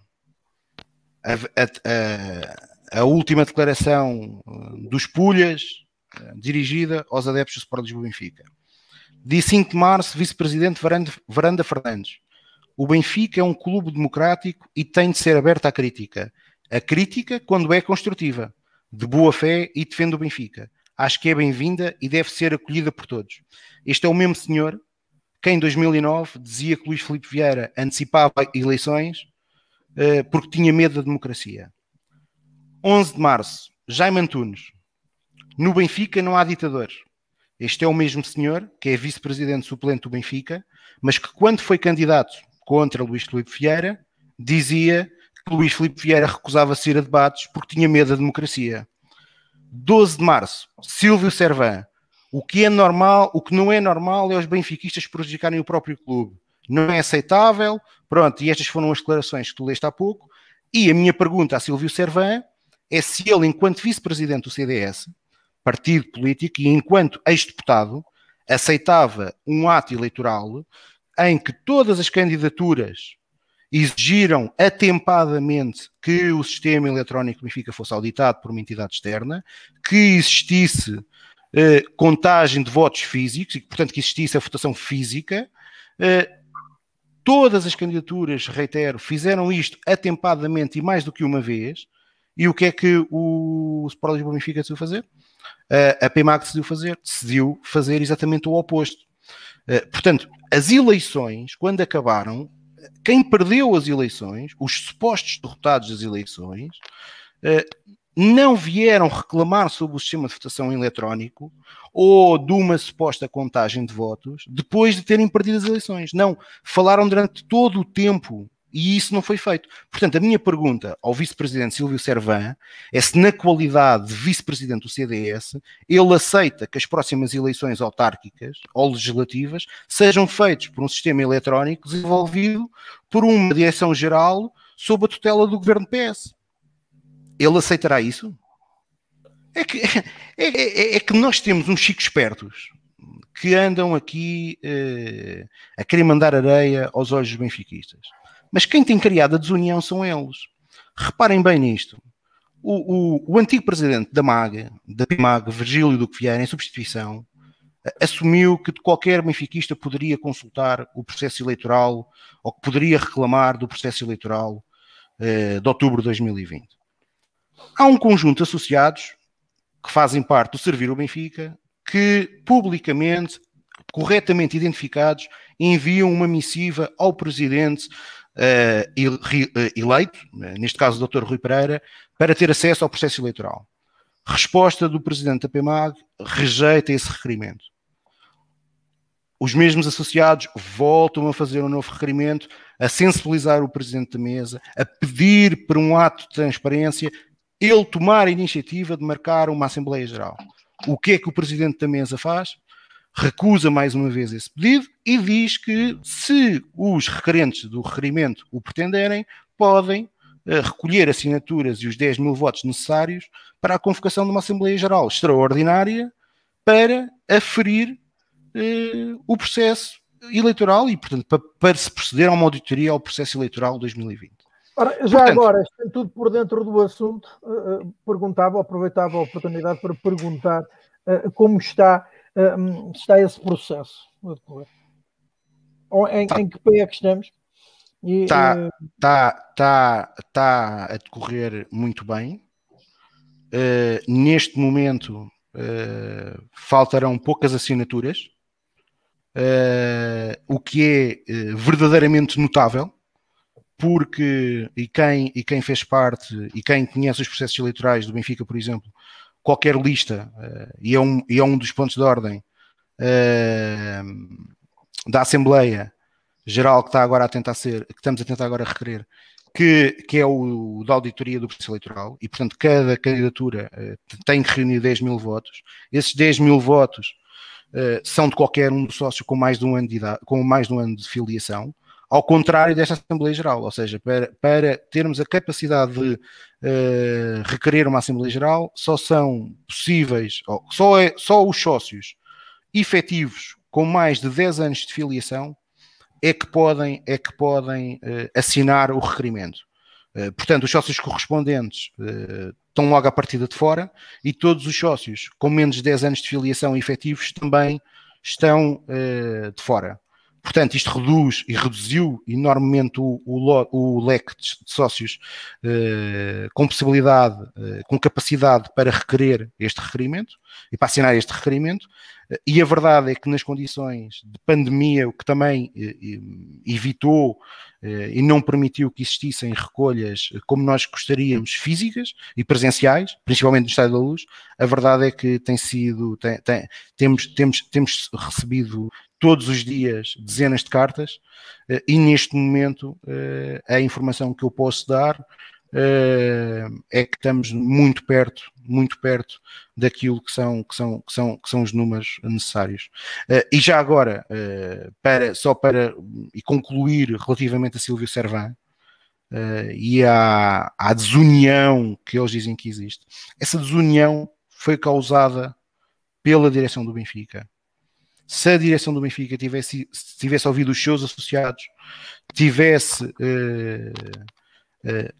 A, a, a, a última declaração uh, dos Pulhas, uh, dirigida aos adeptos do Sport Lisboa Benfica. Dia 5 de março, vice-presidente Varanda Fernandes. O Benfica é um clube democrático e tem de ser aberto à crítica. A crítica, quando é construtiva, de boa fé e defende o Benfica. Acho que é bem-vinda e deve ser acolhida por todos. Este é o mesmo senhor que em 2009 dizia que Luís Filipe Vieira antecipava eleições uh, porque tinha medo da democracia. 11 de março, Jaime Antunes. No Benfica não há ditadores. Este é o mesmo senhor, que é vice-presidente suplente do Benfica, mas que quando foi candidato contra Luís Filipe Vieira, dizia que Luís Filipe Vieira recusava-se ir a debates porque tinha medo da democracia. 12 de março, Silvio Servan. O que é normal, o que não é normal é os benfiquistas prejudicarem o próprio clube. Não é aceitável. Pronto, e estas foram as declarações que tu leste há pouco. E a minha pergunta a Silvio Servan é se ele, enquanto vice-presidente do CDS, partido político, e enquanto ex-deputado, aceitava um ato eleitoral em que todas as candidaturas exigiram atempadamente que o sistema eletrónico Benfica fosse auditado por uma entidade externa, que existisse eh, contagem de votos físicos e, portanto, que existisse a votação física. Eh, todas as candidaturas, reitero, fizeram isto atempadamente e mais do que uma vez. E o que é que o Sport Lisboa Benfica decidiu fazer? Uh, a PMAG decidiu fazer? Decidiu fazer exatamente o oposto. Uh, portanto, as eleições, quando acabaram, quem perdeu as eleições, os supostos derrotados das eleições, eh, não vieram reclamar sobre o sistema de votação eletrónico ou de uma suposta contagem de votos depois de terem perdido as eleições. Não, falaram durante todo o tempo e isso não foi feito. Portanto, a minha pergunta ao vice-presidente Silvio Servan é se, na qualidade de vice-presidente do CDS, ele aceita que as próximas eleições autárquicas ou legislativas sejam feitas por um sistema eletrónico desenvolvido por uma direção-geral sob a tutela do governo PS. Ele aceitará isso? É que, é, é, é que nós temos uns chicos espertos que andam aqui eh, a querer mandar areia aos olhos dos benfiquistas. Mas quem tem criado a desunião são eles. Reparem bem nisto. O, o, o antigo presidente da MAG, da PIMAG, Virgílio Duque Vieira, em substituição, assumiu que qualquer benfiquista poderia consultar o processo eleitoral ou que poderia reclamar do processo eleitoral eh, de outubro de 2020. Há um conjunto de associados que fazem parte do Servir o Benfica que publicamente, corretamente identificados, enviam uma missiva ao presidente uh, eleito, neste caso o Dr. Rui Pereira, para ter acesso ao processo eleitoral. Resposta do presidente da PEMAG rejeita esse requerimento. Os mesmos associados voltam a fazer um novo requerimento, a sensibilizar o presidente da mesa, a pedir por um ato de transparência, ele tomar a iniciativa de marcar uma Assembleia Geral. O que é que o presidente da mesa faz? recusa mais uma vez esse pedido e diz que, se os requerentes do requerimento o pretenderem, podem uh, recolher assinaturas e os 10 mil votos necessários para a convocação de uma Assembleia Geral extraordinária para aferir uh, o processo eleitoral e, portanto, para, para, se proceder a uma auditoria ao processo eleitoral de 2020. Ora, já portanto, agora, estando tudo por dentro do assunto, uh, perguntava, aproveitava a oportunidade para perguntar como está um, está esse processo em, tá. em que pé é que estamos? Está uh... tá, tá, tá a decorrer muito bem. Uh, neste momento uh, faltarão poucas assinaturas, uh, o que é verdadeiramente notável, porque e quem, e quem fez parte e quem conhece os processos eleitorais do Benfica, por exemplo, qualquer lista, uh, e, é um, e é um dos pontos de ordem uh, da Assembleia Geral que está agora a tentar ser, que estamos a tentar agora requerer, que, que é o, da auditoria do processo eleitoral, e portanto cada candidatura uh, tem que reunir 10 mil votos. Esses 10 mil votos são de qualquer um dos sócios com mais de um ano de idade, com mais de um ano de filiação ao contrário desta Assembleia Geral, ou seja, para, para termos a capacidade de uh, requerer uma Assembleia Geral, só são possíveis, só, é, só os sócios efetivos com mais de 10 anos de filiação é que podem, é que podem uh, assinar o requerimento. Uh, portanto, os sócios correspondentes estão logo à partida de fora e todos os sócios com menos de 10 anos de filiação efetivos também estão de fora. Portanto, isto reduz e reduziu enormemente o, o, o leque de sócios eh, com possibilidade, eh, com capacidade para requerer este requerimento e para assinar este requerimento. E a verdade é que nas condições de pandemia, o que também eh, evitou eh, e não permitiu que existissem recolhas como nós gostaríamos, físicas e presenciais, principalmente no Estádio da Luz, a verdade é que tem sido, tem, tem, temos, temos, temos recebido todos os dias dezenas de cartas eh, e neste momento eh, a informação que eu posso dar é que estamos muito perto, muito perto daquilo que são, que são, que são, que são os números necessários. E já agora, para, só para e concluir relativamente a Silvio Servan, e à, à desunião que eles dizem que existe, essa desunião foi causada pela direção do Benfica se a direção do Benfica tivesse, tivesse ouvido os seus associados, tivesse uh, uh,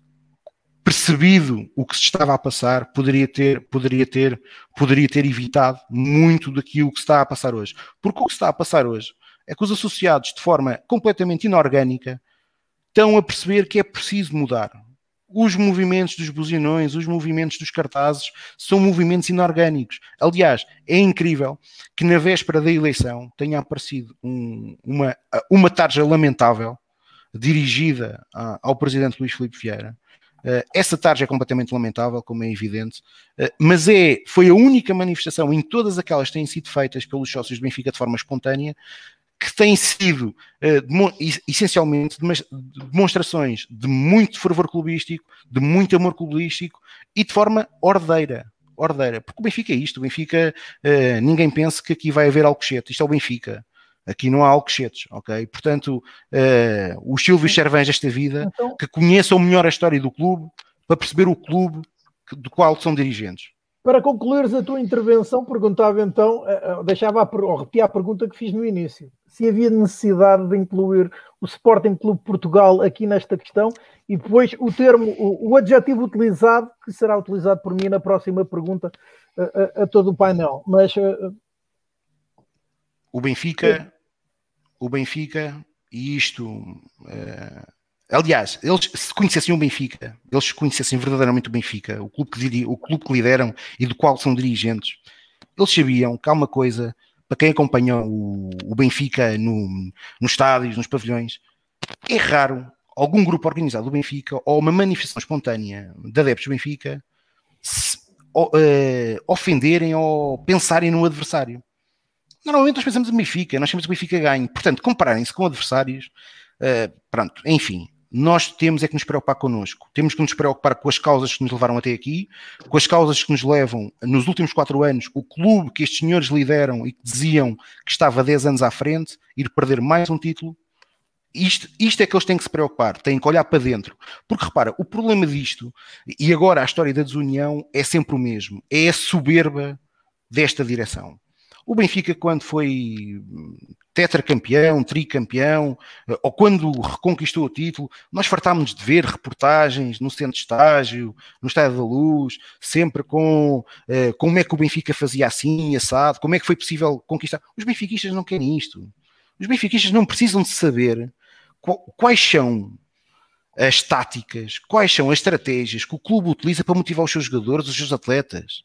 percebido o que se estava a passar, poderia ter, poderia ter, poderia ter evitado muito daquilo que se está a passar hoje. Porque o que se está a passar hoje é que os associados, de forma completamente inorgânica, estão a perceber que é preciso mudar os movimentos dos buzinões, os movimentos dos cartazes, são movimentos inorgânicos. Aliás, é incrível que na véspera da eleição tenha aparecido um, uma, uma tarja lamentável dirigida a, ao presidente Luís Filipe Vieira. Uh, essa tarja é completamente lamentável, como é evidente, uh, mas é, foi a única manifestação em todas aquelas que têm sido feitas pelos sócios do Benfica de forma espontânea que têm sido uh, essencialmente demonstrações de muito fervor clubístico, de muito amor clubístico e de forma ordeira. Ordeira. Porque o Benfica é isto. O Benfica, uh, ninguém pensa que aqui vai haver Alcochete. Isto é o Benfica. Aqui não há Alcochetes, ok? Portanto, uh, os Silvios Cervães desta vida, então... que conheçam melhor a história do clube, para perceber o clube do qual são dirigentes. Para concluires a tua intervenção, perguntava então, deixava a, ou repetia a pergunta que fiz no início se havia necessidade de incluir o Sporting Clube Portugal aqui nesta questão e depois o termo, o, o adjetivo utilizado, que será utilizado por mim na próxima pergunta a, a, a todo o painel. Mas o Benfica, o Benfica, e isto. Aliás, eles se conhecessem o Benfica, eles se conhecessem verdadeiramente o Benfica, o clube que, o clube que lideram e do qual são dirigentes, eles sabiam que há uma coisa para quem acompanha o, o Benfica no, nos estádios, nos pavilhões, é raro algum grupo organizado do Benfica ou uma manifestação espontânea de adeptos do Benfica se, uh, ofenderem ou pensarem no adversário. Normalmente nós pensamos no Benfica, nós temos o Benfica ganhe. Portanto, compararem-se com adversários, uh, pronto, enfim, nós temos é que nos preocupar connosco. Temos que nos preocupar com as causas que nos levaram até aqui, com as causas que nos levam, nos últimos quatro anos, o clube que estes senhores lideram e que diziam que estava 10 anos à frente, ir perder mais um título. Isto, isto é que eles têm que se preocupar, têm que olhar para dentro. Porque repara, o problema disto, e agora a história da desunião, é sempre o mesmo: é a soberba desta direção. O Benfica, quando foi tetracampeão, tricampeão, eh, ou quando reconquistou o título, nós fartámos de ver reportagens no centro de estágio, no Estádio da Luz, sempre com uh, como é que o Benfica fazia assim, assado, como é que foi possível conquistar. Os benfiquistas não querem isto. Os benfiquistas não precisam de saber quais são as táticas, quais são as estratégias que o clube utiliza para motivar os seus jogadores, os seus atletas.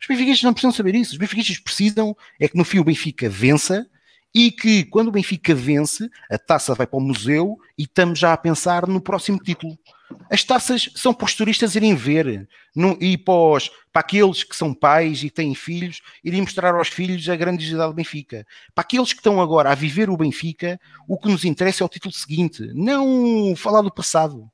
Os benfiquistas não precisam saber isso. Os benfiquistas precisam é que no fim o Benfica vença e que quando o Benfica vence, a taça vai para o museu e estamos já a pensar no próximo título. As taças são para os turistas irem ver e para, os, para, aqueles que são pais e têm filhos, irem mostrar aos filhos a grandiosidade do Benfica. Para aqueles que estão agora a viver o Benfica, o que nos interessa é o título seguinte, não falar do passado.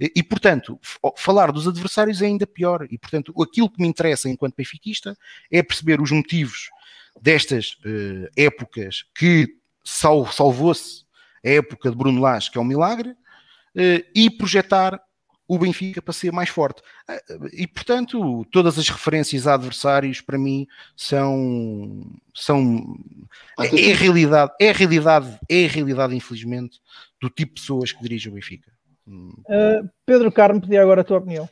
E, e, portanto, falar dos adversários é ainda pior. E, portanto, aquilo que me interessa enquanto benfiquista é perceber os motivos destas uh, épocas que sal, salvou-se a época de Bruno Lage, que é um milagre, uh, e projetar o Benfica para ser mais forte. Uh, e, portanto, todas as referências a adversários, para mim, são... são é, é a realidade, é a realidade, é a realidade, infelizmente, do tipo de pessoas que dirigem o Benfica. Uh, Pedro Carmo, pedi agora a tua opinião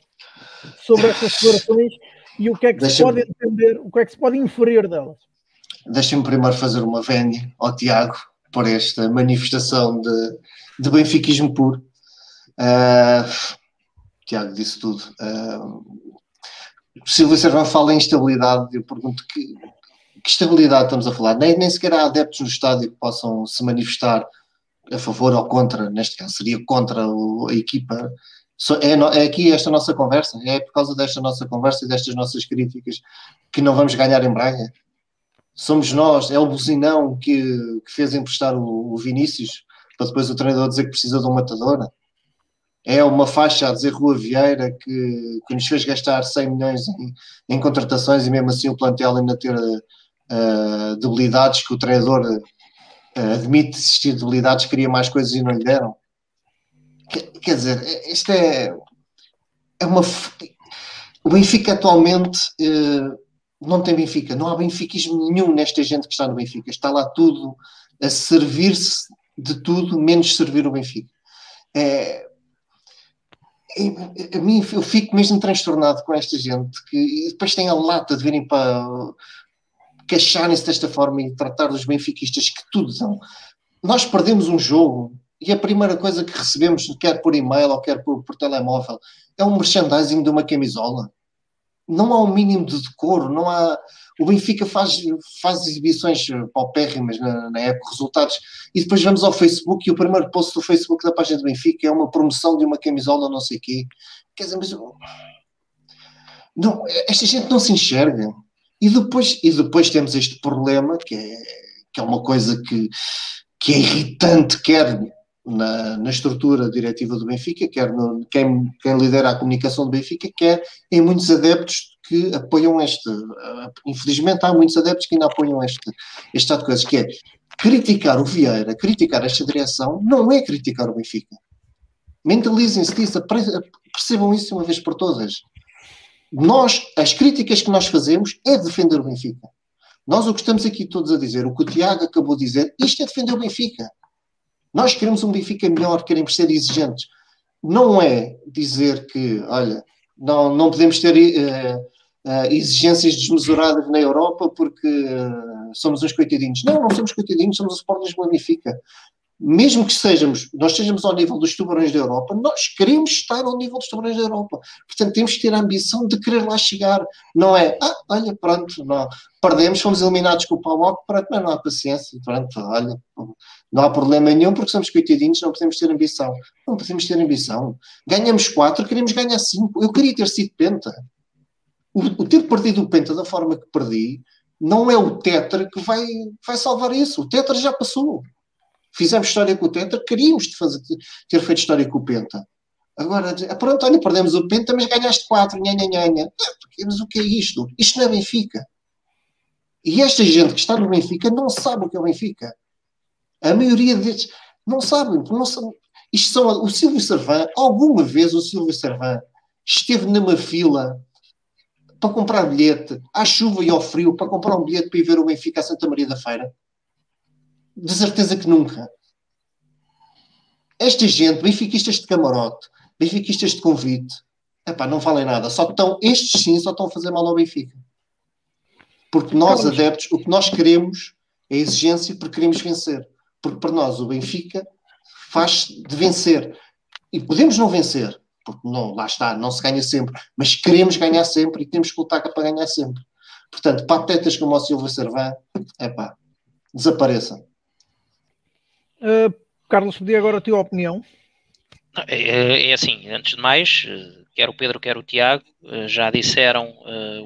sobre estas declarações e o que é que Deixa se pode entender, o que é que se pode inferir delas. Deixem-me primeiro fazer uma vénia ao Tiago por esta manifestação de, de benfiquismo puro. Uh, Tiago disse tudo. Uh, Silvio Servão fala em instabilidade. Eu pergunto que, que estabilidade estamos a falar? Nem, nem sequer há adeptos no estádio que possam se manifestar a favor ou contra, neste caso seria contra a equipa. É, é aqui esta nossa conversa, é por causa desta nossa conversa e destas nossas críticas que não vamos ganhar em Braga. Somos nós, é o buzinão que, que fez emprestar o, o Vinícius para depois o treinador dizer que precisa de um matador. É uma faixa a dizer Rua Vieira que, que nos fez gastar 100 milhões em, em contratações e mesmo assim o plantel ainda ter uh, debilidades que o treinador uh, admite existir debilidades, queria mais coisas e não lhe deram. Quer, dizer, isto é, é uma. O Benfica atualmente uh, não tem Benfica, não há benfiquismo nenhum nesta gente que está no Benfica. Está lá tudo a servir-se de tudo, menos servir o Benfica. É, é, a mim eu fico mesmo transtornado com esta gente que depois tem a lata de virem para queixarem-se desta forma e tratar dos benfiquistas que tudo dão. Nós perdemos um jogo e a primeira coisa que recebemos, quer por e-mail ou quer por, por telemóvel, é um merchandising de uma camisola. Não há um mínimo de decoro, não há o Benfica faz, faz exibições paupérrimas na, na época, resultados, e depois vamos ao Facebook e o primeiro post do Facebook da página do Benfica é uma promoção de uma camisola, não sei o quê. Quer dizer, mas não, esta gente não se enxerga. E depois, e depois temos este problema, que é, que é uma coisa que, que é irritante, quer na, na estrutura diretiva do Benfica, quer no, quem, quem lidera a comunicação do Benfica, quer em muitos adeptos que apoiam este. Infelizmente, há muitos adeptos que ainda apoiam este, este estado de coisas, que é criticar o Vieira, criticar esta direção, não é criticar o Benfica. Mentalizem-se disso, percebam isso uma vez por todas. Nós, as críticas que nós fazemos é defender o Benfica. Nós o que estamos aqui todos a dizer, o que o Tiago acabou de dizer, isto é defender o Benfica. Nós queremos um Benfica melhor, queremos ser exigentes. Não é dizer que, olha, não, não podemos ter uh, uh, exigências desmesuradas na Europa porque uh, somos uns coitadinhos. Não, não somos coitadinhos, somos o Sport Lisboa Benfica. Mesmo que sejamos, nós estejamos ao nível dos tubarões da Europa, nós queremos estar ao nível dos tubarões da Europa. Portanto, temos que ter a ambição de querer lá chegar. Não é, ah, olha, pronto, não, perdemos, fomos eliminados com o Paulo, pronto, mas não há paciência, pronto, olha, não há problema nenhum porque somos coitadinhos, não podemos ter ambição. Não podemos ter ambição. Ganhamos quatro, queremos ganhar cinco. Eu queria ter sido penta. O, o ter perdido o penta da forma que perdi não é o Tetra que vai, vai salvar isso. O Tetra já passou. Fizemos história com o Tetra, queríamos fazer, ter feito história com o Penta. Agora, pronto, olha, perdemos o Penta, mas ganhaste quatro, nha, nha, nha, nha. Mas o que é isto? Isto não é Benfica. E esta gente que está no Benfica não sabe o que é o Benfica. A maioria deles não sabem. Não sabem. Isto são, o Silvio Servan, alguma vez o Silvio Servan esteve numa fila para comprar bilhete, à chuva e ao frio, para comprar um bilhete para ir ver o Benfica a Santa Maria da Feira? De certeza que nunca. Esta gente, benfiquistas de camarote, benfiquistas de convite, epá, não valem nada. Só estão, estes sim, só estão a fazer mal ao Benfica. Porque nós, adeptos, o que nós queremos é exigência porque queremos vencer. Porque para nós o Benfica faz de vencer. E podemos não vencer, porque não, lá está, não se ganha sempre, mas queremos ganhar sempre e temos que lutar para ganhar sempre. Portanto, patetas como o Silva Servã, é pá, desapareçam. Uh, Carlos, pedi agora a tua opinião. É, é, é, assim, antes de mais, eh, quer o Pedro, quer o Tiago, eh, já disseram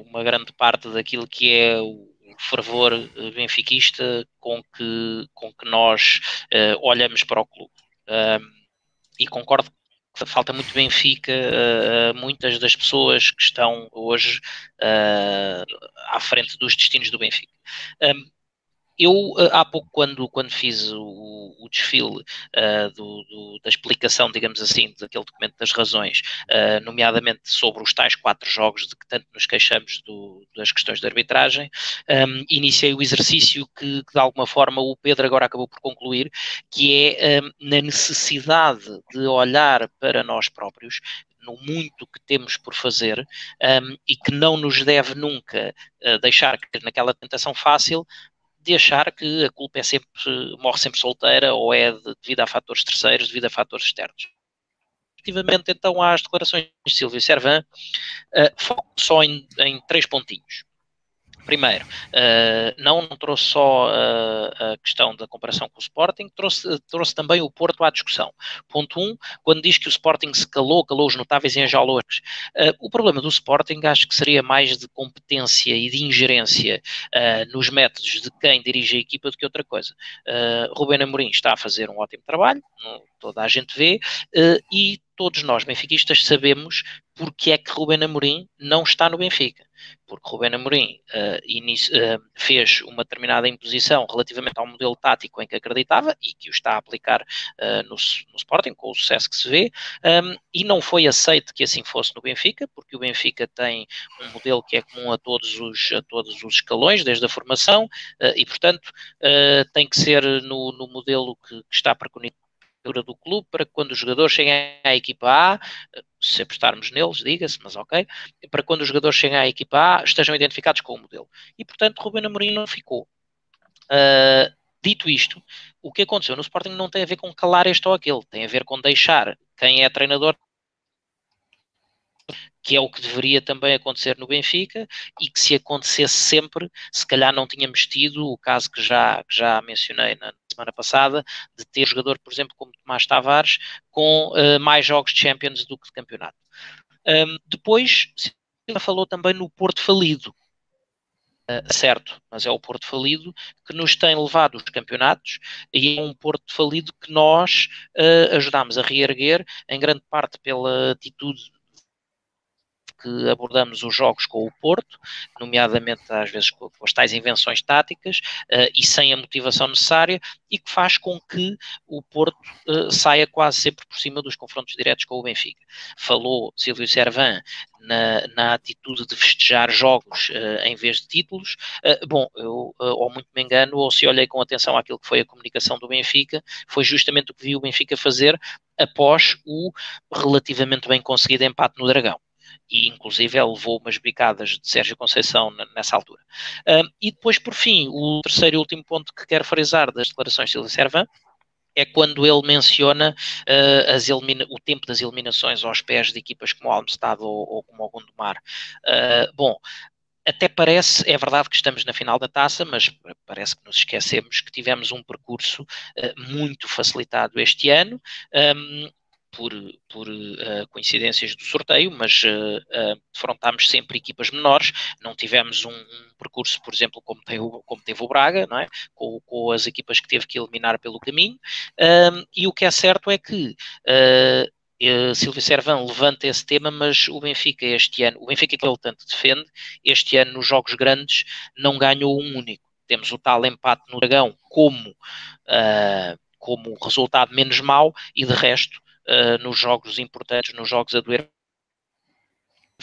uma grande parte daquilo que é o fervor benfiquista com que, com que nós olhamos para o clube. e concordo que falta muito Benfica uh, muitas das pessoas que estão hoje à frente dos destinos do Benfica. Eu, eh, há pouco, quando, quando fiz o, o desfile uh, do, do, da explicação, digamos assim, daquele documento das razões, uh, nomeadamente sobre os tais quatro jogos de que tanto nos queixamos do, das questões de arbitragem, um, ehm, iniciei o exercício que, que, de alguma forma, o Pedro agora acabou por concluir, que é um, ehm, na necessidade de olhar para nós próprios, no muito que temos por fazer um, ehm, e que não nos deve nunca uh, deixar cair naquela tentação fácil de achar que a culpa é sempre, morre sempre solteira ou é devido a fatores terceiros, devido a fatores externos. Relativamente então às declarações de Silvio Servan, uh, foco só em, em, três pontinhos. Primeiro, uh, não, trouxe só uh, a questão da comparação com o Sporting, trouxe, trouxe também o Porto à discussão. Ponto 1, um, quando diz que o Sporting se calou, calou os notáveis e enjaulou uh, O problema do Sporting acho que seria mais de competência e de ingerência nos métodos de quem dirige a equipa do que outra coisa. Rubén Amorim está a fazer um ótimo trabalho, toda a gente vê, e todos nós benfiquistas sabemos porque é que Rubén Amorim não está no Benfica. Porque Rubén Amorim uh, inicio, uh, fez uma determinada imposição relativamente ao modelo tático em que acreditava e que o está a aplicar uh, no, no, Sporting, com o sucesso que se vê, um, e não foi aceito que assim fosse no Benfica, porque o Benfica tem um modelo que é comum a todos os, a todos os escalões, desde a formação, e portanto tem que ser no, no modelo que, que está preconizado do clube para que quando os jogadores cheguem à equipa A, se apostarmos neles, diga-se, mas ok, para quando os jogadores cheguem à equipa A estejam identificados com o modelo. E portanto Ruben Amorim não ficou. Uh, dito isto, o que aconteceu no Sporting não tem a ver com calar este ou aquele, tem a ver com deixar quem é treinador que é o que deveria também acontecer no Benfica e que se acontecesse sempre, se calhar não tínhamos tido o caso que já, que já mencionei na semana passada, de ter jogador, por exemplo, como Tomás Tavares, com uh, mais jogos de Champions do que de campeonato. Um, depois, Silva falou também no Porto falido, Uh, certo, mas é o Porto falido que nos tem levado os campeonatos e é um Porto falido que nós uh, ajudámos a reerguer, em grande parte pela atitude que abordamos os jogos com o Porto, nomeadamente às vezes com, as tais invenções táticas uh, e sem a motivação necessária, e que faz com que o Porto uh, saia quase sempre por cima dos confrontos diretos com o Benfica. Falou Silvio Servan na, na, atitude de festejar jogos uh, em vez de títulos. Bom, eu ou muito me engano, ou se olhei com atenção àquilo que foi a comunicação do Benfica, foi justamente o que vi o Benfica fazer após o relativamente bem conseguido empate no Dragão e inclusive ele levou umas bicadas de Sérgio Conceição nessa altura. E depois, por fim, o terceiro e último ponto que quero frisar das declarações de Silvio Servan é quando ele menciona uh, o tempo das eliminações aos pés de equipas como o Almstad ou, ou como o Gondomar. Uh, bom, até parece, é verdade que estamos na final da taça, mas parece que nos esquecemos que tivemos um percurso uh, muito facilitado este ano. Um, por, por uh, coincidências do sorteio, mas uh, uh, defrontámos sempre equipas menores, não tivemos um, um percurso, por exemplo, como, tem o, como teve o Braga, não é? com, com, as equipas que teve que eliminar pelo caminho, e o que é certo é que uh, Silvio Servão levanta esse tema, mas o Benfica este ano, o Benfica que ele tanto defende, este ano nos jogos grandes não ganhou um único. Temos o tal empate no Dragão como, uh, como resultado menos mau e de resto uh, nos jogos importantes, nos jogos a doer.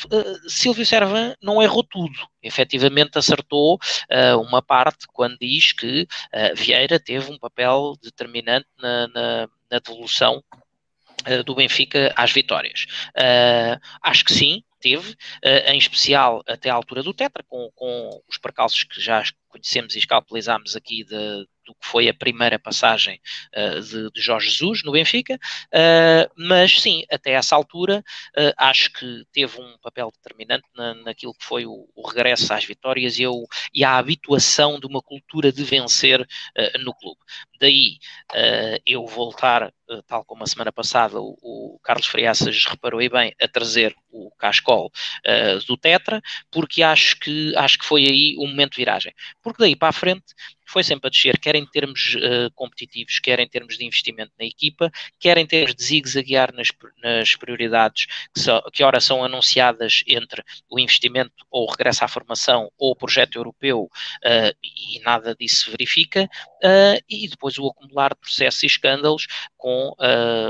Uh, Silvio Servan não errou tudo, efetivamente acertou uh, uma parte quando diz que Vieira teve um papel determinante na, na, na devolução do Benfica às vitórias. acho que sim, teve, em especial até à altura do Tetra, com, com os percalços que já conhecemos e escalpelizámos aqui de, do que foi a primeira passagem uh, de, de, Jorge Jesus no Benfica, uh, mas sim, até essa altura uh, acho que teve um papel determinante na, naquilo que foi o, o regresso às vitórias e, eu, e a habituação de uma cultura de vencer no clube. Daí eu voltar, tal como a semana passada o, o Carlos Friaças reparou e bem, a trazer o Cascol do Tetra, porque acho que, acho que foi aí o momento de viragem. Porque daí para a frente foi sempre a descer, quer em termos uh, competitivos, quer em termos de investimento na equipa, quer em termos de zigue-zaguear nas, nas prioridades que, que ora são anunciadas entre o investimento ou o regresso à formação ou o projeto europeu uh, e nada disso se verifica, uh, e depois o acumular de processos e escândalos com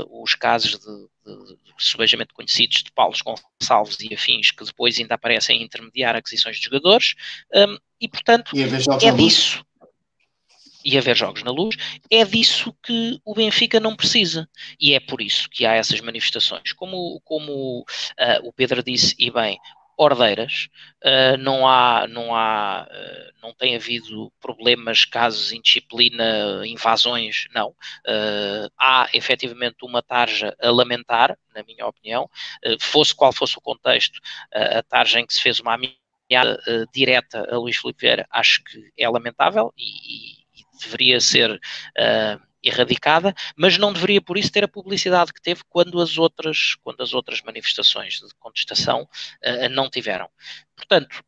os casos de, de, subejamente conhecidos de Paulo Gonçalves e afins, que depois ainda aparecem a intermediar aquisições de jogadores, um, e portanto e é disso e haver jogos na luz, é disso que o Benfica não precisa. E é por isso que há essas manifestações. Como, como uh, o Pedro disse, e bem, ordeiras, uh, não há, não há, uh, não tem havido problemas, casos, indisciplina, invasões, não. Uh, há efetivamente uma tarja a lamentar, na minha opinião, fosse qual fosse o contexto, a tarja em que se fez uma uh, direta a Luís Filipe Vieira, acho que é lamentável e, e deveria ser uh, erradicada, mas não deveria por isso ter a publicidade que teve quando as outras, quando as outras manifestações de contestação uh, não tiveram. Portanto,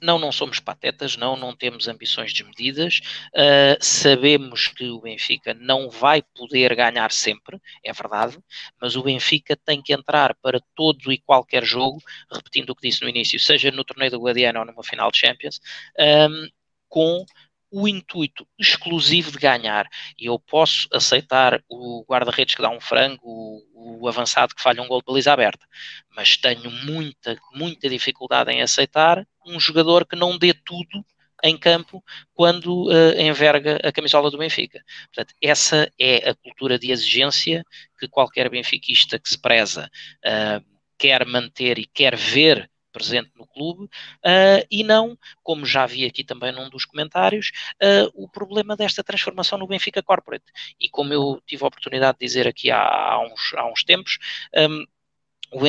não, não somos patetas, não, não temos ambições desmedidas, uh, sabemos que o Benfica não vai poder ganhar sempre, é verdade, mas o Benfica tem que entrar para todo e qualquer jogo, repetindo o que disse no início, seja no torneio do Guadiana ou numa final de Champions, um, com o intuito exclusivo de ganhar. E eu posso aceitar o guarda-redes que dá um frango, o, o, avançado que falha um gol de baliza aberta, mas tenho muita, muita dificuldade em aceitar um jogador que não dê tudo em campo quando uh, enverga a camisola do Benfica. Portanto, essa é a cultura de exigência que qualquer benfiquista que se preza uh, quer manter e quer ver presente no clube uh, e não, como já vi aqui também num dos comentários, uh, o problema desta transformação no Benfica Corporate. E como eu tive a oportunidade de dizer aqui há, há uns, há uns tempos, um,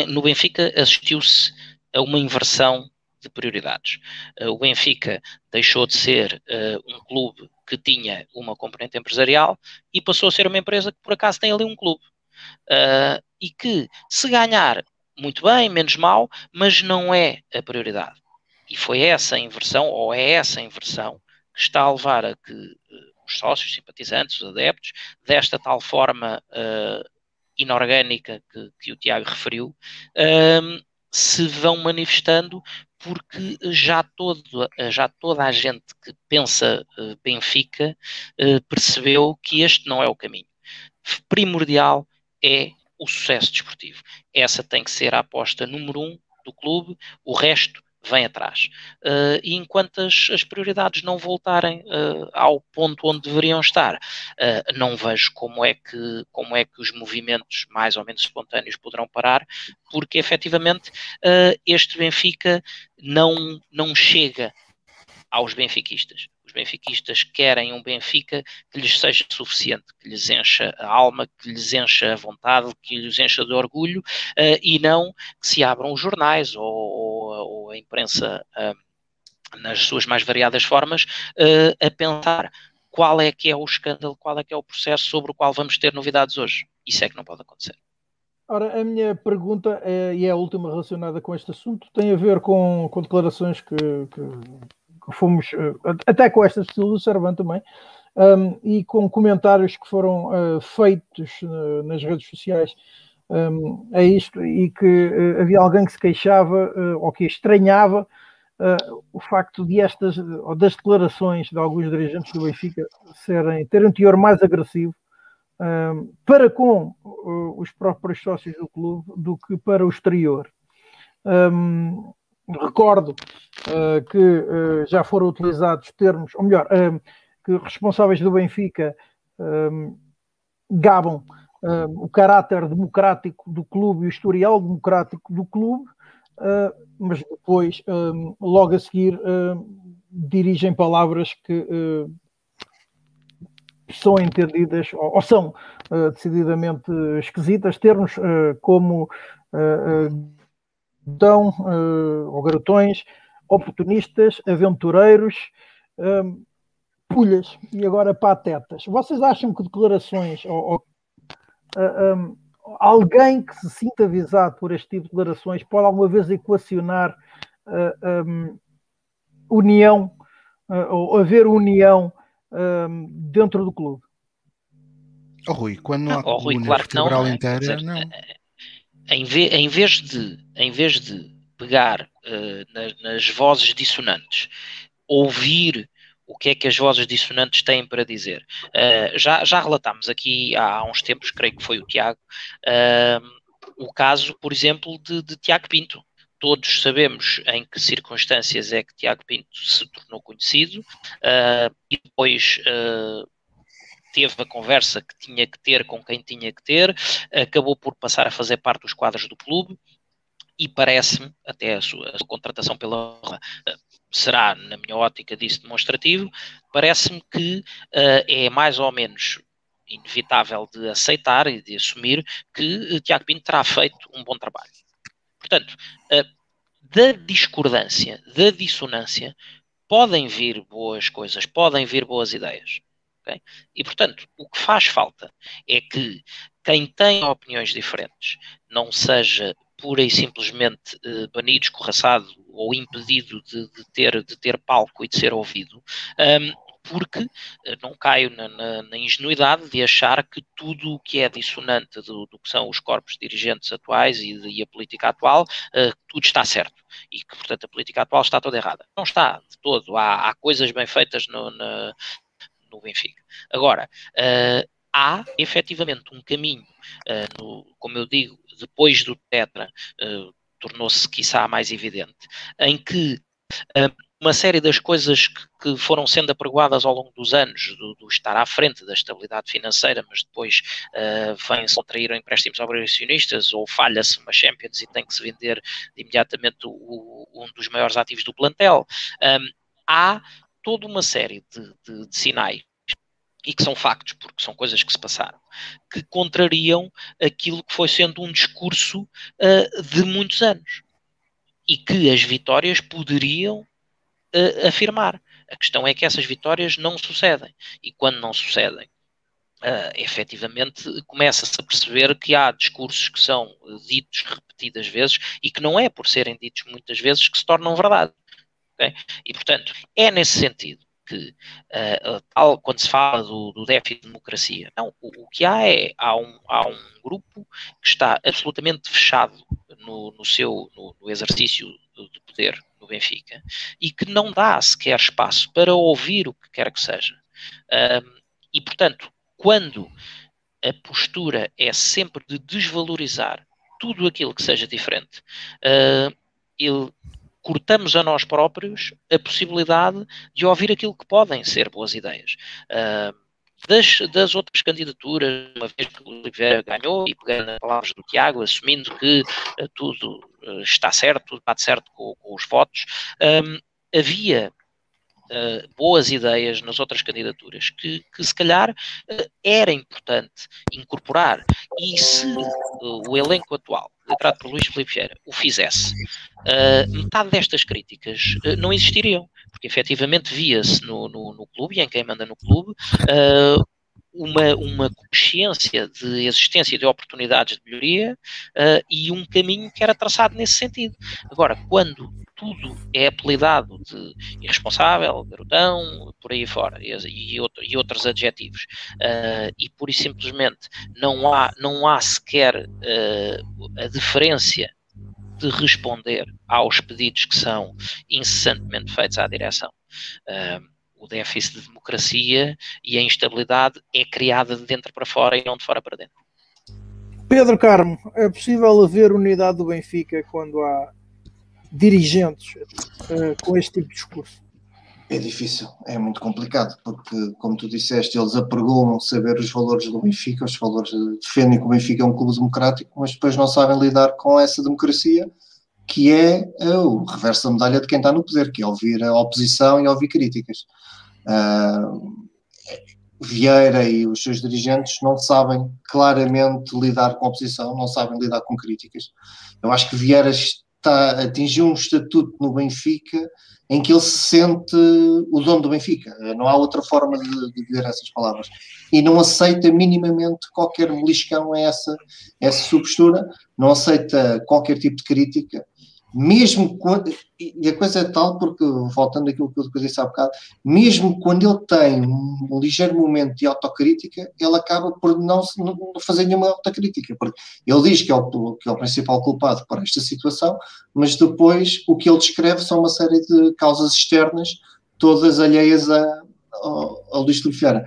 no Benfica assistiu-se a uma inversão de prioridades. Uh, o Benfica deixou de ser um clube que tinha uma componente empresarial e passou a ser uma empresa que por acaso tem ali um clube. Uh, e que se ganhar muito bem, menos mal, mas não é a prioridade. E foi essa inversão, ou é essa inversão, que está a levar a que uh, os sócios, simpatizantes, os adeptos, desta tal forma uh, inorgânica que, que, o Tiago referiu, uh, se vão manifestando porque já, todo, já toda a gente que pensa Benfica percebeu que este não é o caminho. Primordial é o sucesso desportivo. Essa tem que ser a aposta número um do clube, o resto vem atrás. Uh, e enquanto as, as, prioridades não voltarem uh, ao ponto onde deveriam estar, uh, não vejo como é, que, como é que os movimentos mais ou menos espontâneos poderão parar, porque efetivamente este Benfica não, não chega aos benfiquistas. Os benfiquistas querem um Benfica que lhes seja suficiente, que lhes encha a alma, que lhes encha a vontade, que lhes encha de orgulho uh, e não que se abram os jornais ou, ou, ou a imprensa uh, nas suas mais variadas formas uh, a pensar qual é que é o escândalo, qual é que é o processo sobre o qual vamos ter novidades hoje. Isso é que não pode acontecer. Ora, a minha pergunta, é, e é a última relacionada com este assunto, tem a ver com, com declarações que, que fomos, eh, até com esta estilo do Servant também, um, e com comentários que foram uh, feitos uh, nas redes sociais um, a isto, e que uh, havia alguém que se queixava ou que estranhava o facto de estas, ou das declarações de alguns dirigentes do Benfica serem, terem um teor mais agressivo um, para com os próprios sócios do clube do que para o exterior. Um, Recordo uh, que uh, já foram utilizados termos, ou melhor, uh, que responsáveis do Benfica gabam o caráter democrático do clube e o historial democrático do clube, mas depois, logo a seguir, dirigem palavras que são entendidas ou, ou são decididamente esquisitas, termos como dão, uh, ou garotões, oportunistas, aventureiros, um, pulhas e agora patetas. Vocês acham que declarações ou, ou uh, um, alguém que se sinta avisado por este tipo de declarações pode alguma vez equacionar uh, um, união ou haver união dentro do clube? Oh, Rui, quando não há oh, Rui, claro vertebral não, inteira, não. Em, ve, em, vez de, em vez de pegar uh, nas, nas vozes dissonantes, ouvir o que é que as vozes dissonantes têm para dizer. Uh, já, já relatámos aqui há uns tempos, creio que foi o Tiago, uh, o caso, por exemplo, de, de, Tiago Pinto. Todos sabemos em que circunstâncias é que Tiago Pinto se tornou conhecido uh, e depois teve a conversa que tinha que ter com quem tinha que ter, acabou por passar a fazer parte dos quadros do clube e parece-me, até a sua, a sua, contratação pela eh, será, na minha ótica, disso demonstrativo, parece-me que uh, é mais ou menos inevitável de aceitar e de assumir que uh, Tiago Pinto terá feito um bom trabalho. Portanto, uh, da discordância, da dissonância, podem vir boas coisas, podem vir boas ideias. Okay? E, portanto, o que faz falta é que quem tem opiniões diferentes não seja pura e simplesmente uh, banido, escorraçado ou impedido de, de, ter, de ter palco e de ser ouvido, um, porque uh, não caio na, na, na, ingenuidade de achar que tudo o que é dissonante do, do que são os corpos dirigentes atuais e, de, e a política atual, uh, tudo está certo e que, portanto, a política atual está toda errada. Não está de todo. Há, há coisas bem feitas no, na, no Benfica. Agora, uh, há efetivamente um caminho, uh, no, como eu digo, depois do Tetra, uh, tornou-se, quiçá, mais evidente, em que uma série das coisas que, que, foram sendo apregoadas ao longo dos anos, do, do, estar à frente da estabilidade financeira, mas depois uh, vem-se contrair empréstimos obrigacionistas ou falha-se uma Champions e tem que se vender imediatamente o, um dos maiores ativos do plantel. Um, há toda uma série de, de, de sinais e que são factos, porque são coisas que se passaram, que contrariam aquilo que foi sendo um discurso uh, de muitos anos e que as vitórias poderiam uh, afirmar. A questão é que essas vitórias não sucedem e quando não sucedem, uh, efetivamente começa-se a perceber que há discursos que são ditos repetidas vezes e que não é por serem ditos muitas vezes que se tornam verdade. Okay? E portanto, é nesse sentido que, uh, tal, quando se fala do, do déficit de democracia, não, o, o, que há é, há um, há um grupo que está absolutamente fechado no, no seu no, no exercício do, poder no Benfica e que não dá sequer espaço para ouvir o que quer que seja. E, portanto, quando a postura é sempre de desvalorizar tudo aquilo que seja diferente, uh, ele cortamos a nós próprios a possibilidade de ouvir aquilo que podem ser boas ideias. Uh, das, das, outras candidaturas, uma vez que o Oliveira ganhou, e pegando as palavras do Tiago, assumindo que uh, tudo uh, está certo, tudo bate certo com, com os votos, um, havia uh, boas ideias nas outras candidaturas que, que se calhar uh, era importante incorporar. E se uh, o elenco atual, liderado por Luís Filipe Vieira, o fizesse, metade destas críticas não existiriam, porque efetivamente via-se no, no, no, clube e em quem manda no clube uma, uma consciência de existência de oportunidades de melhoria uh, e um caminho que era traçado nesse sentido. Agora, quando tudo é apelidado de irresponsável, garotão, por aí fora, e, e, outro, e outros adjetivos, uh, e pura e simplesmente não há, não há sequer uh, a deferência de responder aos pedidos que são incessantemente feitos à direção. Uh, o déficit de democracia e a instabilidade é criada de dentro para fora e não de fora para dentro. Pedro Carmo, é possível haver unidade do Benfica quando há dirigentes uh, com este tipo de discurso? É difícil, é muito complicado, porque, como tu disseste, eles apregoam saber os valores do Benfica, os valores defendem que o Benfica é um clube democrático, mas depois não sabem lidar com essa democracia, que é uh, o reverso da medalha de quem está no poder, que é ouvir a oposição e ouvir críticas. Uh, Vieira e os seus dirigentes não sabem claramente lidar com a oposição, não sabem lidar com críticas. Eu acho que Vieira está, atingiu um estatuto no Benfica em que ele se sente o dono do Benfica. Não há outra forma de, de dizer essas palavras. E não aceita minimamente qualquer beliscão a essa, essa sua postura, não aceita qualquer tipo de crítica mesmo quando, e a coisa é tal, porque voltando àquilo que eu disse há bocado, mesmo quando ele tem um ligeiro momento de autocrítica, ele acaba por não, não fazer nenhuma autocrítica, porque ele diz que é, o, que é o principal culpado por esta situação, mas depois o que ele descreve são uma série de causas externas, todas alheias a, ao, ao Luís Filipe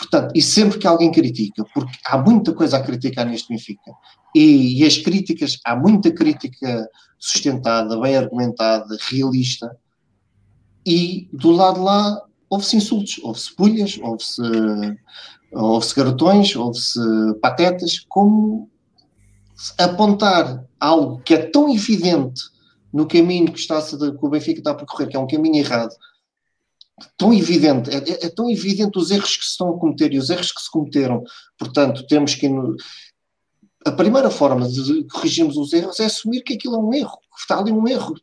Portanto, e sempre que alguém critica, porque há muita coisa a criticar neste Benfica, e, e as críticas, há muita crítica sustentada, bem argumentada, realista, e do lado lá houve-se insultos, houve-se pulhas, houve-se houve garotões, houve-se patetas, como apontar algo que é tão evidente no caminho que, está, que o Benfica está a percorrer, que é um caminho errado, tão evidente, é, é, é, tão evidente os erros que se estão a cometer e os erros que se cometeram. Portanto, temos que a primeira forma de corrigirmos os erros é assumir que aquilo é um erro, que está ali um erro.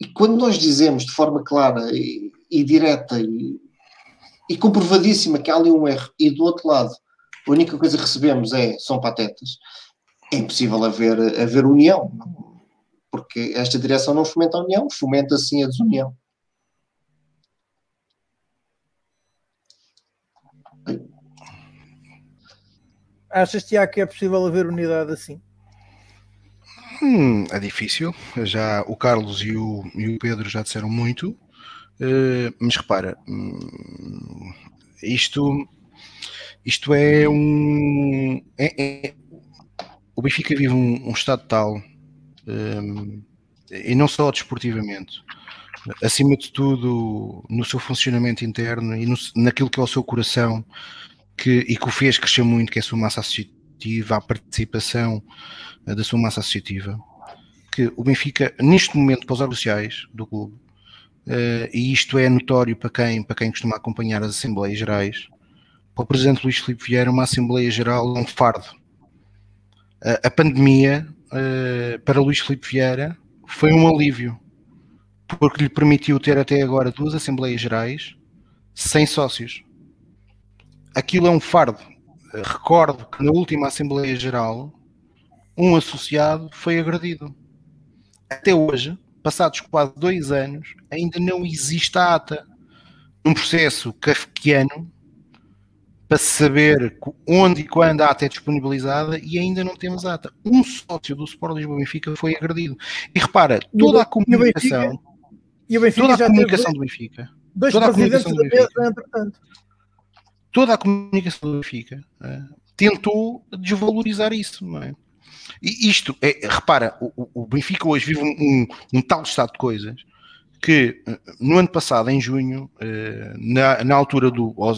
E quando nós dizemos de forma clara e, e direta e, e, comprovadíssima que há ali um erro, e do outro lado a única coisa que recebemos é são patetas, é impossível haver, haver união, porque esta direção não fomenta a união, fomenta sim a desunião. Achas, Tiago, que é possível haver unidade assim? Hum, é difícil. Já o Carlos e o, e o Pedro já disseram muito. Uh, mas repara, hum, isto, isto é um. É, é, o Benfica vive um, um estado tal, um, e não só desportivamente, acima de tudo no seu funcionamento interno e no, naquilo que é o seu coração que, e que o fez crescer muito, que é a sua massa associativa, a participação uh, da sua massa associativa, que o Benfica, neste momento, para os sociais do clube, uh, e isto é notório para quem, para quem costuma acompanhar as Assembleias Gerais, para o Presidente Luís Filipe Vieira, uma Assembleia Geral é um fardo. Uh, a pandemia, para Luís Filipe Vieira, foi um alívio, porque lhe permitiu ter até agora duas Assembleias Gerais sem sócios aquilo é um fardo. Recordo que na última Assembleia Geral, um associado foi agredido. Até hoje, passados quase dois anos, ainda não existe a ata. Um processo kafkiano para saber onde e quando a ata é disponibilizada e ainda não temos a ata. Um sócio do Sport Lisboa Benfica foi agredido. E repara, toda a comunicação. E o Benfica, toda a comunicação do Benfica. Dois toda presidentes da mesa, entretanto toda a comunicação do Benfica uh, tentou desvalorizar isso, não é? E isto, é, repara, o, o Benfica hoje vive um, um, um, tal estado de coisas que eh, no ano passado, em junho, uh, na, na, altura do, uh,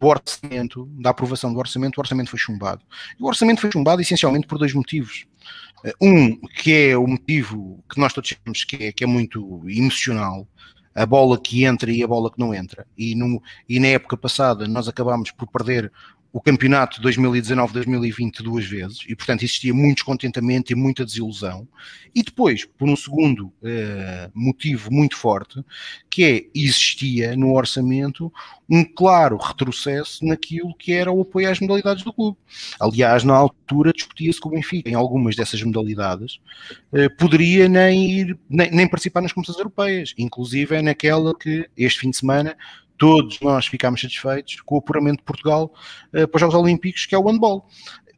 do orçamento, da aprovação do orçamento, o orçamento foi chumbado. E o orçamento foi chumbado essencialmente por dois motivos. Um, que é o motivo que nós todos sabemos que é, que é muito emocional, a bola que entra e a bola que não entra. E, no, e na época passada nós acabámos por perder o campeonato 2019-2020 duas vezes e, portanto, existia muito descontentamento e muita desilusão. E depois, por um segundo uh, motivo muito forte, que é, existia no orçamento um claro retrocesso naquilo que era o apoio às modalidades do clube. Aliás, na altura discutia-se que o Benfica, em algumas dessas modalidades, uh, poderia nem, ir, nem, nem participar nas competições europeias, inclusive é naquela que este fim de semana todos nós ficámos satisfeitos com o apuramento de Portugal uh, para os Jogos Olímpicos, que é o handball.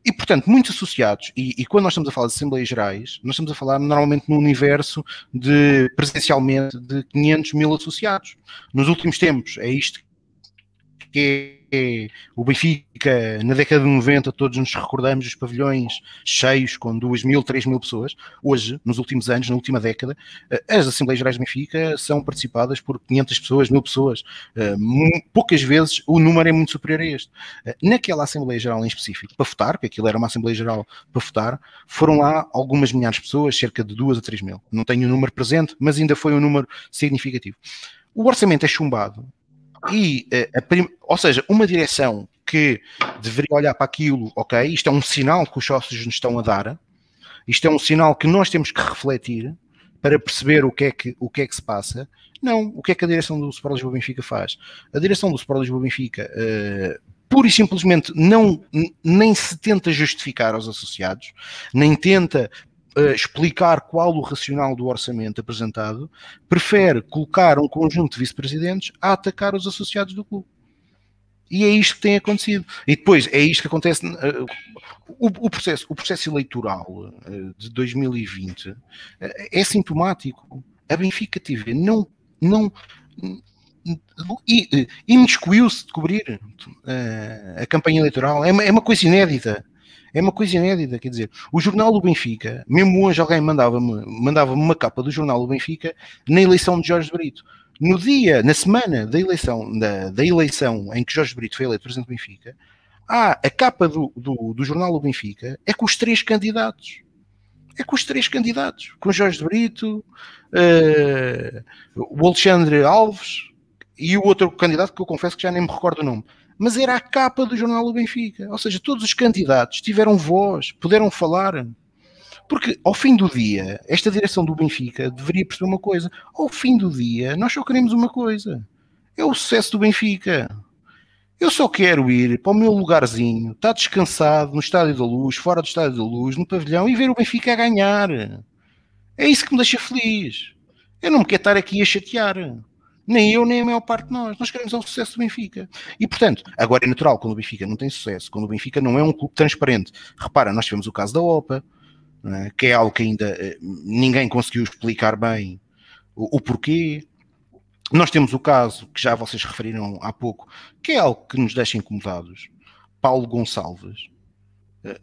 E, portanto, muitos associados, e, e, quando nós estamos a falar de Assembleias Gerais, nós estamos a falar normalmente num universo de, presencialmente, de 500 mil associados. Nos últimos tempos, é isto que é o Benfica, na década de 90, todos nos recordamos dos pavilhões cheios com 2 mil, 3 mil pessoas. Hoje, nos últimos anos, na última década, eh, as Assembleias Gerais de Benfica são participadas por 500 pessoas, mil pessoas. Eh, poucas vezes o número é muito superior a este. Eh, naquela Assembleia Geral em específico, para votar, porque aquilo era uma Assembleia Geral para votar, foram lá algumas milhares de pessoas, cerca de 2 a 3 mil. Não tenho o número presente, mas ainda foi um número significativo. O orçamento é chumbado e, uh, prim... ou seja, uma direção que deveria olhar para aquilo, ok, isto é um sinal que os sócios nos estão a dar, isto é um sinal que nós temos que refletir para perceber o que é que, o que, é que se passa. Não, o que é que a direção do Sport Lisboa Benfica faz? A direção do Sport Lisboa Benfica uh, pura e simplesmente não, nem se tenta justificar aos associados, nem tenta uh, explicar qual o racional do orçamento apresentado, prefere colocar um conjunto de vice-presidentes a atacar os associados do clube. E é isto que tem acontecido. E depois é isto que acontece. Uh, o, o, processo, o processo eleitoral uh, de 2020 uh, é sintomático. A Benfica TV não, não imiscuiu-se de cobrir a campanha eleitoral. É uma, é uma coisa inédita. É uma coisa inédita, quer dizer, o jornal do Benfica, mesmo hoje alguém mandava-me mandava uma capa do jornal do Benfica na eleição de Jorge Brito. No dia, na semana da eleição, da, da eleição em que Jorge Brito foi eleito presidente do Benfica, há a capa do, do, do jornal do Benfica é com os três candidatos é com os três candidatos, com Jorge Brito, uh, o Alexandre Alves e o outro candidato que eu confesso que já nem me recordo o nome. Mas era a capa do jornal do Benfica. Ou seja, todos os candidatos tiveram voz, puderam falar. Porque ao fim do dia, esta direção do Benfica deveria perceber uma coisa: ao fim do dia, nós só queremos uma coisa: é o sucesso do Benfica. Eu só quero ir para o meu lugarzinho, estar descansado no Estádio da Luz, fora do Estádio da Luz, no pavilhão e ver o Benfica a ganhar. É isso que me deixa feliz. Eu não me quero estar aqui a chatear. Nem eu, nem a maior parte de nós. Nós queremos o sucesso do Benfica. E, portanto, agora é natural quando o Benfica não tem sucesso, quando o Benfica não é um clube transparente. Repara, nós tivemos o caso da OPA, é? que é algo que ainda eh, ninguém conseguiu explicar bem o, o porquê. Nós temos o caso que já vocês referiram há pouco, que é algo que nos deixa incomodados. Paulo Gonçalves. Eh,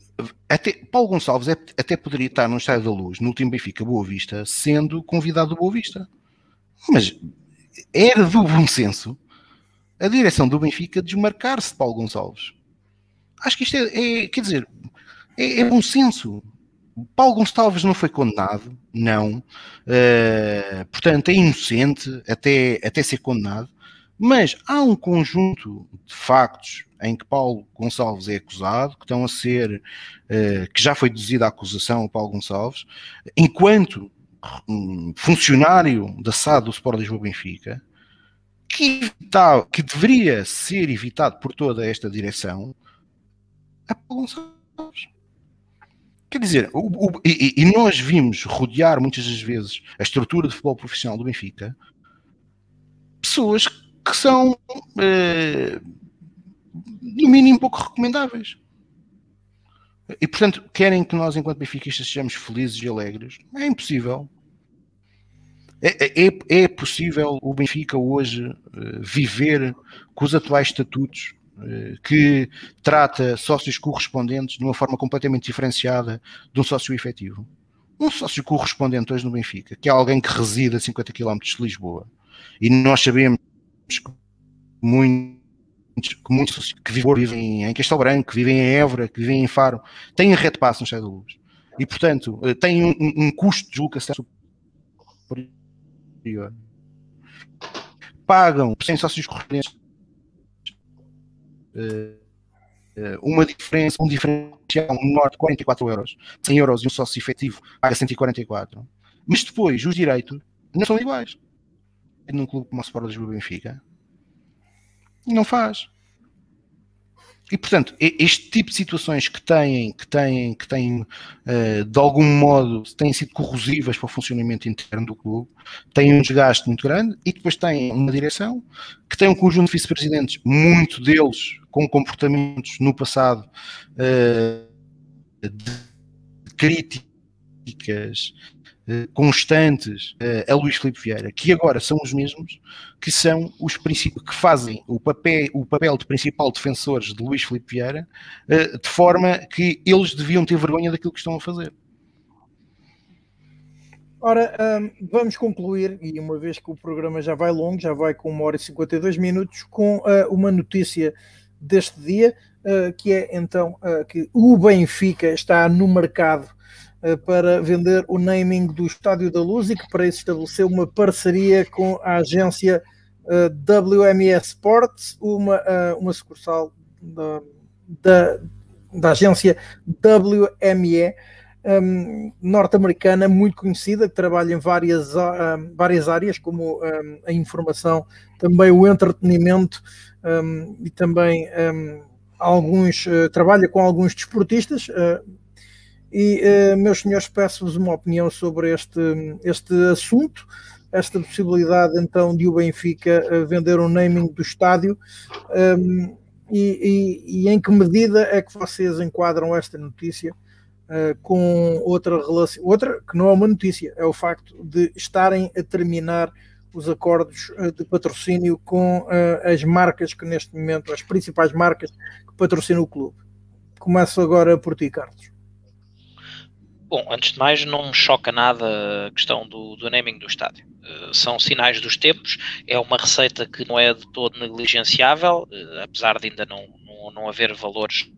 até, Paulo Gonçalves é, até poderia estar no Estádio da Luz, no último Benfica Boa Vista, sendo convidado do Boa Vista. Mas era do bom senso a direção do Benfica desmarcar-se de Paulo Gonçalves. Acho que isto é, é quer dizer, é, é bom senso. Paulo Gonçalves não foi condenado, não. Uh, portanto, é inocente até, até ser condenado. Mas há um conjunto de factos em que Paulo Gonçalves é acusado, que estão a ser, uh, que já foi deduzida a acusação a Paulo Gonçalves, enquanto funcionário da SAD do Sport Lisboa Benfica, que, tá, que deveria ser evitado por toda esta direção, Paulo Gonçalves. Quer dizer, o, o, e, e, nós vimos rodear muitas das vezes a estrutura de futebol profissional do Benfica pessoas que são, eh, no mínimo, pouco recomendáveis. E, portanto, querem que nós, enquanto benfiquistas, sejamos felizes e alegres? É impossível. É, é, é possível o Benfica hoje uh, viver com os atuais estatutos eh, que trata sócios correspondentes de uma forma completamente diferenciada de um sócio efetivo. Um sócio correspondente hoje no Benfica, que é alguém que reside a 50 km de Lisboa, e nós sabemos que muitos, que, muitos que vivem em Castelo Branco, que vivem em Évora, que vivem em Faro, têm a rede passo no Cheio da Luz. E, portanto, eh, têm um, um custo de deslocação superior. Pagam, sem sócios correspondentes, uh, uma diferença, um diferencial menor de 44 euros, 100 euros e um sócio efetivo paga 144. Mas depois os direitos não são iguais. Num clube como o Sport Lisboa Benfica, não faz. E portanto, este tipo de situações que têm, que têm, que têm uh, de algum modo têm sido corrosivas para o funcionamento interno do clube, têm um desgaste muito grande e depois têm uma direção que tem um conjunto de vice-presidentes, muito deles com comportamentos no passado uh, de críticas constantes uh, a Luís Filipe Vieira, que agora são os mesmos que são os que fazem o papel, o papel de principal defensores de Luís Filipe Vieira, de forma que eles deviam ter vergonha daquilo que estão a fazer. Ora, um, vamos concluir, e uma vez que o programa já vai longo, já vai com uma hora e 52 minutos, com uma notícia deste dia, que é então que o Benfica está no mercado para vender o naming do Estádio da Luz e que para isso estabeleceu uma parceria com a agência WME Sports, uma, uma sucursal da, da, da agência WME. Um, norte-americana muito conhecida, que trabalha em várias, um, várias áreas, como um, a informação, também o entretenimento e também alguns uh, trabalha com alguns desportistas. Uh, e, uh, meus senhores, peço-vos uma opinião sobre este, este assunto, esta possibilidade então de o Benfica vender o naming do estádio. Um, e, e, e, em que medida é que vocês enquadram esta notícia uh, com outra relação, outra que não é uma notícia, é o facto de estarem a terminar os acordos eh, de patrocínio com uh, as marcas que neste momento, as principais marcas que patrocinam o clube. Começo agora por ti, Carlos. Bom, antes de mais, não me choca nada a questão do, do naming do estádio. Uh, são sinais dos tempos, é uma receita que não é de todo negligenciável, uh, apesar de ainda não, não, não haver valores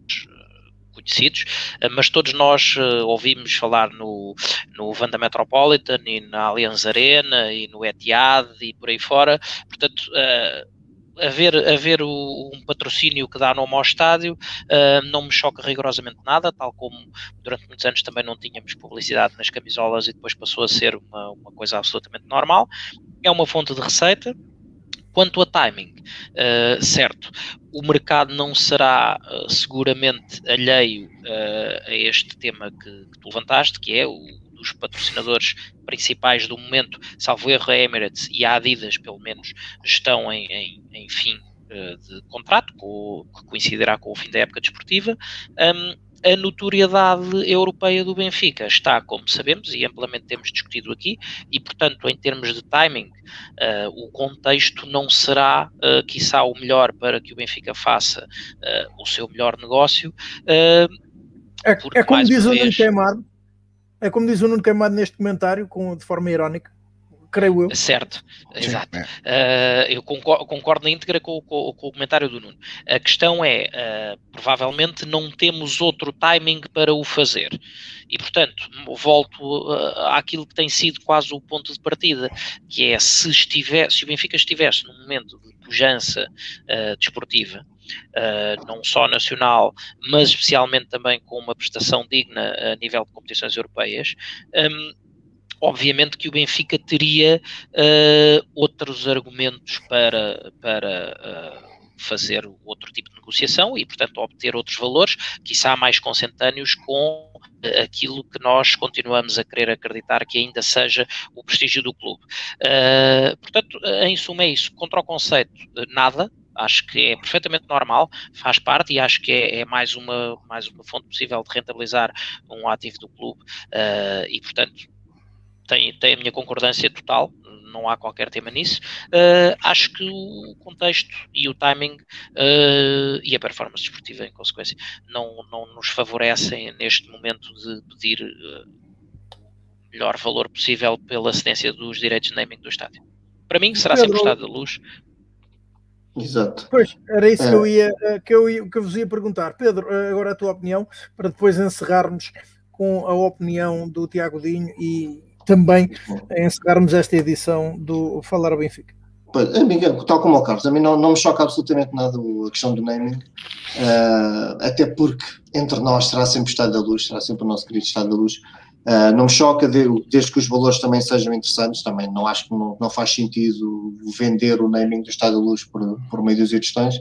conhecidos, eh, mas todos nós ouvimos falar no, no Vanda Metropolitan e na Allianz Arena e no Etihad e por aí fora, portanto haver, haver o, um patrocínio que dá nome ao estádio uh, não me choca rigorosamente nada, tal como durante muitos anos também não tínhamos publicidade nas camisolas e depois passou a ser uma, uma coisa absolutamente normal. É uma fonte de receita. Quanto a timing, uh, certo, o mercado não será uh, seguramente alheio a este tema que, que tu levantaste, que é o dos patrocinadores principais do momento, salvo erro, a Emirates e a Adidas, pelo menos, estão em, em, em fim uh, de contrato, com, que coincidirá com o fim da época desportiva. Um, a notoriedade europeia do Benfica está, como sabemos, e amplamente temos discutido aqui, e portanto, em termos de timing, uh, o contexto não será, uh, quiçá, o melhor para que o Benfica faça uh, o seu melhor negócio. Uh, é, é como diz o Nuno Queimado, é como diz o Nuno Camado neste comentário, com, de forma irónica, creio eu. Certo, exato. Uh, eu concordo, concordo, na íntegra com, com, com, o comentário do Nuno. A questão é, uh, provavelmente não temos outro timing para o fazer. E, portanto, volto uh, àquilo que tem sido quase o ponto de partida, que é se, estiver, se o Benfica estivesse num momento de pujança desportiva, uh, não só nacional, mas especialmente também com uma prestação digna a nível de competições europeias. Um, obviamente que o Benfica teria uh, outros argumentos para, para uh, fazer outro tipo de negociação e, portanto, obter outros valores, quiçá mais consentâneos com aquilo que nós continuamos a querer acreditar que ainda seja o prestígio do clube. Uh, portanto, em suma é isso, contra o conceito, nada, acho que é perfeitamente normal, faz parte e acho que é, é, mais, uma, mais uma fonte possível de rentabilizar um ativo do clube uh, e, portanto, tem, tem a minha concordância total, não há qualquer tema nisso. Uh, acho que o contexto e o timing uh, e a performance desportiva, em consequência, não, não nos favorecem neste momento de pedir o melhor valor possível pela cedência dos direitos de naming do estádio. Para mim, será sempre o Estádio da Luz Exato. Pois, era isso é. que, eu ia, eh, que, eu ia, que eu vos ia perguntar. Pedro, eh, agora a tua opinião, para depois encerrarmos com a opinião do Tiago Dinho e também encerrarmos esta edição do Falar ao Benfica. Pois, amiga, tal como o Carlos, a mim não, não me choca absolutamente nada a questão do naming, uh, até porque entre nós será sempre Estado da Luz, será sempre o nosso querido Estado da Luz, Uh, não me choca, de, desde que os valores também sejam interessantes, também não acho que não, não faz sentido vender o naming do Estado da Luz por, por meio dos editões.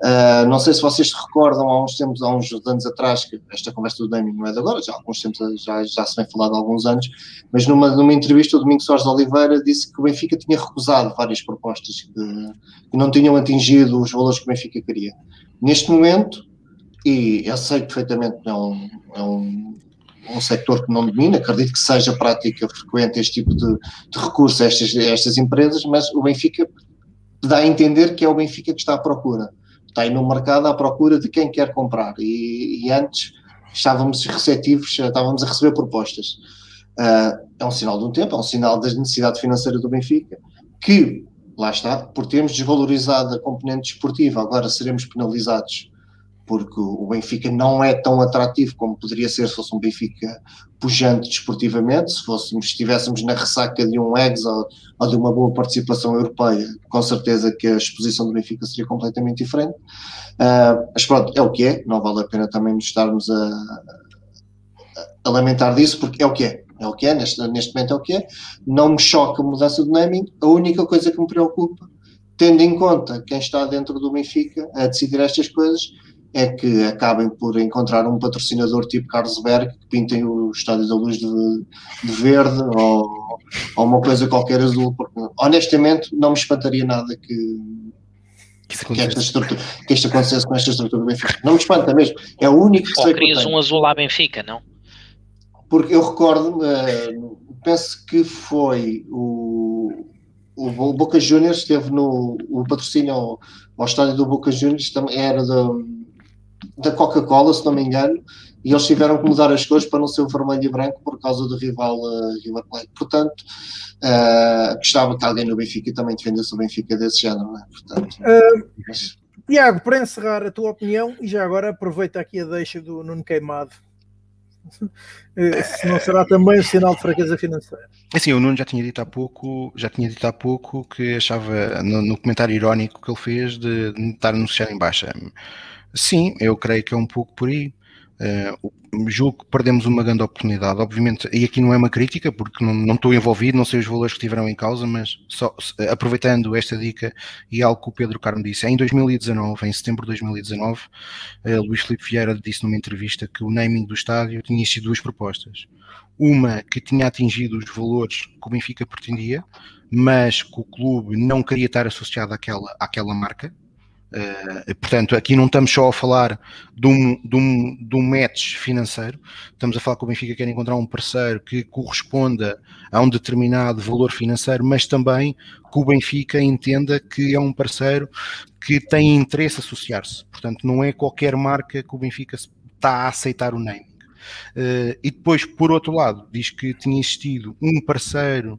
Uh, não sei se vocês se recordam, há uns tempos, há uns anos atrás, que esta conversa do naming não é de agora, já há alguns tempos já, já se vem falado há alguns anos, mas numa, numa entrevista o Domingos Soares de Oliveira disse que o Benfica tinha recusado várias propostas que, que não tinham atingido os valores que o Benfica queria. Neste momento, e eu sei perfeitamente que é um, é um um sector que não domina, acredito que seja prática frequente este tipo de, de recurso a estas, estas empresas, mas o Benfica dá a entender que é o Benfica que está à procura. Está aí no mercado à procura de quem quer comprar e, e antes estávamos receptivos, estávamos a receber propostas. Uh, é um sinal de um tempo, é um sinal da necessidade financeira do Benfica, que, lá está, por termos desvalorizado a componente desportiva, agora seremos penalizados porque o Benfica não é tão atrativo como poderia ser se fosse um Benfica pujante desportivamente, se fôssemos, estivéssemos na ressaca de um ex ou, ou, de uma boa participação europeia, com certeza que a exposição do Benfica seria completamente diferente. Uh, mas pronto, é o que é, não vale a pena também nos estarmos a, a lamentar disso, porque é o que é. É o que é, neste, neste momento é o que é. Não me choca a mudança de naming. A única coisa que me preocupa, tendo em conta quem está dentro do Benfica a decidir estas coisas, é que acabem por encontrar um patrocinador tipo Carlos Berg que pintem o Estádio da Luz de, de verde ou, ou, uma coisa qualquer azul, porque honestamente não me espantaria nada que, que, esta estrutura, que isto acontecesse com esta estrutura do Benfica. Não me espanta mesmo, é o único que ou sei querias um azul à Benfica, não? Porque eu recordo, uh, penso que foi o, o Boca Juniors, esteve no o patrocínio ao, ao estádio do Boca Juniors, também era do da Coca-Cola, se não me engano, e eles tiveram que mudar as cores para não ser o vermelho e branco por causa do rival uh, River Plate. Portanto, uh, gostava que alguém no Benfica também defendesse o Benfica desse género, não é? Portanto, uh, mas... Tiago, para encerrar a tua opinião, e já agora aproveita aqui a deixa do Nuno Queimado. Se não será também um sinal de fraqueza financeira. Assim, o Nuno já tinha dito há pouco, já tinha dito há pouco que achava no, no comentário irónico que ele fez de, de estar anunciado em baixa. Sim, eu creio que é um pouco por aí. Uh, julgo que perdemos uma grande oportunidade. Obviamente, e aqui não é uma crítica, porque não, não estou envolvido, não sei os valores que tiveram em causa, mas só aproveitando esta dica e algo que o Pedro Carmo disse, em 2019, em setembro de 2019, uh, Luís Filipe Vieira disse numa entrevista que o naming do estádio tinha sido duas propostas. Uma que tinha atingido os valores que o Benfica pretendia, mas que o clube não queria estar associado àquela, àquela marca, Uh, portanto, aqui não estamos só a falar de um, de, um, de um match financeiro, estamos a falar que o Benfica quer encontrar um parceiro que corresponda a um determinado valor financeiro, mas também que o Benfica entenda que é um parceiro que tem interesse associar-se. Portanto, não é qualquer marca que o Benfica está a aceitar o naming. Uh, e depois, por outro lado, diz que tinha existido um parceiro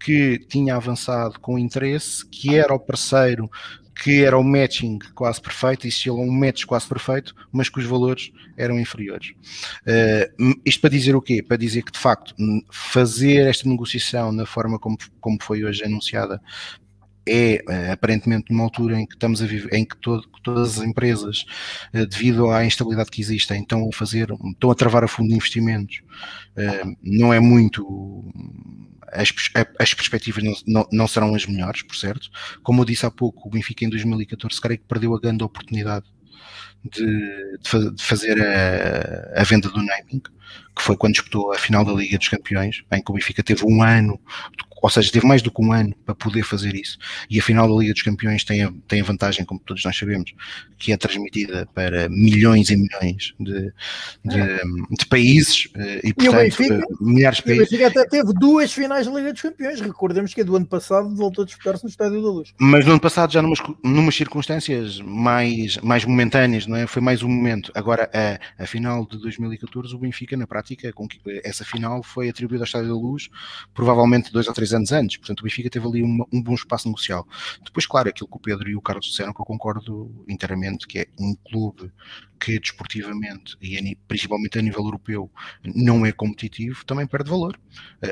que tinha avançado com interesse, que era o parceiro que era o matching quase perfeito, existia um match quase perfeito, mas que os valores eram inferiores. Uh, isto para dizer o quê? Para dizer que, de facto, fazer esta negociação na forma como, como foi hoje anunciada é uh, aparentemente numa altura em que estamos a viver, em que, todo, todas as empresas, uh, devido à instabilidade que existe, estão a fazer, estão a travar a fundo de investimentos, não é muito as, as perspectivas não, não, serão as melhores, por certo. Como eu disse há pouco, o Benfica em 2014 creio que perdeu a grande oportunidade de, de, fazer a, a, venda do naming, que foi quando disputou a final da Liga dos Campeões, em que o Benfica teve um ano ou seja, teve mais do que um ano para poder fazer isso. E a final da Liga dos Campeões tem a, tem a vantagem, como todos nós sabemos, que é transmitida para milhões e milhões de, de, de países eh, e, portanto, e Benfica, eh, milhares de países. O Benfica até teve duas finais da Liga dos Campeões. Recordemos que é do ano passado voltou a disputar-se no Estádio da Luz. Mas no ano passado, já numas, numas circunstâncias mais, mais momentâneas, não é? Foi mais um momento. Agora, a, a final de 2014, o Benfica, na prática, essa final foi atribuída ao Estádio da Luz, provavelmente dois ou três anos antes, portanto o Benfica teve ali uma, um bom espaço negocial. Depois, claro, aquilo que o Pedro e o Carlos disseram, que eu concordo inteiramente, que é um clube que desportivamente e principalmente a nível europeu não é competitivo, também perde valor.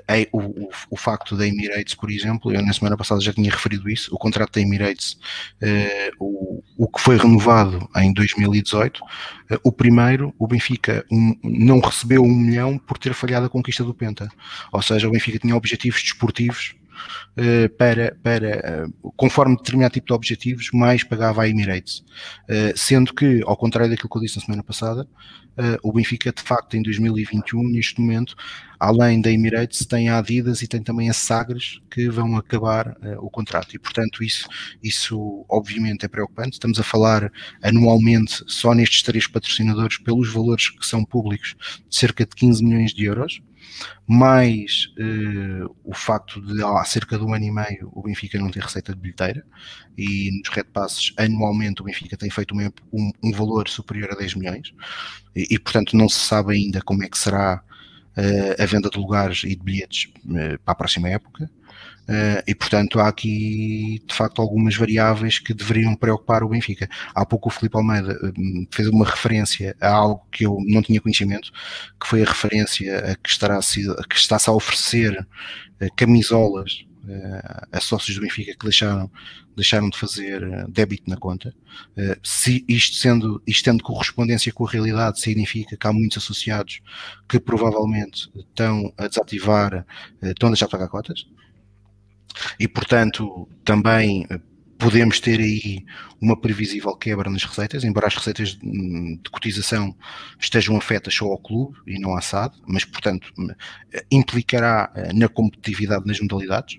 É, o, o, o, facto da Emirates, por exemplo, eu na semana passada já tinha referido isso, o contrato da Emirates, eh, o, o que foi renovado em 2018, eh, o primeiro, o Benfica um, não recebeu um milhão por ter falhado a conquista do Penta. Ou seja, o Benfica tinha objetivos desportivos uh, para, para uh, conforme determinado tipo de objetivos, mais pagava a Emirates. Uh, sendo que, ao contrário daquilo que eu disse na semana passada, o Benfica, de facto, em 2021, neste momento, além da Emirates, tem a Adidas e tem também a Sagres que vão acabar o contrato. E, portanto, isso, isso obviamente é preocupante. Estamos a falar anualmente, só nestes três patrocinadores, pelos valores que são públicos, de cerca de 15 milhões de euros mais uh, o facto de há cerca de um ano e meio o Benfica não ter receita de bilheteira e nos Red Passes anualmente o Benfica tem feito um, um, um valor superior a 10 milhões e, e, portanto não se sabe ainda como é que será uh, a venda de lugares e de bilhetes uh, para a próxima época Uh, e portanto há aqui de facto algumas variáveis que deveriam preocupar o Benfica. Há pouco o Felipe Almeida uh, fez uma referência a algo que eu não tinha conhecimento, que foi a referência a que, estará a, que está-se a oferecer camisolas a sócios do Benfica que deixaram, deixaram de fazer débito na conta. Se isto sendo isto tendo correspondência com a realidade, significa que há muitos associados que provavelmente estão a desativar, estão a deixar de pagar cotas e, portanto, também eh, podemos ter aí uma previsível quebra nas receitas, embora as receitas de cotização estejam afetas só ao clube e não à SAD, mas, portanto, eh, implicará eh, na competitividade nas modalidades.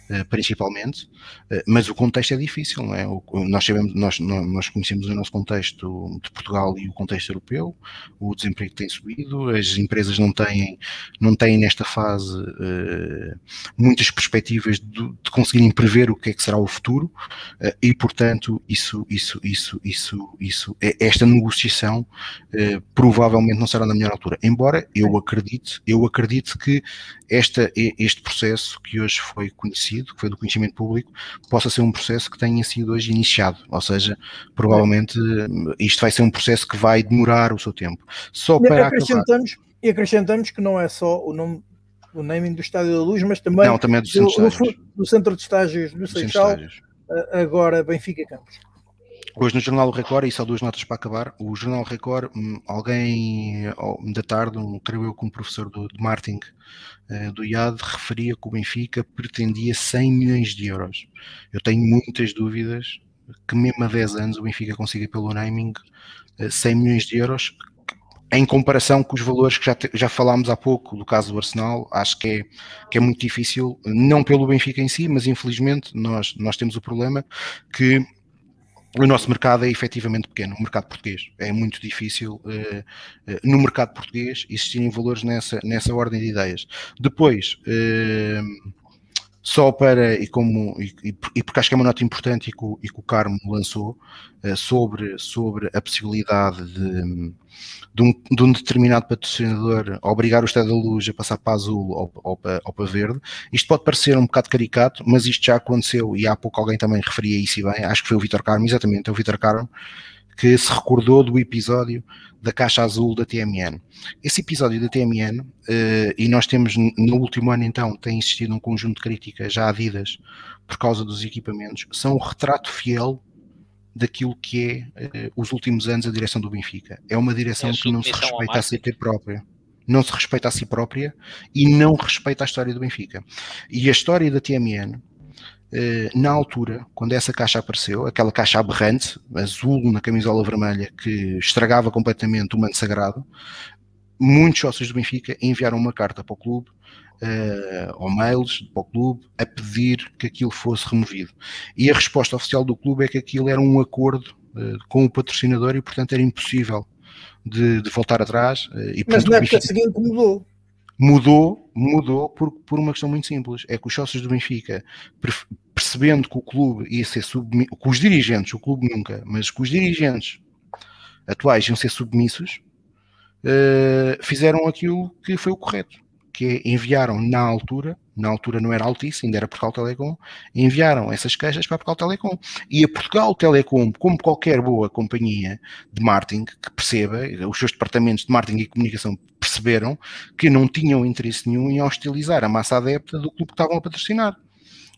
principalmente, eh, mas o contexto é difícil, não é? Nós sabemos, nós, nós conhecemos o nosso contexto de Portugal e o contexto europeu, o desemprego tem subido, as empresas não têm, não têm nesta fase uh, muitas perspectivas de, de, conseguirem prever o que é que será o futuro e, portanto, isso, isso, isso, isso, isso, esta negociação provavelmente não será na melhor altura. Embora eu acredite, eu acredito que esta, este processo que hoje foi conhecido que foi do conhecimento público, possa ser um processo que tenha sido hoje iniciado. Ou seja, provavelmente isto vai ser um processo que vai demorar o seu tempo. Só para acrescentamos, E acrescentamos que não é só o nome o naming do Estádio da Luz, mas também, não, também é do, centro do, do, Centro de Estágios do Seixal, agora Benfica Campos. Hoje no Jornal Record, e só duas notas para acabar, o Jornal Record, hum, alguém da tarde, um, creio eu, como professor do, de marketing uh, do IAD, referia que o Benfica pretendia 100 milhões de euros. Eu tenho muitas dúvidas que mesmo há 10 anos o Benfica consiga pelo naming uh, eh, 100 milhões de euros, em comparação com os valores que já, já falámos há pouco do caso do Arsenal, acho que é, que é muito difícil, não pelo Benfica em si, mas infelizmente nós, nós temos o problema que o nosso mercado é efetivamente pequeno, o mercado português. É muito difícil uh, uh, no mercado português existirem valores nessa, nessa ordem de ideias. Depois, uh, só para, e, como, e, e, porque acho que é uma nota importante e que o, e que o Carmo lançou, sobre, sobre a possibilidade de, de, um, de um determinado patrocinador obrigar o Estado da Luz a passar para azul ou, ou, para, ou para verde. Isto pode parecer um bocado caricato, mas isto já aconteceu e há pouco alguém também referia isso e bem, acho que foi o Vitor Carmo, exatamente, é o Vitor Carmo, que se recordou do episódio da caixa azul da TMN. Esse episódio da TMN, eh, e nós temos no último ano então, tem existido um conjunto de críticas já adidas por causa dos equipamentos, são o retrato fiel daquilo que é uh, os últimos anos a direção do Benfica. É uma direção é que não se respeita a si própria. Não se respeita a si própria e não respeita a história do Benfica. E a história da TMN, eh, na altura, quando essa caixa apareceu, aquela caixa aberrante, azul na camisola vermelha, que estragava completamente o manto sagrado, muitos sócios do Benfica enviaram uma carta para o clube uh, ou mails para o clube a pedir que aquilo fosse removido. E a resposta oficial do clube é que aquilo era um acordo uh, com o patrocinador e, portanto, era impossível de, de voltar atrás. Uh, e, Mas na época seguinte mudou. Mudou, mudou por, por uma questão muito simples. É que os sócios do Benfica, percebendo que o clube ia ser submisso, que os dirigentes, o clube nunca, mas que os dirigentes atuais iam ser submissos, uh, fizeram aquilo que foi o correto que enviaram na altura, na altura não era Altice, ainda era Portugal Telecom, enviaram essas queixas para Portugal Telecom. E a Portugal Telecom, como qualquer boa companhia de marketing que perceba, os seus departamentos de marketing e comunicação perceberam que não tinham interesse nenhum em hostilizar a massa adepta do clube que estavam a patrocinar.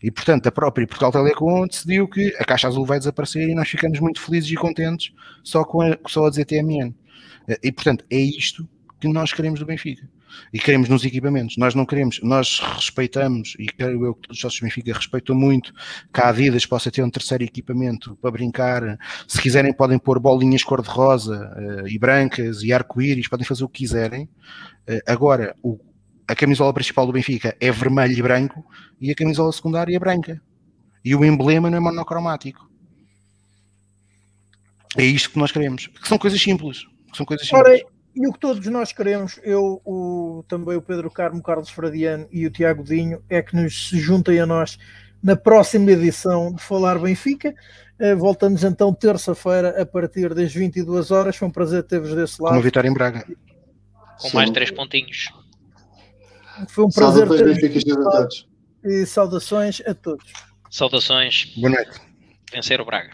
E, portanto, a própria Portugal Telecom decidiu que a Caixa Azul vai desaparecer e nós ficamos muito felizes e contentes só, com a, só a dizer TMN. E, portanto, é isto que nós queremos do Benfica e queremos nos equipamentos. Nós não queremos, nós respeitamos, e quero eu que todos os sócios Benfica respeitam muito que a Adidas possa ter um terceiro equipamento para brincar. Se quiserem, podem pôr bolinhas cor-de-rosa uh, e brancas e arco-íris, podem fazer o que quiserem. Uh, agora, o, a camisola principal do Benfica é vermelho e branco e a camisola secundária é branca. E o emblema não é monocromático. É isto que nós queremos. Que são coisas simples. São coisas simples. Ora, e o que todos nós queremos, eu, o, também o Pedro Carmo, o Carlos Fradiano e o Tiago Dinho, é que nos se juntem a nós na próxima edição de Falar Benfica. Uh, voltamos então terça-feira a partir das 22 horas. Foi um prazer ter-vos desse lado. Com uma vitória em Braga. Com Sim. mais três pontinhos. Foi um prazer ter-vos E saudações a todos. Saudações. Boa noite. Vencer o Braga.